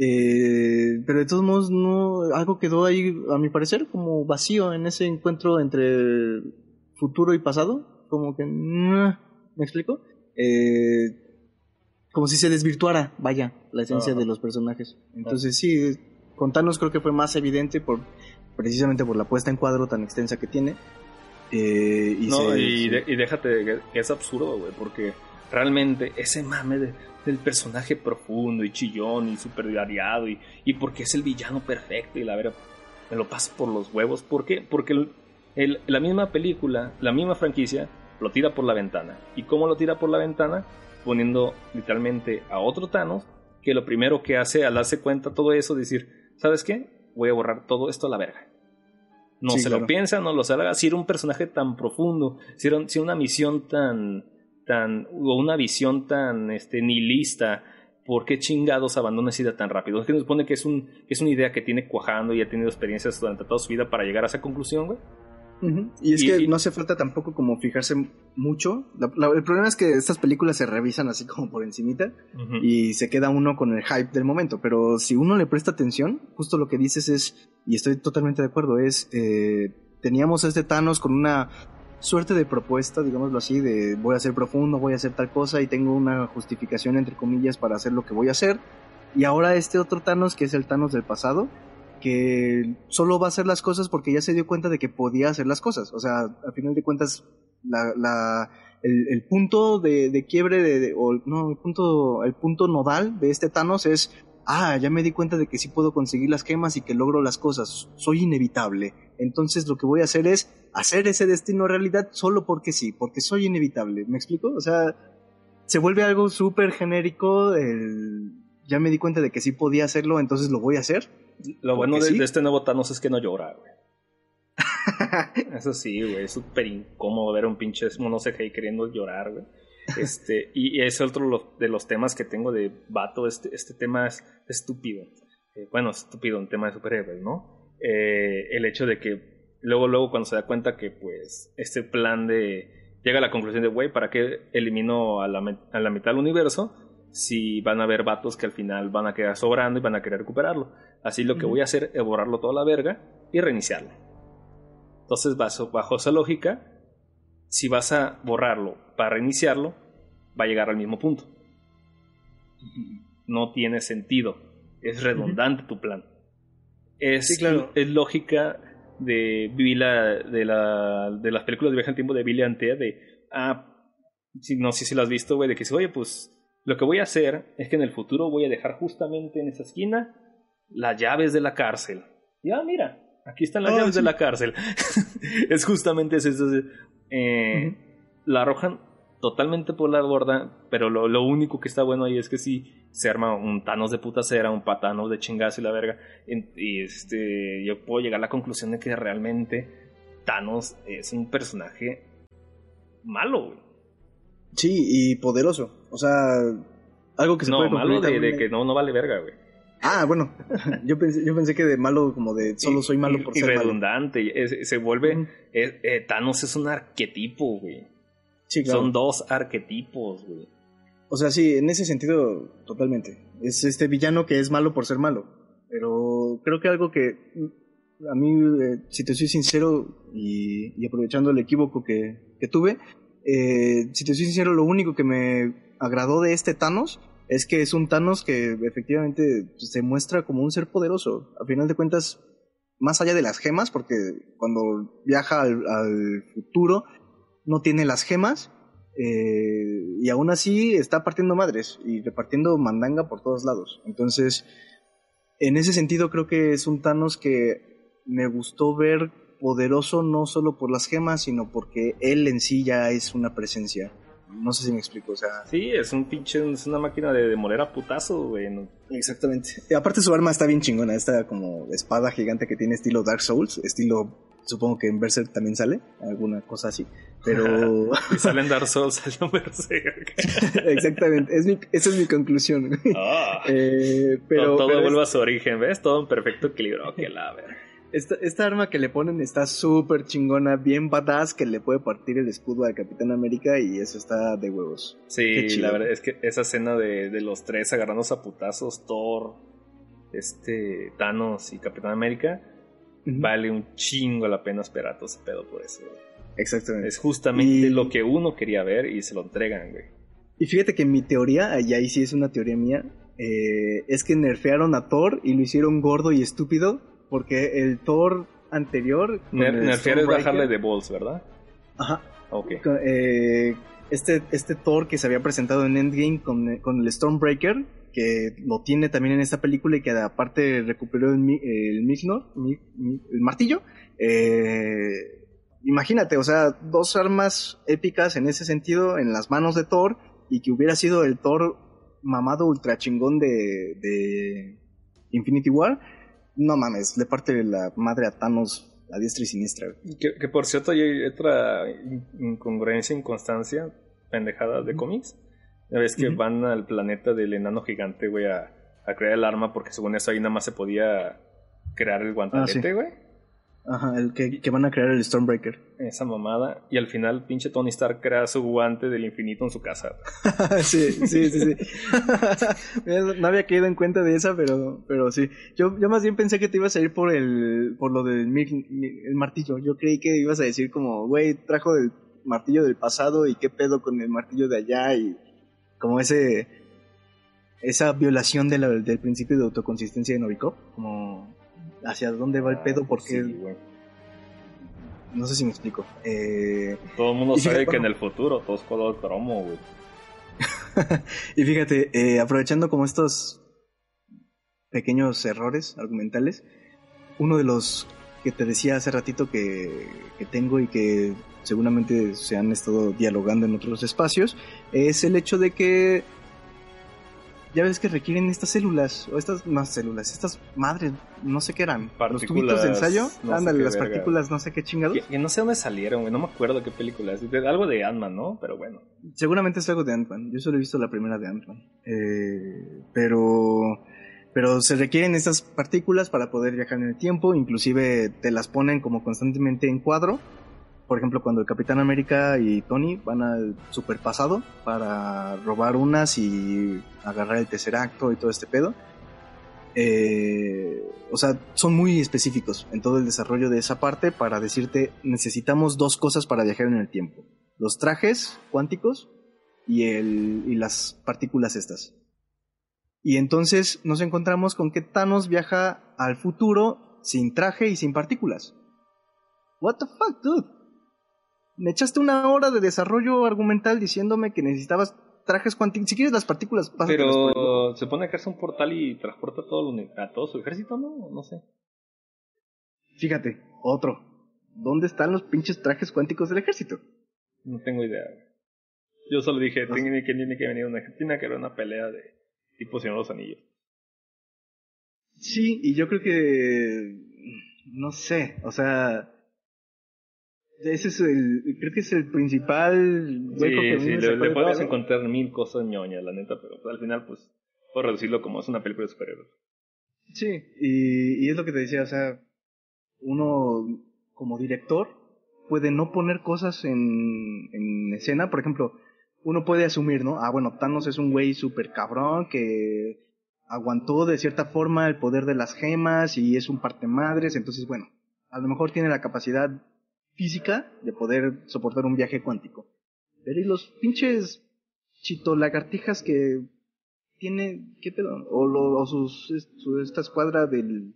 Eh, pero de todos modos, no, algo quedó ahí, a mi parecer, como vacío en ese encuentro entre futuro y pasado, como que... ¿Me explico? Eh, como si se desvirtuara, vaya, la esencia de los personajes. Entonces sí, con Thanos creo que fue más evidente por precisamente por la puesta en cuadro tan extensa que tiene. Eh, y no, y, déjate, que es absurdo, güey, porque realmente ese mame del personaje profundo y chillón y super variado y, y porque es el villano perfecto y la verdad me lo pasa por los huevos. ¿Por qué? Porque el, la misma película, la misma franquicia, lo tira por la ventana. ¿Y cómo lo tira por la ventana? Poniendo literalmente a otro Thanos, que lo primero que hace al darse cuenta todo eso, decir, ¿sabes qué? Voy a borrar todo esto a la verga. No se lo piensa, no lo salga. Si era un personaje tan profundo, si era, si una misión tan, tan, o una visión tan este, nihilista, ¿por qué chingados abandona esa idea tan rápido? Es que nos supone que es, un, que es una idea que tiene cuajando y ha tenido experiencias durante toda su vida para llegar a esa conclusión, güey. Y es que no hace falta tampoco como fijarse mucho. el problema es que estas películas se revisan así como por encimita y se queda uno con el hype del momento. Pero si uno le presta atención, justo lo que dices es, y estoy totalmente de acuerdo, es, eh, teníamos a este Thanos con una suerte de propuesta, digámoslo así, de voy a ser profundo, voy a hacer tal cosa y tengo una justificación entre comillas para hacer lo que voy a hacer. Y ahora este otro Thanos, que es el Thanos del pasado, que solo va a hacer las cosas porque ya se dio cuenta de que podía hacer las cosas. O sea, al final de cuentas, la, el, punto de, de quiebre, de, o, no, el punto, el punto nodal de este Thanos es, ah, ya me di cuenta de que sí puedo conseguir las gemas y que logro las cosas, soy inevitable. Entonces lo que voy a hacer es hacer ese destino realidad solo porque sí, porque soy inevitable. ¿Me explico? O sea, se vuelve algo súper genérico, el, ya me di cuenta de que sí podía hacerlo, entonces lo voy a hacer lo bueno de, este nuevo Thanos es que no llora, güey. Eso sí, güey, es súper incómodo ver a un pinche mono CGI queriendo llorar, güey. Este, y, es otro de los temas que tengo de vato. Este, este tema es estúpido. Eh, bueno, estúpido, un tema de superhéroes, ¿no? Eh, el hecho de que luego, luego, cuando se da cuenta que, pues, este plan de. Llega a la conclusión de, güey, ¿para qué elimino a la, a la mitad del universo? Si van a haber vatos que al final van a quedar sobrando y van a querer recuperarlo. Así lo que voy a hacer es borrarlo toda la verga y reiniciarlo. Entonces, bajo, esa lógica, si vas a borrarlo para reiniciarlo, va a llegar al mismo punto. No tiene sentido. Es redundante tu plan. Es, es lógica de, de, la, de las películas de viaje en tiempo de Billy Antea de, ah, si, no sé si lo has visto, güey, de que si, oye, pues lo que voy a hacer es que en el futuro voy a dejar justamente en esa esquina las llaves de la cárcel. Ya, mira, aquí están las oh, llaves de la cárcel. es justamente eso. Eh, La arrojan totalmente por la borda, pero lo, único que está bueno ahí es que si se arma un Thanos de puta cera, un patanos de chingazo y la verga. Y este, yo puedo llegar a la conclusión de que realmente Thanos es un personaje malo, güey. Sí, y poderoso. O sea, algo que se no, puede malo de, de, que no, no vale verga, güey. Ah, bueno, yo pensé, yo pensé que de malo, como de solo soy malo por ser redundante, se vuelve, eh, Thanos es un arquetipo, güey. Sí, claro. Son dos arquetipos, güey. O sea, sí, en ese sentido, totalmente. Es este villano que es malo por ser malo. Pero creo que algo que a mí, eh, si te soy sincero, y, aprovechando el equívoco que, que tuve, eh, si te soy sincero, lo único que me agradó de este Thanos es que es un Thanos que efectivamente se muestra como un ser poderoso. A final de cuentas, más allá de las gemas, porque cuando viaja al, futuro no tiene las gemas, eh, y aún así está partiendo madres y repartiendo mandanga por todos lados. Entonces, en ese sentido creo que es un Thanos que me gustó ver poderoso no solo por las gemas, sino porque él en sí ya es una presencia. No sé si me explico, o sea... Sí, es un pinche, es una máquina de demoler a putazo, güey. Exactamente. Y aparte su arma está bien chingona, esta como espada gigante que tiene estilo Dark Souls, estilo supongo que en Berserk también sale, alguna cosa así. Pero. y salen Dark Souls, sale Berserk. Exactamente, es mi, esa es mi conclusión. Ah. Eh, pero, todo, vuelve a su origen, ¿ves? Todo en perfecto equilibrio. Que la ver. Esta, esta arma que le ponen está súper chingona, bien badass, que le puede partir el escudo al Capitán América y eso está de huevos. Sí, la verdad es que esa escena de, de los tres agarrándose a putazos, Thor, este, Thanos y Capitán América, vale un chingo la pena esperar todo ese pedo por eso. Exactamente. Es justamente lo que uno quería ver y se lo entregan, güey. Y fíjate que mi teoría, y ahí sí es una teoría mía, eh, es que nerfearon a Thor y lo hicieron gordo y estúpido porque el Thor anterior... nerfear es bajarle de balls, ¿verdad? Ajá. Ok. Eh, este, este Thor que se había presentado en Endgame con, con el Stormbreaker, que lo tiene también en esta película y que aparte recuperó el, el el martillo. Eh, imagínate, o sea, dos armas épicas en ese sentido en las manos de Thor y que hubiera sido el Thor mamado ultra chingón de, de Infinity War. No mames, le parte la madre a Thanos a diestra y siniestra. Que, por cierto hay otra incongruencia, inconstancia, pendejada de cómics ves que van al planeta del enano gigante, güey, a, crear el arma porque según eso ahí nada más se podía crear el guantelete, ah, güey. Ajá, el que, van a crear el Stormbreaker. Esa mamada. Y al final, pinche Tony Stark crea su guante del infinito en su casa. sí, sí, sí, sí. no había caído en cuenta de esa, pero, pero sí. Yo, yo más bien pensé que te ibas a ir por el, por lo del el martillo. Yo creí que ibas a decir como, güey, trajo el martillo del pasado y qué pedo con el martillo de allá y como ese esa violación del principio de autoconsistencia de Novikov, como hacia dónde va el ah, pedo, porque no sé si me explico. Eh, todo el mundo sabe que en el futuro todo es color cromo, güey. y fíjate, eh, aprovechando como estos pequeños errores argumentales, uno de los que te decía hace ratito que, que tengo y que seguramente se han estado dialogando en otros espacios, es el hecho de que ya ves que requieren estas células, o estas más células, estas madres, no sé qué eran. Los tubitos de ensayo, ándale, las partículas, no sé qué chingados. Que, no sé dónde salieron, no me acuerdo qué película es. algo de Ant-Man, ¿no? Pero bueno. Seguramente es algo de Ant-Man. Yo solo he visto la primera de Ant-Man. Eh, pero. Pero se requieren estas partículas para poder viajar en el tiempo, inclusive te las ponen como constantemente en cuadro por ejemplo, cuando el Capitán América y Tony van al superpasado para robar unas y agarrar el tercer acto y todo este pedo. Eh, o sea, son muy específicos en todo el desarrollo de esa parte para decirte necesitamos dos cosas para viajar en el tiempo. Los trajes cuánticos y, el, y las partículas estas. Y entonces nos encontramos con que Thanos viaja al futuro sin traje y sin partículas. What the fuck, dude? me echaste una hora de desarrollo argumental diciéndome que necesitabas trajes cuánticos. Si quieres las partículas, Pero se pone a hacerse un portal y transporta todo a todo su ejército, ¿no? No sé. Fíjate, otro. ¿Dónde están los pinches trajes cuánticos del ejército? No tengo idea. Yo solo dije, tiene, que, tiene que venir una tiene que haber una pelea de tipo Señor los Anillos. Sí, y yo creo que no sé, o sea, ese es el, creo que es el principal hueco sí, sí, le, podemos encontrar mil cosas ñoñas, la neta, pero al final, pues, puedo reducirlo como es una película de superhéroes. Sí, y, y es lo que te decía, o sea, uno como director puede no poner cosas en, en escena, por ejemplo, uno puede asumir, ¿no? Ah, bueno, Thanos es un güey súper cabrón que aguantó de cierta forma el poder de las gemas y es un parte madres, entonces, bueno, a lo mejor tiene la capacidad física de poder soportar un viaje cuántico. Pero y los pinches chitolagartijas que tiene, ¿qué pedo? O, lo, o sus, esta escuadra del,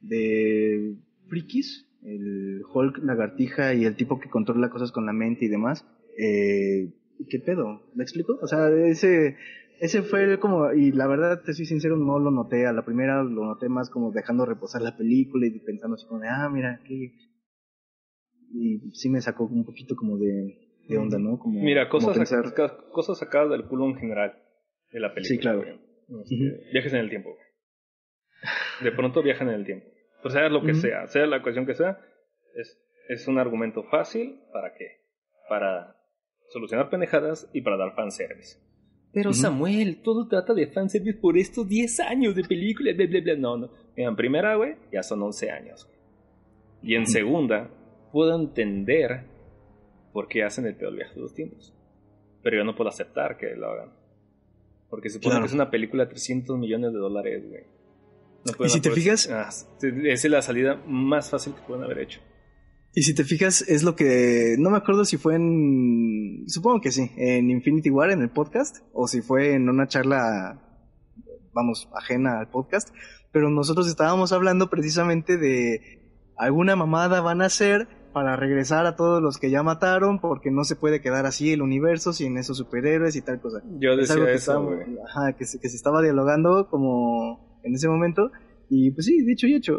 de frikis, el Hulk lagartija y el tipo que controla cosas con la mente y demás, eh, ¿qué pedo? ¿Me explico? O sea, ese, ese fue como, y la verdad, te soy sincero, no lo noté. A la primera lo noté más como dejando reposar la película y pensando así como de, ah, mira, aquí. Y sí me sacó un poquito como de, de onda, ¿no? Como, mira, cosas, cosas sacadas del culo en general de la película. Sí, claro. Este, viajes en el tiempo. De pronto viajan en el tiempo. O sea, lo que sea, sea la cuestión que sea, es, es un argumento fácil para qué? Para solucionar pendejadas y para dar fanservice. Pero Samuel, todo trata de fanservice por estos 10 años de película, bla, bla, bla. No, no. En primera, güey, ya son 11 años. Y en segunda, puedo entender por qué hacen el peor viaje de los tiempos. Pero yo no puedo aceptar que lo hagan. Porque supone que es una película de 300 millones de dólares, güey. y si te fijas... Ah, es la salida más fácil que pueden haber hecho. Y si te fijas, es lo que. No me acuerdo si fue en. Supongo que sí, en Infinity War, en el podcast, o si fue en una charla, vamos, ajena al podcast. Pero nosotros estábamos hablando precisamente de alguna mamada van a hacer para regresar a todos los que ya mataron, porque no se puede quedar así el universo sin esos superhéroes y tal cosa. Yo decía que eso, ajá, que se, que se estaba dialogando como en ese momento. Y pues sí, dicho y hecho.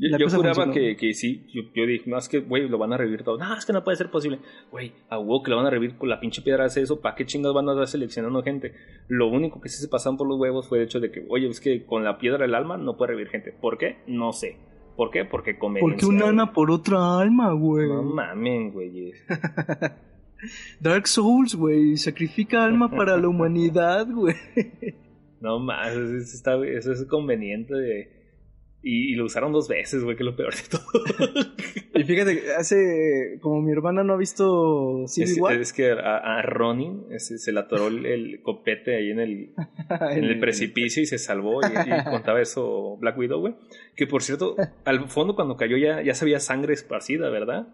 Yo, juraba que, que, sí, yo, dije, no, es que, güey, lo van a revivir todo. No, es que no puede ser posible. Güey, a huevo que lo van a revivir con la pinche piedra hace eso, ¿para qué chingados van a estar seleccionando gente? Lo único que sí se pasaron por los huevos fue el hecho de que, oye, es que con la piedra del alma no puede revivir gente. ¿Por qué? No sé. ¿Por qué? Porque conveniencia. Porque un alma por otra alma, güey. No mamen, güey. Dark Souls, güey, sacrifica alma para la humanidad, güey. No más, eso, eso es conveniente de y, lo usaron dos veces, güey, que es lo peor de todo. y fíjate, hace. Como mi hermana no ha visto Civil es, War. Es que a, Ronnie se, le atoró el, copete ahí en el, en el precipicio y se salvó. Y, contaba eso Black Widow, güey. Que por cierto, al fondo cuando cayó ya, ya se veía sangre esparcida, ¿verdad?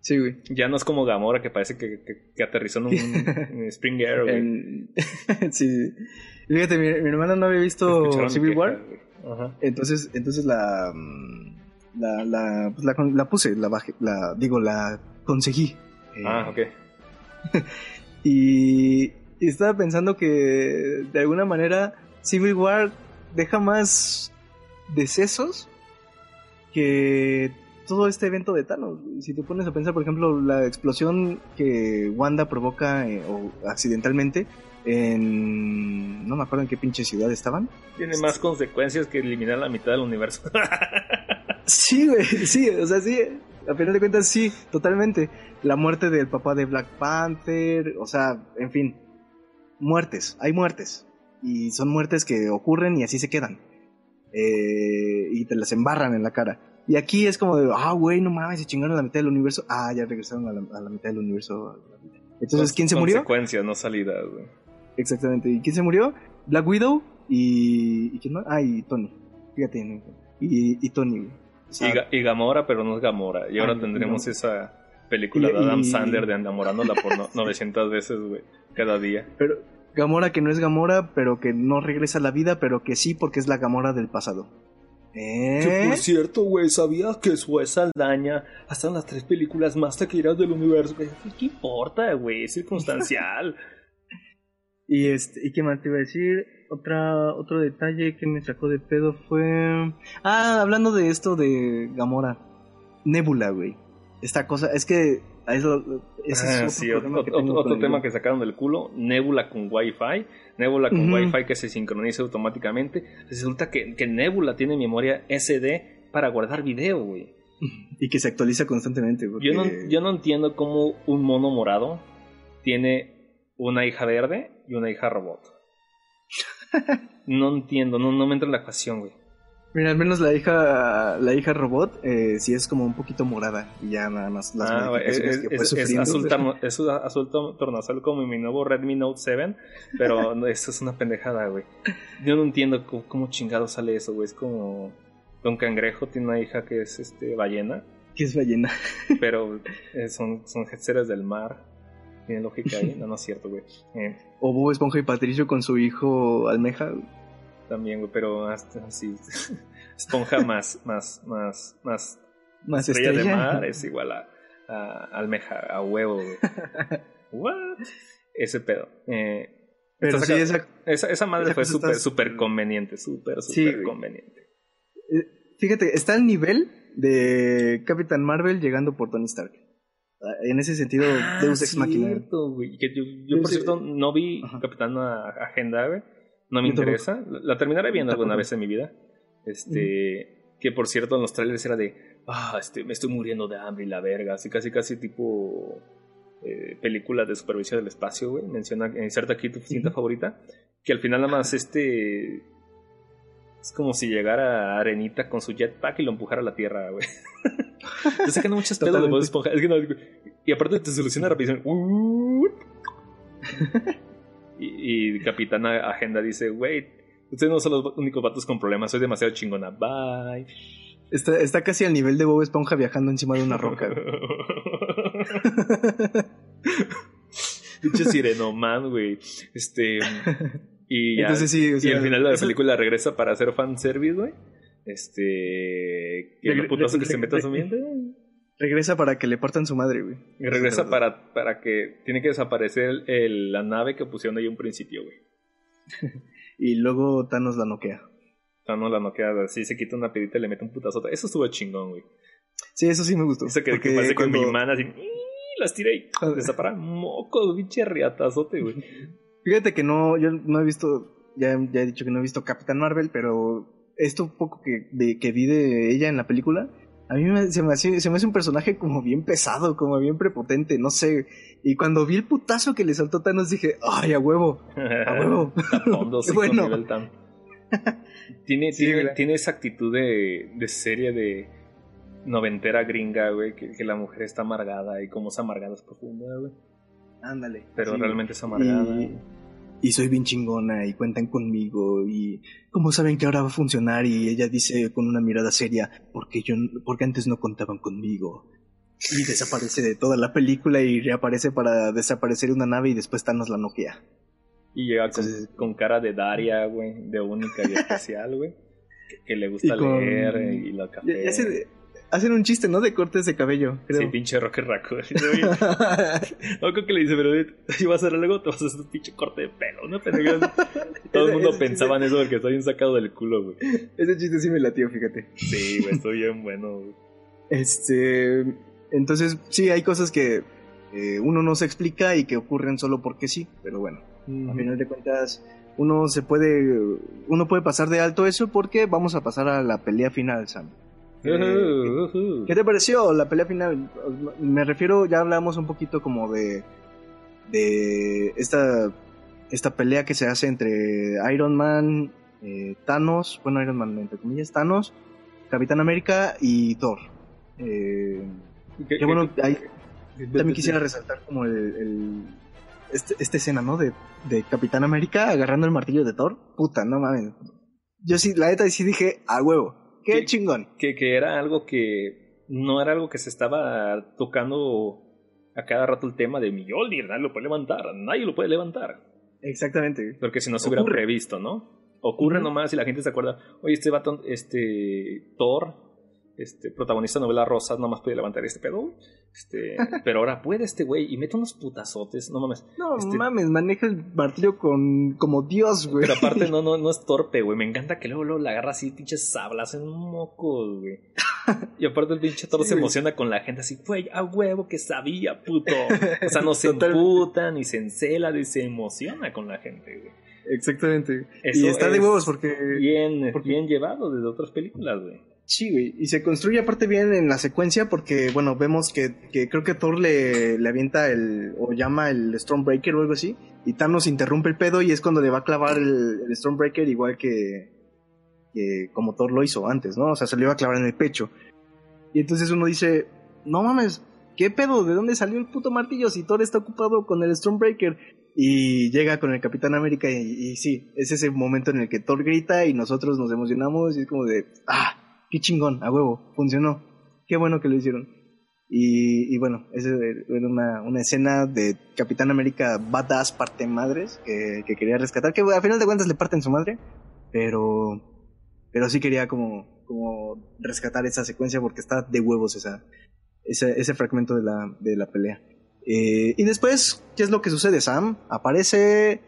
Sí, güey. Ya no es como Gamora que parece que, que, aterrizó en un Spring Air, güey. sí. Fíjate, mi, hermana no había visto Civil War. Entonces, entonces la, mm, la, la, pues la, puse, la bajé, la, digo, la conseguí. Eh, ah, ok. y, estaba pensando que de alguna manera Civil War deja más decesos que todo este evento de Thanos. Si te pones a pensar, por ejemplo, la explosión que Wanda provoca eh, o accidentalmente en... No me acuerdo en qué pinche ciudad estaban. Tiene más consecuencias que eliminar la mitad del universo. sí, güey, sí, o sea, sí. A final de cuentas, sí, totalmente. La muerte del papá de Black Panther, o sea, en fin. Muertes, hay muertes. Y son muertes que ocurren y así se quedan. Eh, y te las embarran en la cara. Y aquí es como de, ah, güey, no mames, se chingaron la mitad del universo. Ah, ya regresaron a la, mitad del universo. Entonces, ¿quién se murió? Consecuencias, no salidas, güey. Exactamente. ¿Y quién se murió? Black Widow y. ¿Y quién más? Ah, y Tony. Fíjate, y, y Tony. y, Gamora, pero no es Gamora. Y ahora ah, tendremos esa película de Adam Sandler de enamorándola por 900 veces, güey, cada día. Pero Gamora que no es Gamora, pero que no regresa a la vida, pero que sí porque es la Gamora del pasado. ¿Eh? Que por cierto, güey, ¿sabías que Sue Saldaña hasta en las tres películas más taquilleras del universo? ¿Qué importa, güey? Es circunstancial. Y este, ¿y qué más te iba a decir? Otra, otro detalle que me sacó de pedo fue. Ah, hablando de esto de Gamora. Nebula, güey. Esta cosa, es que. Es ah, sí, otro, tema que sacaron del culo. Nebula con Wi-Fi. Nebula con Wi-Fi que se sincroniza automáticamente. Resulta que, que Nebula tiene memoria SD para guardar video, güey. Y que se actualiza constantemente, güey. Yo no, yo no entiendo cómo un mono morado tiene una hija verde y una hija robot. no entiendo, no, no me entra en la ecuación, güey. Mira, al menos la hija la hija robot eh, sí es como un poquito morada y ya nada más las ah, es, es, es, azul, es, azul tornasol como mi nuevo Redmi Note 7, pero eso es una pendejada, güey. Yo no entiendo cómo, chingado sale eso, güey. Es como Don Cangrejo tiene una hija que es este ballena. ¿Qué es ballena? pero eh, son, son del mar tiene lógica ahí. No, no es cierto, güey. Eh, o Bob Esponja y Patricio con su hijo Almeja. También, güey, pero hasta así. Esponja más, más, más, más Más estrella, de mar es igual a, a almeja, a huevo, güey. What? Ese pedo. Eh, Pero sí, acá- esa, esa, esa madre Esa fue súper, está- súper conveniente, súper, súper conveniente. eh, fíjate, está al nivel de Capitán Marvel llegando por Tony Stark. Ah, En ese sentido, Deus Ex Machina. Ah, cierto, güey. Que yo, por Ex- cierto, no vi Ajá. Capitán Agenda, güey. No me interesa. La, la terminaré viendo alguna vez en mi vida. Este. Que por cierto, en los trailers era de. Ah, este, me estoy muriendo de hambre y la verga. Así casi, casi tipo. Eh, películas de supervisión del espacio, güey. Menciona, inserta aquí tu cinta favorita. Que al final nada más este. Es como si llegara Arenita con su jetpack y lo empujara a la tierra, güey. Te sacan muchas pedos de. Bob Esponja. Es que no, y aparte te soluciona rapidísimo. y, y Capitana Agenda dice, güey, ustedes no son los únicos vatos con problemas, soy demasiado chingona. Bye. Está, está casi al nivel de Bob Esponja viajando encima de una roca. Pinche sirenoman, güey. Este. Y ya. Entonces sí, o y sea, al final de la película regresa para hacer fanservice, güey. Este. Que que se mete a su miente. Regresa para que le partan su madre, güey. Regresa para, para que. Tiene que desaparecer el- el- la nave que pusieron ahí un principio, güey. Y luego Thanos la noquea. No la noqueada. Así se quita una pedita y le mete un putazo. Eso estuvo chingón, güey. Sí, eso sí me gustó. Eso que, que parece cuando- con mi mana así. Las tiré y desaparan. Mocos, pinche riatazote, güey. Fíjate que no, yo no he visto, ya, ya he dicho que no he visto Capitán Marvel, pero esto poco que, de, que vi de ella en la película, a mí me, se, me hace, se me hace un personaje como bien pesado, como bien prepotente, no sé. Y cuando vi el putazo que le saltó Thanos dije, ¡ay, a huevo! ¡A huevo! Bueno. Tiene, Sí, tiene, tiene esa actitud de, de serie de noventera gringa, güey, que, que la mujer está amargada y como esa amargada es profunda, güey. Ándale. Pero Sí. realmente es amargada. Y, y soy bien chingona y cuentan conmigo y cómo saben que ahora va a funcionar y ella dice con una mirada seria porque yo porque antes no contaban conmigo y desaparece de toda la película y reaparece para desaparecer una nave y después Thanos la noquea. Y llega con, Entonces- con cara de Daria, güey, de única y especial, güey. Que, que le gusta Y con- leer eh, y la café. Hacen un chiste, ¿no? De cortes de cabello, Sí, pinche Rocket Raccoon. No, creo que le dice, pero si vas a hacer algo, te vas a hacer un pinche corte de pelo, ¿no? Todo el mundo pensaba en eso porque estoy bien sacado del culo, güey. Ese chiste sí me latió, fíjate. Sí, güey, estoy bien bueno, güey. Este, entonces sí hay cosas que eh, uno no se explica y que ocurren solo porque sí, pero bueno. A final de cuentas, uno se puede, uno puede pasar de alto eso porque vamos a pasar a la pelea final, Sam. Eh. ¿Qué te pareció la pelea final? Me refiero, ya hablamos un poquito como de, de esta, esta pelea que se hace entre Iron Man, eh, Thanos, bueno, Iron Man, entre comillas, Thanos, Capitán América y Thor. Eh, ¿Qué- que bueno, ahí también quisiera resaltar como el, el- este- esta escena, ¿no? De, de Capitán América agarrando el martillo de Thor. Puta, no mames. Yo sí, la neta sí dije, a huevo. Qué ¿Qué? chingón. que, que era algo que no era algo que se estaba tocando a cada rato el tema de Mjolnir, nadie lo puede levantar, nadie lo puede levantar. Exactamente. Porque si no se hubiera previsto, ¿no? Ocurre nomás y la gente se acuerda, oye, este vato, este Thor, este protagonista de novela Rosas, nomás puede levantar este pedo. Este, pero ahora puede este güey y mete unos putazotes, no mames. No Este- mames, maneja el martillo con como Dios, güey. Pero aparte no, no, no es torpe, güey. Me encanta que luego, luego la agarra así, pinches sablas en mocos, güey. Y aparte el pinche Thor Sí, se güey. emociona con la gente así, güey, a huevo que sabía, puto. O sea, no se emputa, ni se encela, ni se emociona con la gente, güey. Exactamente. Eso y está de huevos porque Bien, porque- bien llevado desde otras películas, güey. Sí, güey. Y se construye aparte bien en la secuencia porque, bueno, vemos que, que creo que Thor le, le avienta el, o llama el Stormbreaker o algo así, y Thanos interrumpe el pedo y es cuando le va a clavar el, Stormbreaker igual que, que como Thor lo hizo antes, ¿no? O sea, se le iba a clavar en el pecho. Y entonces uno dice, no mames, ¿qué pedo? ¿De dónde salió el puto martillo si Thor está ocupado con el Stormbreaker? Y llega con el Capitán América y, y sí, es ese momento en el que Thor grita y nosotros nos emocionamos y es como de, ah, qué chingón, a huevo, funcionó. Qué bueno que lo hicieron. Y, y bueno, esa era una, una escena de Capitán América badass parte madres que, que quería rescatar, que a final de cuentas le parten su madre, pero, pero sí quería como, como rescatar esa secuencia porque está de huevos esa, ese, fragmento de la, de la pelea. Eh, y después, ¿qué es lo que sucede, Sam? Aparece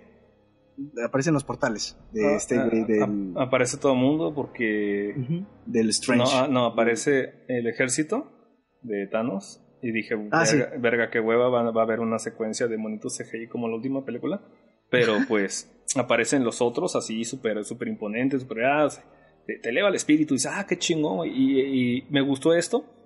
aparecen los portales de ah, este ah, aparece todo el mundo porque del Strange. No, ah, no, aparece el ejército de Thanos y dije verga, qué hueva va, a haber una secuencia de monitos CGI como la última película pero pues aparecen los otros así súper super imponentes super te, eleva el espíritu y dices ah qué chingón y me gustó esto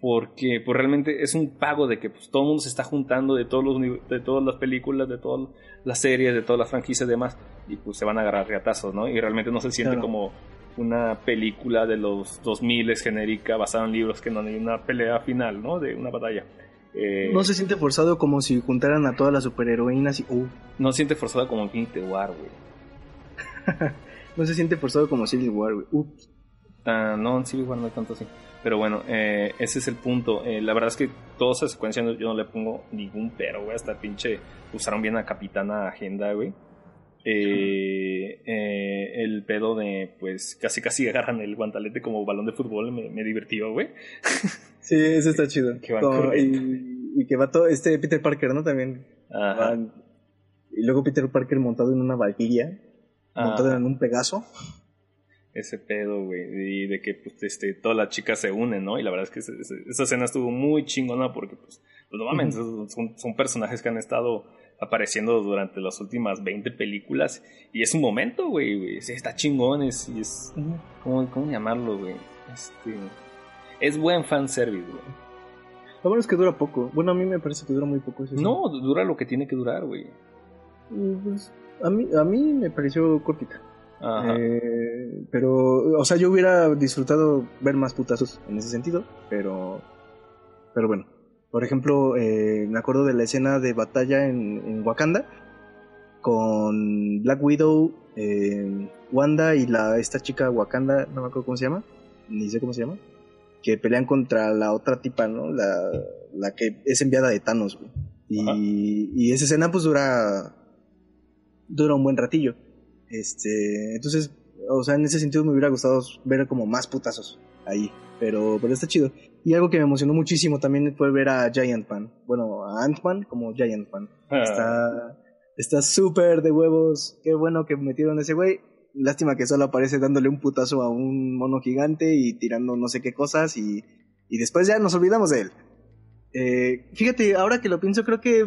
porque pues realmente es un pago de que pues, todo el mundo se está juntando de todos los de todas las películas, de todas las series, de todas las franquicias y demás, y pues se van a agarrar reatazos, ¿no? Y realmente no se siente como una película de los 2000 genérica basada en libros que no hay una pelea final, ¿no? De una batalla. Eh, no se siente forzado como si juntaran a todas las superheroínas y... Uh. No se siente forzado como Infinity War, güey. no se siente forzado como Civil War, güey. No, en Civil War no es tanto así. Pero bueno, eh, ese es el punto. Eh, la verdad es que toda esa secuencia yo no le pongo ningún pero, güey. Hasta pinche usaron bien a Capitana Agenda, güey. Eh, el pedo de, pues, casi casi agarran el guantalete como balón de fútbol me, me divertió, güey. Sí, eso está chido. y, que va todo, este Peter Parker, ¿no? También. y luego Peter Parker montado en una valquiria, montado en un Pegaso ese pedo, güey, y de que pues, este, todas las chicas se unen, ¿no? Y la verdad es que esa, escena estuvo muy chingona porque, pues, pues no mames, son, personajes que han estado apareciendo durante las últimas 20 películas y es un momento, güey, sí, está chingón, es, y es, ¿cómo, ¿cómo, llamarlo, güey? Este, es buen fanservice, güey. Lo bueno es que dura poco. Bueno, a mí me parece que dura muy poco. no, dura lo que tiene que durar, güey. Pues, a mí, a mí me pareció cortita. Eh, pero, o sea, yo hubiera disfrutado ver más putazos en ese sentido, pero, pero bueno. Por ejemplo, eh, me acuerdo de la escena de batalla en, Wakanda con Black Widow, eh, Wanda y la esta chica Wakanda, no me acuerdo cómo se llama, ni sé cómo se llama, que pelean contra la otra tipa, ¿no? La, la que es enviada de Thanos, Y, y esa escena pues dura dura un buen ratillo. Este, entonces, o sea, en ese sentido me hubiera gustado ver como más putazos ahí, pero, pero está chido. Y algo que me emocionó muchísimo también fue ver a Giant Man, bueno, a Ant-Man como Giant Man. Ah. Está está súper de huevos, qué bueno que metieron a ese güey. Lástima que solo aparece dándole un putazo a un mono gigante y tirando no sé qué cosas y, y después ya nos olvidamos de él. Eh, fíjate, ahora que lo pienso, creo que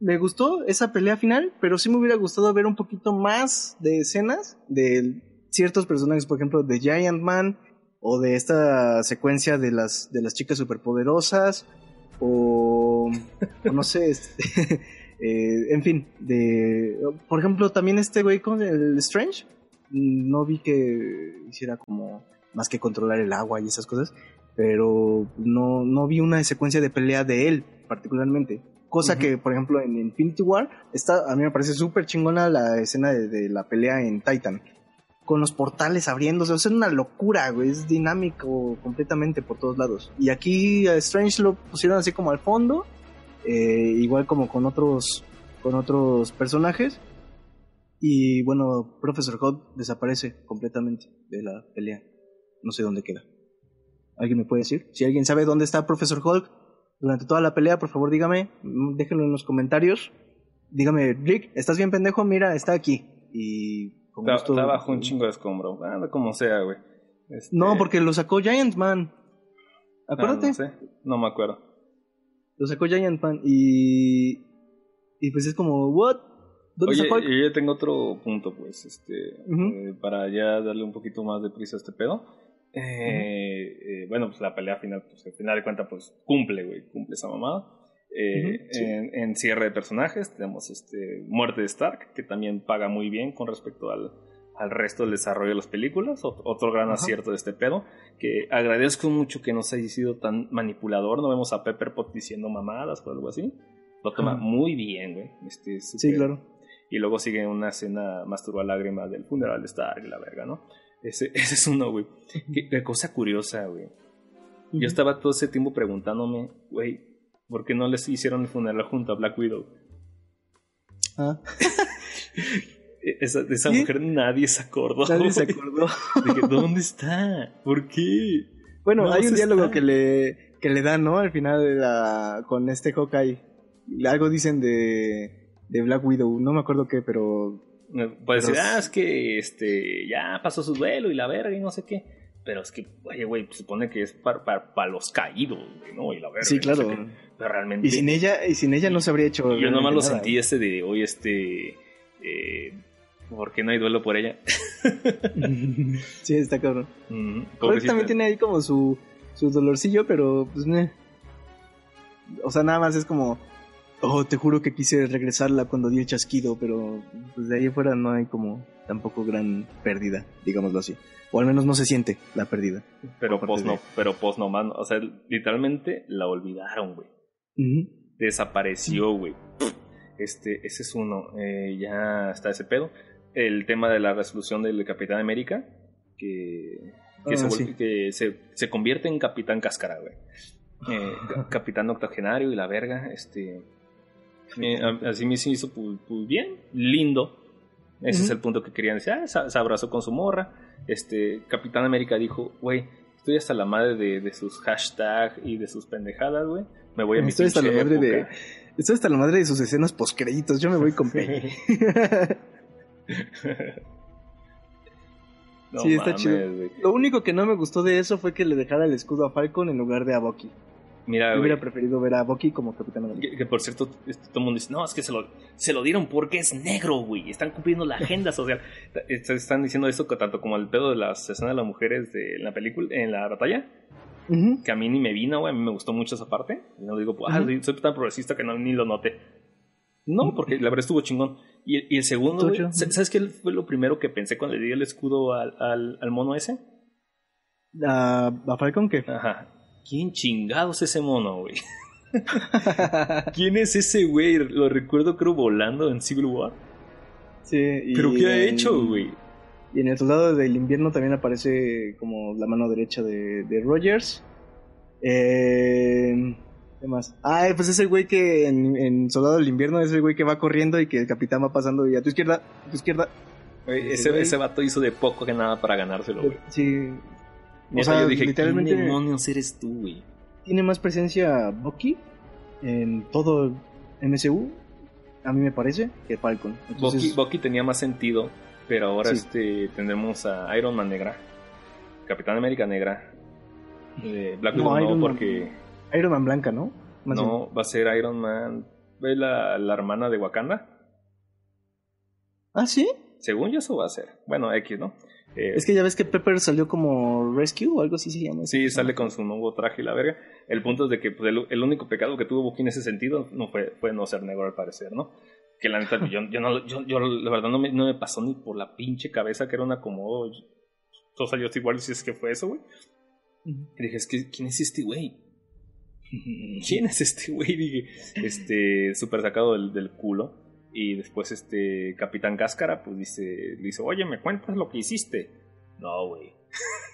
me gustó esa pelea final, pero sí me hubiera gustado ver un poquito más de escenas de ciertos personajes, por ejemplo, de Giant Man o de esta secuencia de las, de las chicas superpoderosas o, no sé, este, eh, en fin, de, por ejemplo, también este güey con el Strange, no vi que hiciera como más que controlar el agua y esas cosas, pero no, no vi una secuencia de pelea de él particularmente. Cosa que, por ejemplo, en Infinity War, está, a mí me parece súper chingona la escena de, la pelea en Titan. Con los portales abriéndose, o sea, es una locura, güey, es dinámico completamente por todos lados. Y aquí a Strange lo pusieron así como al fondo, eh, igual como con otros, con otros personajes. Y bueno, Professor Hulk desaparece completamente de la pelea. No sé dónde queda. ¿Alguien me puede decir? Si alguien sabe dónde está Professor Hulk, durante toda la pelea, por favor dígame, mm, déjenlo en los comentarios. Dígame, Rick, ¿estás bien pendejo? Mira, está aquí. Y está, bajo un chingo de escombro, como sea, güey. Este no, porque lo sacó Giant Man. Ah, Acuérdate. no, sé. no me acuerdo. Lo sacó Giant Man y. Y pues es como, ¿what? ¿Dónde Oye, sacó? yo ya tengo otro punto, pues, este. Eh, para ya darle un poquito más de prisa a este pedo. Eh, eh, bueno, pues la pelea final, pues al final de cuentas, pues cumple, güey, cumple esa mamada. Eh, en, cierre de personajes tenemos este Muerte de Stark, que también paga muy bien con respecto al, al resto del desarrollo de las películas. Otro gran acierto de este pedo, que agradezco mucho que no se haya sido tan manipulador. No vemos a Pepper Pot diciendo mamadas o algo así. Lo toma muy bien, güey. Este, sí, claro. Y luego sigue una escena más turba lágrima del funeral de Stark la verga, ¿no? Ese, ese es uno, güey. Qué, cosa curiosa, güey. Yo estaba todo ese tiempo preguntándome, güey, ¿por qué no les hicieron el funeral junto a Black Widow? Ah. Esa, de esa mujer nadie se acordó. Nadie se acordó. ¿dónde está? ¿Por qué? Bueno, No hay un diálogo está. que le, que le dan, ¿no? Al final de la, con este Hawkeye. Algo dicen de, de Black Widow. No me acuerdo qué, pero Puede decir, ah, es que este, ya pasó su duelo y la verga y no sé qué. Pero es que, oye, güey, supone que es para, los caídos, güey, ¿no? Y la verga. sí, y no sé claro. Pero realmente. Y sin ella, y sin ella no se habría hecho. yo nomás lo nada. sentí este de, oye, este. Eh, ¿Por qué no hay duelo por ella? sí, está cabrón. Mm, también tiene ahí como su, su dolorcillo, pero pues meh. O sea, nada más es como, oh, te juro que quise regresarla cuando di el chasquido, pero pues de ahí afuera no hay como tampoco gran pérdida, digámoslo así. O al menos no se siente la pérdida. Pero post no, de- pero post no, man. O sea, literalmente la olvidaron, güey. Desapareció, güey. Este, ese es uno. Eh, ya está ese pedo. El tema de la resolución del Capitán América. Que, que, Ah, se, sí. vuelve- que se, se convierte en Capitán Cáscara, güey. Eh, ca- Capitán octogenario y la verga. Este. Eh, así me hizo pues, pues, bien, lindo. Ese es el punto que querían decir. Ah, se, abrazó con su morra. Este, Capitán América dijo, güey, estoy hasta la madre de, de sus hashtags y de sus pendejadas, güey. Me voy a mi Estoy hasta la madre de. época". Estoy hasta la madre de sus escenas postcréditos. Yo me voy con Peggy. No Sí, está mames, chido. güey. Lo único que no me gustó de eso fue que le dejara el escudo a Falcon en lugar de a Bucky. Mira, Yo güey, hubiera preferido ver a Bucky como Capitán América. que, que por cierto, este, todo el mundo dice, no, es que se lo, se lo dieron porque es negro, güey. Están cumpliendo la agenda social. Est- Están diciendo eso tanto como el pedo de las escenas de las mujeres de en la película, en la batalla, que a mí ni me vino, güey. A mí me gustó mucho esa parte. Y no digo, ah, soy- soy tan progresista que no, ni lo noté. No, porque la verdad estuvo chingón. Y, el- y el segundo, güey. ¿sabes qué fue lo primero que pensé cuando le di el escudo al, al, al mono ese? ¿A, a Falcon qué? Ajá. ¿Quién chingados es ese mono, güey? ¿Quién es ese güey? Lo recuerdo creo volando en Civil War. sí, y ¿Pero qué ha hecho, güey? Y en el Soldado del Invierno también aparece como la mano derecha de, de Rogers. Eh, ¿Qué más? Ah, pues es el güey que en, en Soldado del Invierno es el güey que va corriendo y que el capitán va pasando y a tu izquierda, a tu izquierda. Ese Ese, ese vato hizo de poco que nada para ganárselo, güey. Sí. O sea, yo dije, literalmente ¿quién demonios eres tú, güey? tiene más presencia Bucky en todo MCU, a mí me parece, que Falcon. Entonces, Bucky, Bucky tenía más sentido, pero ahora Sí. este tendremos a Iron Man negra, Capitán América negra, eh, Black No, Widow no, Man- porque Iron Man blanca, ¿no? Más bien. no va a ser Iron Man, ¿ve la, la hermana de Wakanda? Ah, sí. Según yo eso va a ser. Bueno, X, ¿no? Eh, Es que ya ves que Pepper salió como Rescue o algo así se llama. Sí, sale con su nuevo traje y la verga. El punto es de que pues, el, el único pecado que tuvo Bucky en ese sentido no fue, fue no ser negro al parecer, ¿no? Que la neta, yo, yo, no, yo, yo la verdad no me, no me pasó ni por la pinche cabeza que era un acomodo. O sea, yo estoy igual si es que fue eso, güey. Y dije, es que, ¿quién es este güey? ¿Quién es este güey? Dije, este, súper sacado del, del culo. Y después, este, Capitán Cáscara, pues dice, le dice, oye, ¿me cuentas lo que hiciste? No, güey.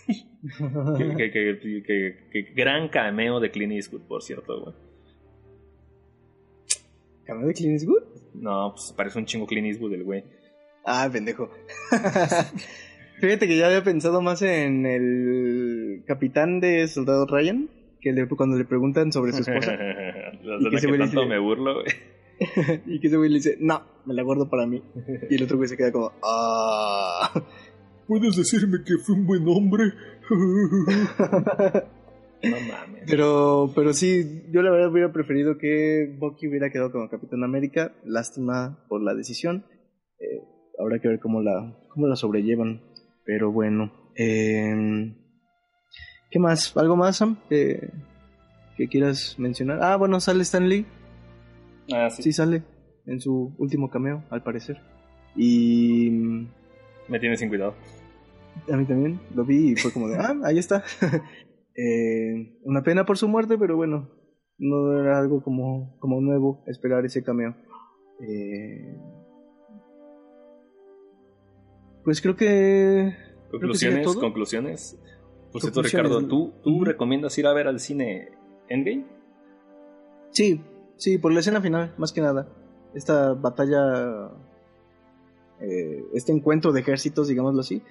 que, que, que, que- que gran cameo de Clint Eastwood, por cierto, güey. ¿Cameo de Clint Eastwood? No, pues parece un chingo Clint Eastwood el güey. Ah, pendejo. Fíjate que ya había pensado más en el capitán de Soldado Ryan, que le- cuando le preguntan sobre su esposa, La Y que tanto dice- me burlo, güey. y que ese güey le dice, no, me la guardo para mí. Y el otro güey se queda como, ah. ¿Puedes decirme que fue un buen hombre? no mames. Pero, pero sí, yo la verdad hubiera preferido que Bucky hubiera quedado como Capitán América. Lástima por la decisión. Eh, habrá que ver cómo la, cómo la sobrellevan. Pero bueno. eh, ¿Qué más? ¿Algo más, Sam? Que, que quieras mencionar. Ah, bueno, sale Stan Lee. Ah, sí. Sí, sale. En su último cameo, al parecer. Y mm, Me tiene sin cuidado. a mí también lo vi y fue como de, ah, ahí está. Eh, una pena por su muerte, pero bueno, no era algo como, como nuevo esperar ese cameo. Eh, pues creo que... Conclusiones, conclusiones. Por cierto. Ricardo, ¿tú, tú recomiendas ir a ver al cine Endgame? Sí, sí, por la escena final, más que nada. Esta batalla eh, este encuentro de ejércitos, digámoslo así,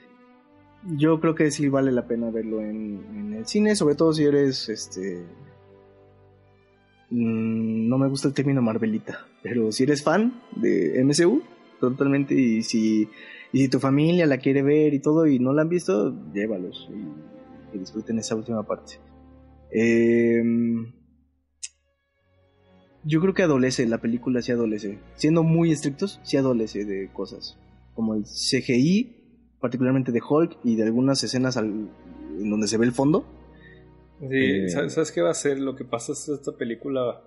yo creo que sí vale la pena verlo en, el cine, sobre todo si eres, este, mm, no me gusta el término Marvelita, pero si eres fan de MCU, totalmente, y si, y tu familia la quiere ver y todo y no la han visto, llévalos y disfruten esa última parte. Eh, yo creo que adolece, la película sí adolece. Siendo muy estrictos, sí adolece de cosas. Como el CGI, particularmente de Hulk y de algunas escenas en donde se ve el fondo. Sí, eh, ¿sabes qué va a ser? Lo que pasa es que esta película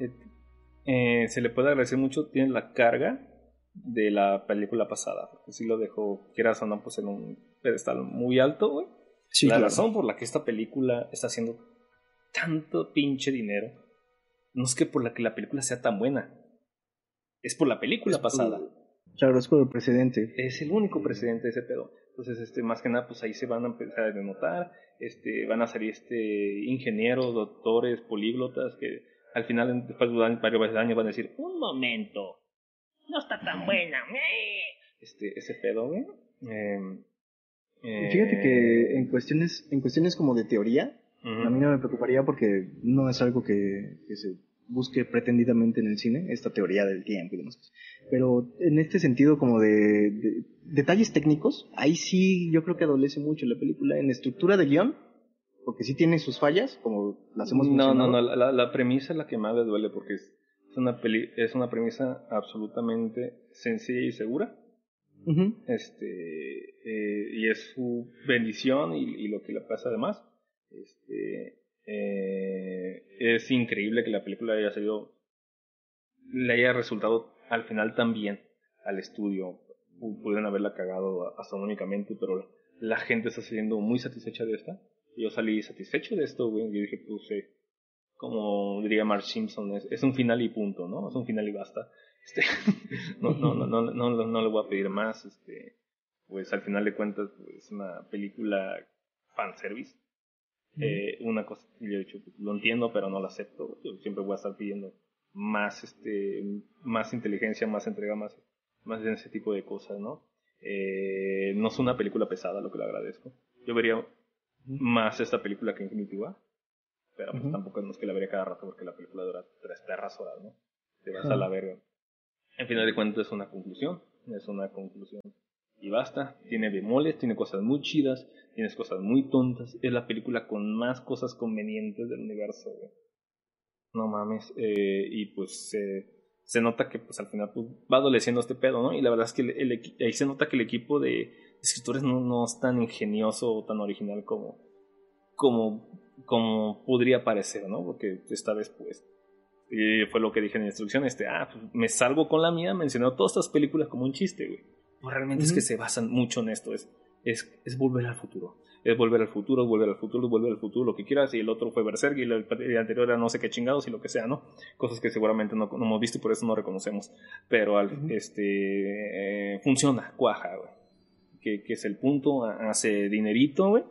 eh, eh, se le puede agradecer mucho, tiene la carga de la película pasada. Porque si lo dejó, quieras o no, pues en un pedestal muy alto, güey. la razón por la que esta película está haciendo tanto pinche dinero no es que por la que la película sea tan buena. Es por la película pasada. claro, es por el precedente. Es el único precedente de ese pedo. Entonces, este, más que nada, pues ahí se van a empezar a denotar, este, van a salir este, ingenieros, doctores, políglotas, que al final, después de varios años, van a decir, un momento, no está tan buena. Este, ese pedo, güey. Em, Fíjate que eh, en cuestiones, en cuestiones como de teoría, a mí no me preocuparía porque no es algo que, se busque pretendidamente en el cine, esta teoría del tiempo y demás. Pero en este sentido como de, detalles técnicos, ahí sí yo creo que adolece mucho la película en estructura de guion, porque sí tiene sus fallas, como las hemos No, no, no, la, la, premisa es la que más le duele porque es, una, peli, es una premisa absolutamente sencilla y segura. este eh, y es su bendición y, y, lo que le pasa además este, eh, es increíble que la película haya sido, le haya resultado al final tan bien al estudio. Pudieron haberla cagado astronómicamente, pero la gente está saliendo muy satisfecha de esta. Yo salí satisfecho de esto, güey. Yo dije, pues, como diría Mark Simpson, es, un final y punto, ¿no? Es un final y basta. Este, no, no, no, no, no, no, le voy a pedir más. Este, pues al final de cuentas, es pues, una película fanservice. Eh, una cosa que yo he dicho, lo entiendo, pero no lo acepto. Yo siempre voy a estar pidiendo más, este, más inteligencia, más entrega, más, más de ese tipo de cosas, ¿no? Eh, no es una película pesada, lo que le agradezco. Yo vería más esta película que Infinity War, pero pues, tampoco es que la vería cada rato porque la película dura tres perras horas, ¿no? Te vas a la verga. En final de cuentas es una conclusión, es una conclusión y basta. Tiene bemoles, tiene cosas muy chidas, tiene cosas muy tontas. Es la película con más cosas convenientes del universo, No mames. Eh, y pues se nota que pues al final pues, va adoleciendo este pedo, ¿no? Y la verdad es que el, ahí se nota que el equipo de escritores no, no es tan ingenioso o tan original como, como, como podría parecer, ¿no? Porque esta vez pues y fue lo que dije en la instrucción, este, ah, pues me salgo con la mía, mencionó todas estas películas como un chiste, güey. Pues realmente es que se basan mucho en esto, es, es, es, volver al futuro. Es volver al futuro, volver al futuro, volver al futuro, lo que quieras. Y el otro fue Berserk y el, anterior era no sé qué chingados y lo que sea, ¿no? Cosas que seguramente no, hemos visto y por eso no reconocemos. Pero al, este, eh, funciona, cuaja, güey. Que, que, es el punto, hace dinerito, güey.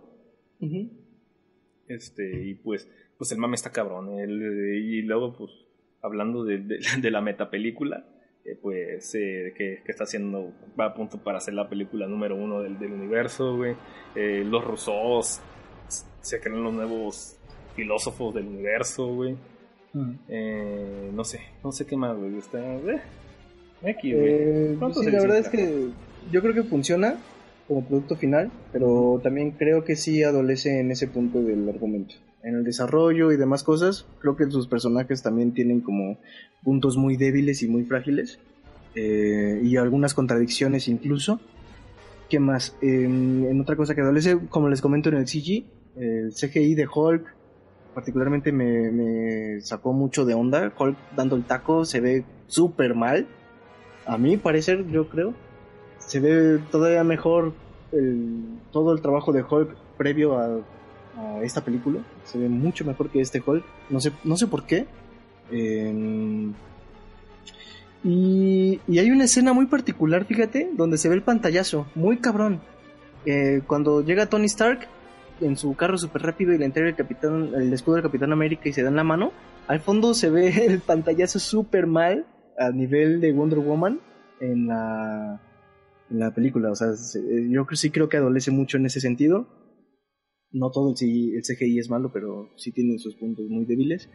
Este, y pues, pues el mame está cabrón. y luego, pues, hablando de, de, de la metapelícula eh, pues eh, que, está haciendo, va a punto para hacer la película número uno del, del universo, güey. Eh, los rusos se creen los nuevos filósofos del universo, güey. no sé, no sé qué más, güey. Está, aquí, güey. sí, la verdad es que yo creo que funciona como producto final, pero también creo que sí adolece en ese punto del argumento en el desarrollo y demás cosas, creo que sus personajes también tienen como puntos muy débiles y muy frágiles eh, y algunas contradicciones incluso. ¿Qué más? en otra cosa que adolece, como les comento en el CG, el CGI de Hulk particularmente me, sacó mucho de onda. Hulk dando el taco se ve súper mal. A mí parecer, yo creo. Se ve todavía mejor todo el trabajo de Hulk previo a a esta película. Se ve mucho mejor que este Hulk. No sé, no sé por qué. Em, y, hay una escena muy particular, fíjate, donde se ve el pantallazo, muy cabrón. Eh, cuando llega Tony Stark en su carro súper rápido y le entrega el, capitán, el escudo del Capitán América y se dan la mano, al fondo se ve el pantallazo súper mal a nivel de Wonder Woman en la la película. O sea, yo sí creo que adolece mucho en ese sentido. No todo el CGI, es malo, pero sí tiene sus puntos muy débiles.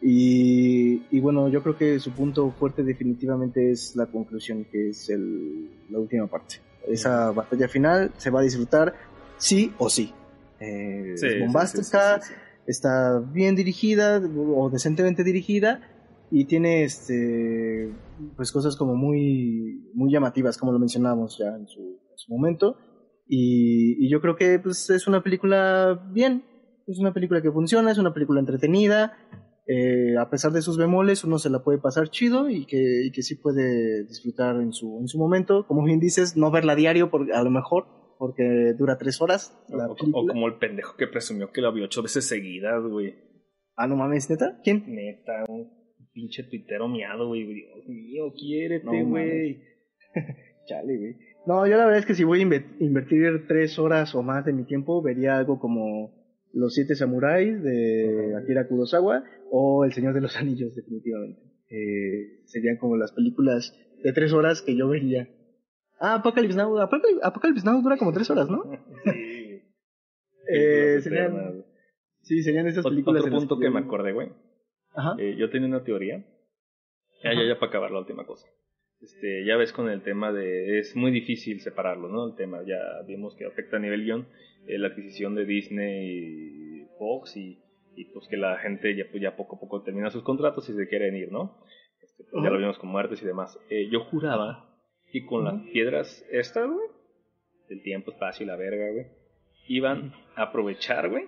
Y, y, bueno, yo creo que su punto fuerte definitivamente es la conclusión, que es el, la última parte. Esa batalla final se va a disfrutar sí o sí. Eh, es bombástica, está bien dirigida o decentemente dirigida y tiene este pues cosas como muy muy llamativas como lo mencionamos ya en su, momento y, yo creo que pues es una película bien. Es una película que funciona es una película entretenida. Eh, a pesar de sus bemoles uno se la puede pasar chido y que, y que sí puede disfrutar en su en su momento. Como bien dices no verla a diario por, a lo mejor porque dura tres horas la o, o como el pendejo que presumió que la vio ocho veces seguidas güey. Ah no mames neta quién neta pinche tuitero miado, güey. Dios mío, quiérete, güey. Chale, güey. No, yo la verdad es que si voy a invertir tres horas o más de mi tiempo, vería algo como Los Siete Samuráis de Akira Kurosawa o El Señor de los Anillos, definitivamente. Eh, serían como las películas de tres horas que yo vería. Ah, Apocalypse Now. Apocalypse, Now dura como tres horas, ¿no? sí. eh, serían, sí, serían esas películas. Otro punto que me acordé, güey eh, yo tenía una teoría. Ya, ya, ya para acabar la última cosa. Este, ya ves con el tema de... Es muy difícil separarlo, ¿no? El tema, ya vimos que afecta a nivel guion eh, la adquisición de Disney y Fox y, y, pues que la gente ya, pues ya poco a poco termina sus contratos y se quieren ir, ¿no? Este, pues, Ya lo vimos con muertes y demás. Eh, yo juraba que con las piedras estas, güey, del tiempo, espacio y la verga, güey, iban a aprovechar, güey,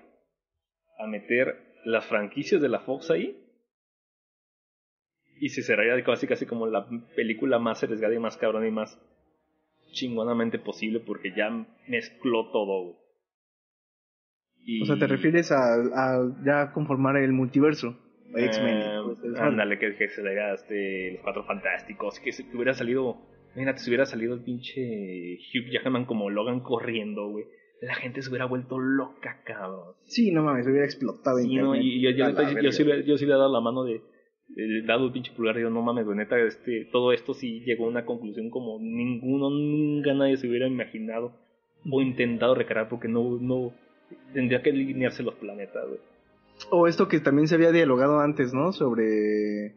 a meter las franquicias de la Fox ahí y se cerraría casi casi como la película más arriesgada y más cabrona y más chingonamente posible porque ya mezcló todo. O sea, ¿te refieres a, ya conformar el multiverso? X-Men. Eh, pues, ándale, que, que, se le este, los cuatro fantásticos, que, se, hubiera salido, imagínate, si hubiera salido el pinche Hugh Jackman como Logan corriendo, güey. La gente se hubiera vuelto loca, cabrón. Sí, no mames, se hubiera explotado. Sí, no, y, yo, yo, yo, sí, yo sí le he dado la mano de, dado el pinche pulgar, digo, no mames, neta, este, todo esto sí llegó a una conclusión como ninguno, nunca nadie se hubiera imaginado o intentado recrear porque no, no, tendría que alinearse los planetas, O esto que también se había dialogado antes, ¿no? Sobre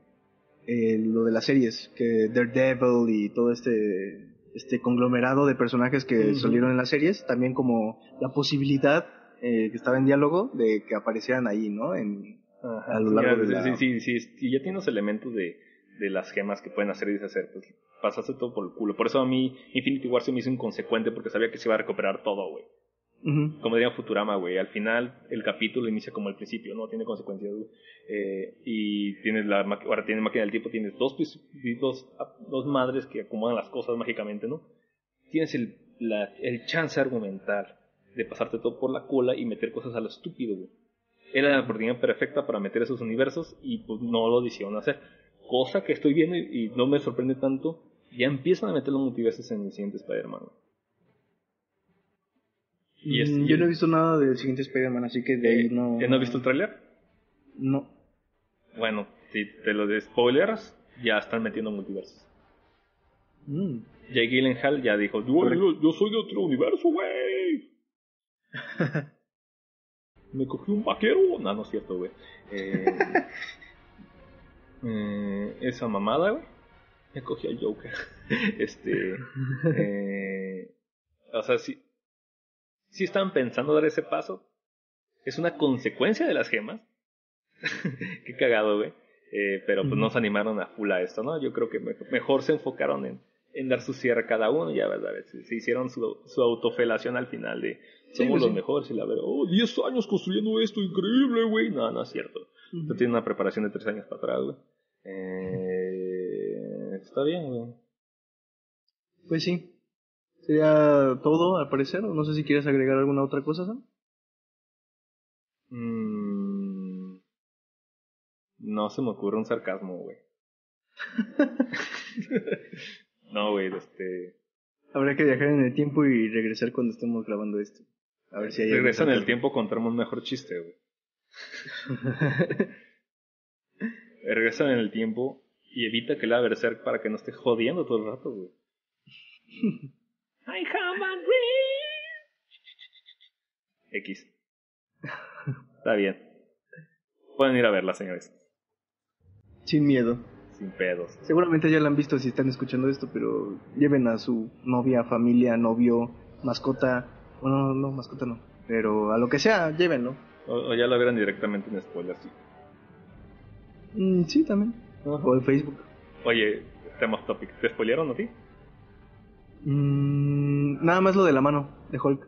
eh, lo de las series, que Daredevil y todo este, este conglomerado de personajes que salieron en las series, también como la posibilidad eh, que estaba en diálogo de que aparecieran ahí, ¿no? En, a lo largo de la... Sí, sí, sí, ya tiene los elementos de, de las gemas que pueden hacer y deshacer, pues pasaste todo por el culo. Por eso a mí Infinity War se me hizo inconsecuente porque sabía que se iba a recuperar todo, güey. Como diría Futurama, güey. Al final el capítulo inicia como el principio, ¿no? Tiene consecuencias, güey. Eh, y tienes la ahora tienes máquina del tiempo, tienes dos, dos, dos madres que acomodan las cosas mágicamente, ¿no? Tienes el, la, el chance argumental de pasarte todo por la cola y meter cosas a lo estúpido, güey era la oportunidad perfecta para meter esos universos y pues no lo decidieron hacer. Cosa que estoy viendo y, no me sorprende tanto, ya empiezan a meter los multiversos en el siguiente Spider-Man. Mm, yo no he visto nada del siguiente Spider-Man, así que de ahí eh, no... ¿Ya no has visto el tráiler? No. Bueno, si te lo de spoilers, ya están metiendo multiversos. Mm. Jay Gyllenhaal ya dijo, yo, yo soy de otro universo, güey. me cogí un vaquero. No, no es cierto, güey. Eh, eh, esa mamada, güey. Me cogí al Joker. este. Eh, o sea, si, si están pensando dar ese paso, es una consecuencia de las gemas. Qué cagado, güey. Eh, pero pues no se animaron a full a esto, ¿no? Yo creo que mejor se enfocaron en, en dar su cierre a cada uno ya, ¿verdad? Se, se hicieron su, su autofelación al final de somos pues los mejores y la verdad, oh, 10 años construyendo esto, increíble, güey. No, no es cierto. Uh tiene una preparación de 3 años para atrás, güey. Eh, está bien, güey. Pues sí. Sería todo, al parecer. No sé si quieres agregar alguna otra cosa, Sam. Mm, no se me ocurre un sarcasmo, güey. no, güey, este. Habrá que viajar en el tiempo y regresar cuando estemos grabando esto. A ver si hay Regresa en el tiempo, contamos un mejor chiste, güey. Regresa en el tiempo y evita que la Berserk para que no esté jodiendo todo el rato, güey. I have a dream. X. Está bien. Pueden ir a verla, señores. Sin miedo. Sin pedos. Seguramente ya la han visto si están escuchando esto, pero lleven a su novia, familia, novio, mascota. Bueno, no, mascota no. Pero a lo que sea, llévenlo. O, o ya la verán directamente en spoilers. Sí. Mm, sí, también. O en Facebook. Oye, tema off topic. ¿Te spoilearon a ti? Mm, nada más lo de la mano de Hulk.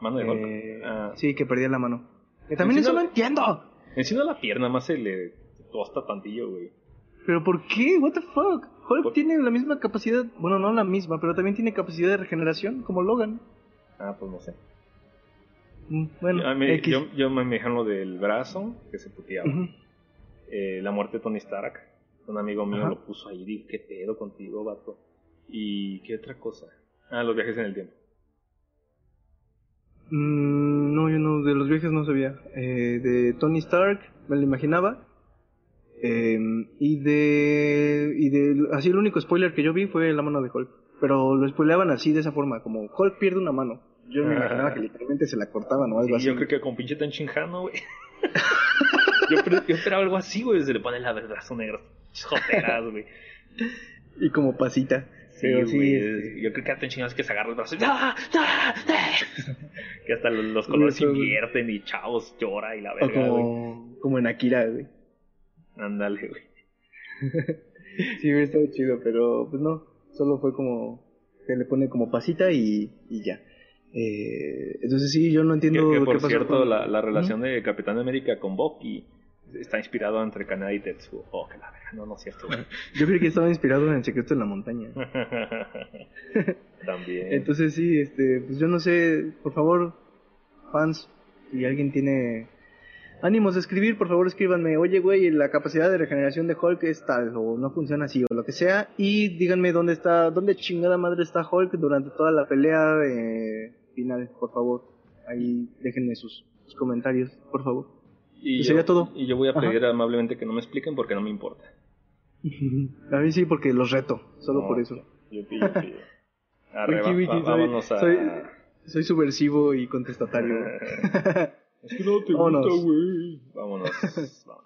Mano de Hulk. Eh, Ah. Sí, que perdía la mano. Que también eso no entiendo. Encima la pierna más se le tosta tantillo, güey. ¿Pero por qué? ¿What the fuck? Hulk Por- tiene la misma capacidad, bueno, no la misma, pero también tiene capacidad de regeneración, como Logan. Ah, pues no sé. Mm, bueno, A mí- X. yo, yo me dijeron lo del brazo, que se puteaba. Eh, la muerte de Tony Stark. Un amigo mío Ajá. lo puso ahí. Dije, ¿qué pedo contigo, vato? ¿Y qué otra cosa? Ah, los viajes en el tiempo. Mm, no, yo no, de los viajes no sabía. Eh, de Tony Stark, me lo imaginaba. Eh, y de. Y de. Así el único spoiler que yo vi fue la mano de Hulk. Pero lo spoileaban así, de esa forma, como Hulk pierde una mano. Yo me imaginaba que literalmente se la cortaban o algo Sí, así. yo creo que con pinche tan chinjano, güey. yo, yo esperaba algo así, güey. Se le pone la brazo negro. Joteras, güey. Y como pasita. Sí, Pero sí, este- Yo creo que tan chingado es que se agarra el brazo. y ¡Ah! ¡Ah! ¡Ah! que hasta los, los colores se invierten y chavos llora y la verga, güey. como, como en Akira, güey. Ándale, güey. Sí, hubiera estado chido, pero pues no. Solo fue como. Se le pone como pasita y, y ya. Eh, entonces sí, yo no Que, entiendo que, qué por pasó cierto, con- la, la relación de Capitán América con Bucky está inspirado entre Canadá y Tetsuo. Oh, que la verga. No, no es cierto, güey. Yo creo que estaba inspirado en El secreto de la montaña. También. Entonces sí, este, pues yo no sé, por favor, fans, si alguien tiene ánimos de escribir, por favor escríbanme, oye güey, la capacidad de regeneración de Hulk es tal, o no funciona así, o lo que sea, y díganme dónde está, dónde chingada madre está Hulk durante toda la pelea eh, final, por favor. Ahí déjenme sus, sus comentarios, por favor. y sería todo. Y yo voy a Ajá. pedir amablemente que no me expliquen porque no me importa. A mí sí, porque los reto, solo No, por eso. Yo pido, yo pido. Arre, Wiki, va- soy- vámonos a... soy- Soy subversivo y contestatario. es que no te Vámonos. gusta, güey. Vámonos, vámonos.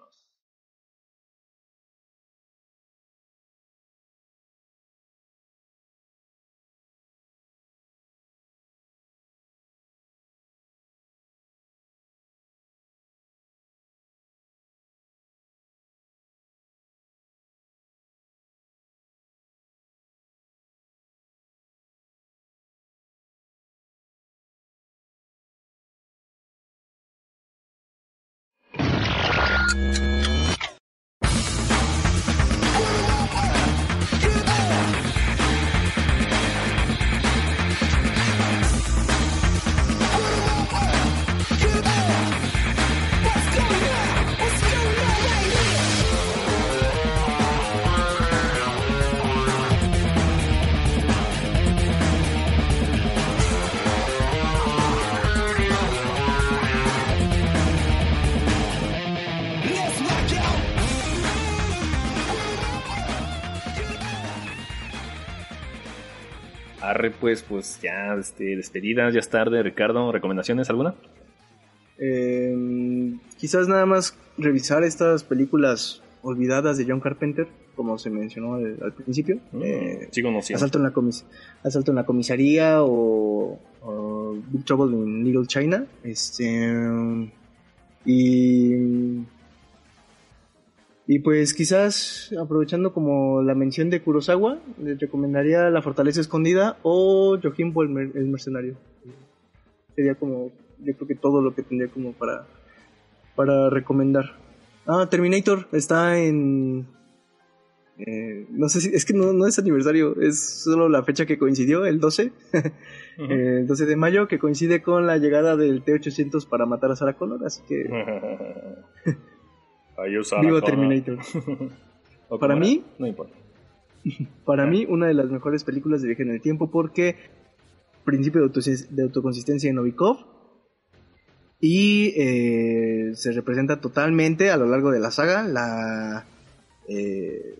Arre, pues, pues ya, este, despedidas, ya es tarde. Ricardo, ¿recomendaciones alguna? Eh, quizás nada más revisar estas películas olvidadas de John Carpenter, como se mencionó al, al principio. Eh, sí, conociendo. Asalto en la comis Asalto en la comisaría o, o Big Trouble in Little China. Este y y pues quizás aprovechando como la mención de Kurosawa, les recomendaría La Fortaleza Escondida o Yojimbo el, mer- el Mercenario. Sería como, yo creo que todo lo que tendría como para, para recomendar. Ah, Terminator está en... eh, no sé si, es que no, no es aniversario, es solo la fecha que coincidió, el 12, Ujú. eh, el 12 de mayo, que coincide con la llegada del T-800 para matar a Sarah Connor, así que Ahí usa vivo. Terminator. ¿O Para mí- No importa. Para mí, una de las mejores películas de viaje en el tiempo porque principio de, autosis- de autoconsistencia en Novikov y eh, se representa totalmente a lo largo de la saga la, eh,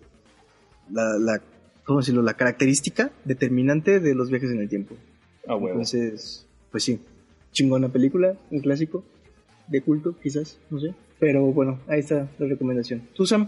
la, la ¿cómo decirlo? La característica determinante de los viajes en el tiempo. Ah, bueno. Entonces, pues sí, chingona película, un clásico de culto, quizás, no sé. Pero bueno, ahí está la recomendación. ¿Tú, Sam?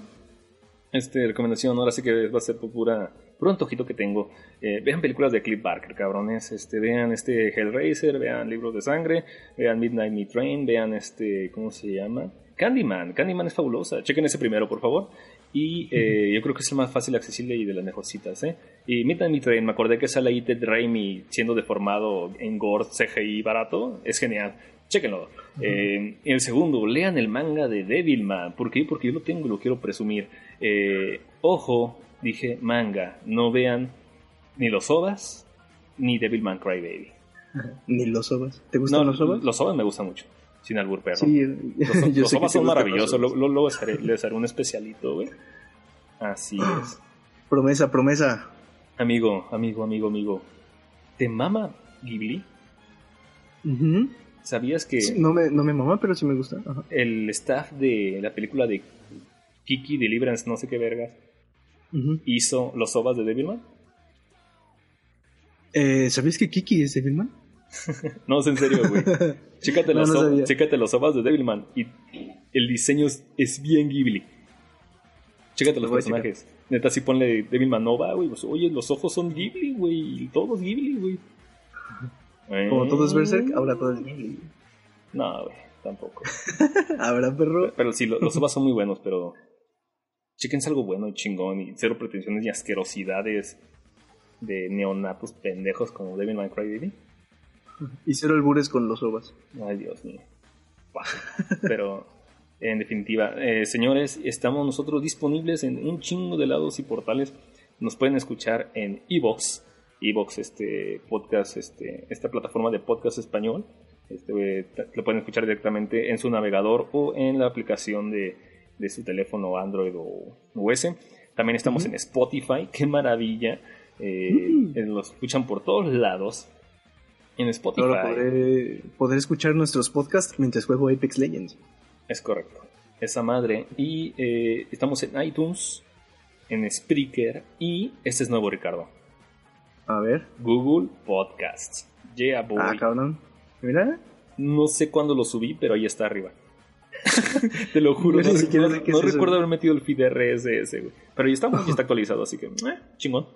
Este, recomendación, ahora sí que va a ser por pura, puro antojito que tengo. Eh, vean películas de Cliff Barker, cabrones. Este, vean este Hellraiser, vean Libros de Sangre, vean Midnight Meat Train, vean este, ¿cómo se llama? Candyman. Candyman es fabulosa. Chequen ese primero, por favor. Y eh, yo creo que es el más fácil, accesible y de las mejorcitas, ¿eh? Y Midnight Meat Train, me acordé que sale ahí Ted Raimi siendo deformado en gore CGI barato. Es genial. Chéquenlo. Eh, el segundo, lean el manga de Devilman. ¿Por qué? Porque yo lo tengo y lo quiero presumir. Eh, ojo, dije manga. No vean ni los OVAs ni Devilman Crybaby. Ni los OVAs. ¿Te gustan los OVAs? Los OVAs me gustan mucho. Sin albur perro. Sí, los, los OVAs son maravillosos. Luego les haré un especialito, güey. Así es. Promesa, promesa. Amigo, amigo, amigo, amigo. ¿Te mama Ghibli? ¿Sabías que... no, me, no me mama, pero sí me gusta. El staff de la película de Kiki Deliverance, no sé qué vergas, hizo los ovas de Devilman. Eh, ¿Sabías que Kiki es Devilman? no, es en serio, güey. chécate, los los ovas de Devilman y el diseño es, bien Ghibli. Chécate los personajes. Neta, si ponle Devilman Nova, güey. Pues, oye, los ojos son Ghibli, güey. Todos Ghibli, güey. Como todo es Berserk, ahora todo es. No, güey, tampoco. ¿Habrá perro? Pero sí, los ovas son muy buenos, pero. Chéquense algo bueno y chingón y cero pretensiones y asquerosidades de neonatos pendejos como Devil May Cry Baby. Y cero albures con los ovas. Ay, Dios mío. Pero, en definitiva, eh, señores, estamos nosotros disponibles en un chingo de lados y portales. Nos pueden escuchar en Evox, Evox, este podcast, este, esta plataforma de podcast español. Este, lo pueden escuchar directamente en su navegador o en la aplicación de, de su teléfono Android o US. También estamos en Spotify, qué maravilla. Eh, eh, Los escuchan por todos lados. En Spotify. poder, escuchar nuestros podcasts mientras juego Apex Legends. Es correcto. Esa madre. Y eh, estamos en iTunes, en Spreaker y este es nuevo, Ricardo. A ver. Google Podcasts. Yeah, boy. Ah, cabrón. Mira. No sé cuándo lo subí, pero ahí está arriba. Te lo juro. No, recuerdo haber metido el feed RSS, güey. Pero ya está, ya está actualizado, así que, eh, chingón.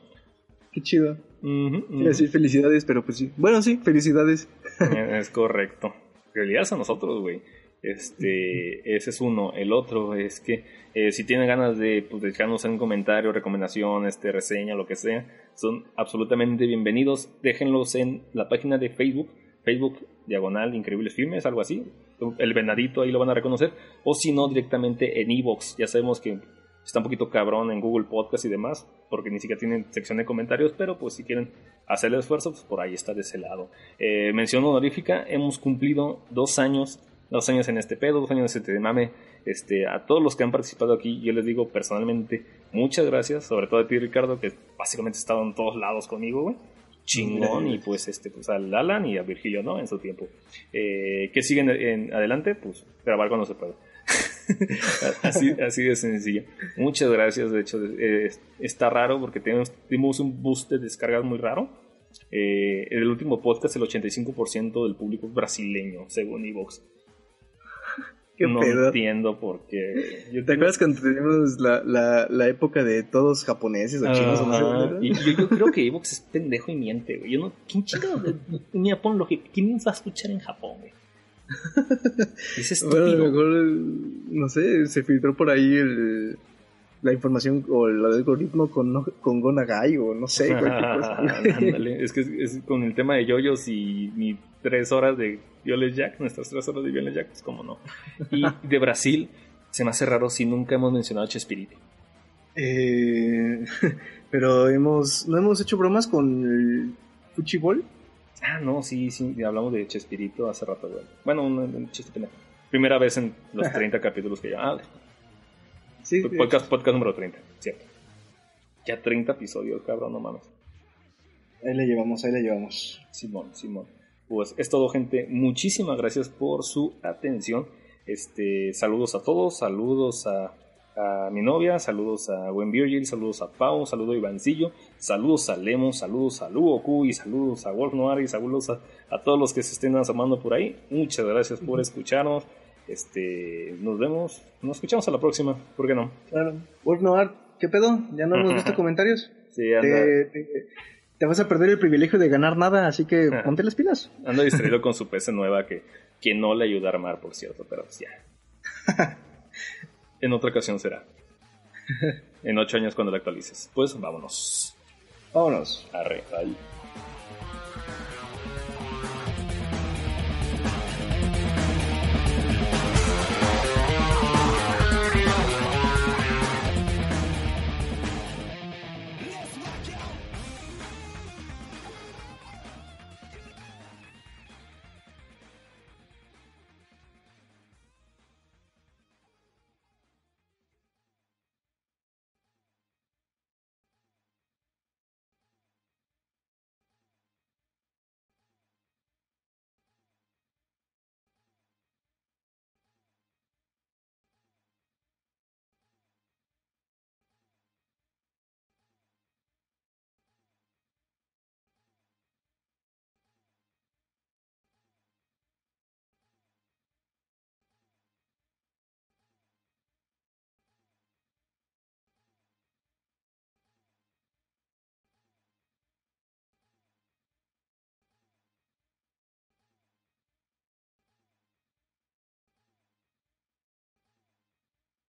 Qué chido. decir felicidades, pero pues sí. Bueno, sí, felicidades. Es correcto. Felicidades a nosotros, güey. Este, ese es uno. El otro es que eh, si tienen ganas de pues, dejarnos un comentario, recomendación, este, reseña, lo que sea, son absolutamente bienvenidos. Déjenlos en la página de Facebook, Facebook diagonal Increíbles Filmes, algo así. El venadito ahí lo van a reconocer. O si no, directamente en Evox. Ya sabemos que está un poquito cabrón en Google Podcast y demás, porque ni siquiera tienen sección de comentarios, pero pues si quieren hacer el esfuerzo, pues por ahí está de ese lado. Eh, mención honorífica, hemos cumplido dos años dos años en este pedo, dos años en este mame. Este, a todos los que han participado aquí, yo les digo personalmente muchas gracias, sobre todo a ti, Ricardo, que básicamente estado en todos lados conmigo, güey. Chingón, y pues este, pues al Alan y a Virgilio, ¿no? En su tiempo. Eh, ¿Qué siguen en adelante? Pues grabar cuando se pueda. así, de sencillo. Muchas gracias, de hecho, eh, está raro porque tenemos, tuvimos un boost de descargas muy raro. Eh, el último podcast, el 85% del público brasileño, según Evox no entiendo por qué. ¿Te acuerdas cuando teníamos la, la, la, época de todos japoneses o chinos? y yo, creo que Evox es pendejo y miente, güey. Yo no, ¿Quién chingado en Japón? Lo que, ¿Quién va a escuchar en Japón, güey? Es bueno, a lo mejor, no sé, se filtró por ahí el, la información o el algoritmo con, con Gonagai o no sé. es que es, con el tema de yoyos y mi tres horas de Violet Jack, nuestras tres horas de Violet Jack, pues como no. Y de Brasil, se me hace raro si nunca hemos mencionado a Chespirito. Eh, pero hemos, ¿no hemos hecho bromas con el Fuchibol? Ah, no, sí, sí, hablamos de Chespirito hace rato, güey. Bueno, un, chiste Primera vez en los 30 capítulos que ya. Ah, sí, podcast, podcast número 30, cierto. Ya 30 episodios, cabrón, no mames. Ahí le llevamos, ahí le llevamos. Simón, Simón. Pues es todo, gente. Muchísimas gracias por su atención. Este, saludos a todos, saludos a, a mi novia, saludos a Buen Virgil, saludos a Pau, saludos a Ivancillo, saludos a Lemo, saludos a Luoku y saludos a Wolf Noir y saludos a, todos los que se estén asomando por ahí. Muchas gracias por escucharnos. Este, nos vemos, nos escuchamos a la próxima, ¿por qué no? Claro. Wolf Noir, ¿qué pedo? ¿Ya no hemos visto comentarios? Sí, anda. Te, vas a perder el privilegio de ganar nada, así que ponte las pilas. Anda distraído con su PC nueva que, que no le ayuda a armar, por cierto, pero pues ya. En otra ocasión será. en ocho años cuando la actualices. Pues vámonos. Vámonos. Arre, ahí.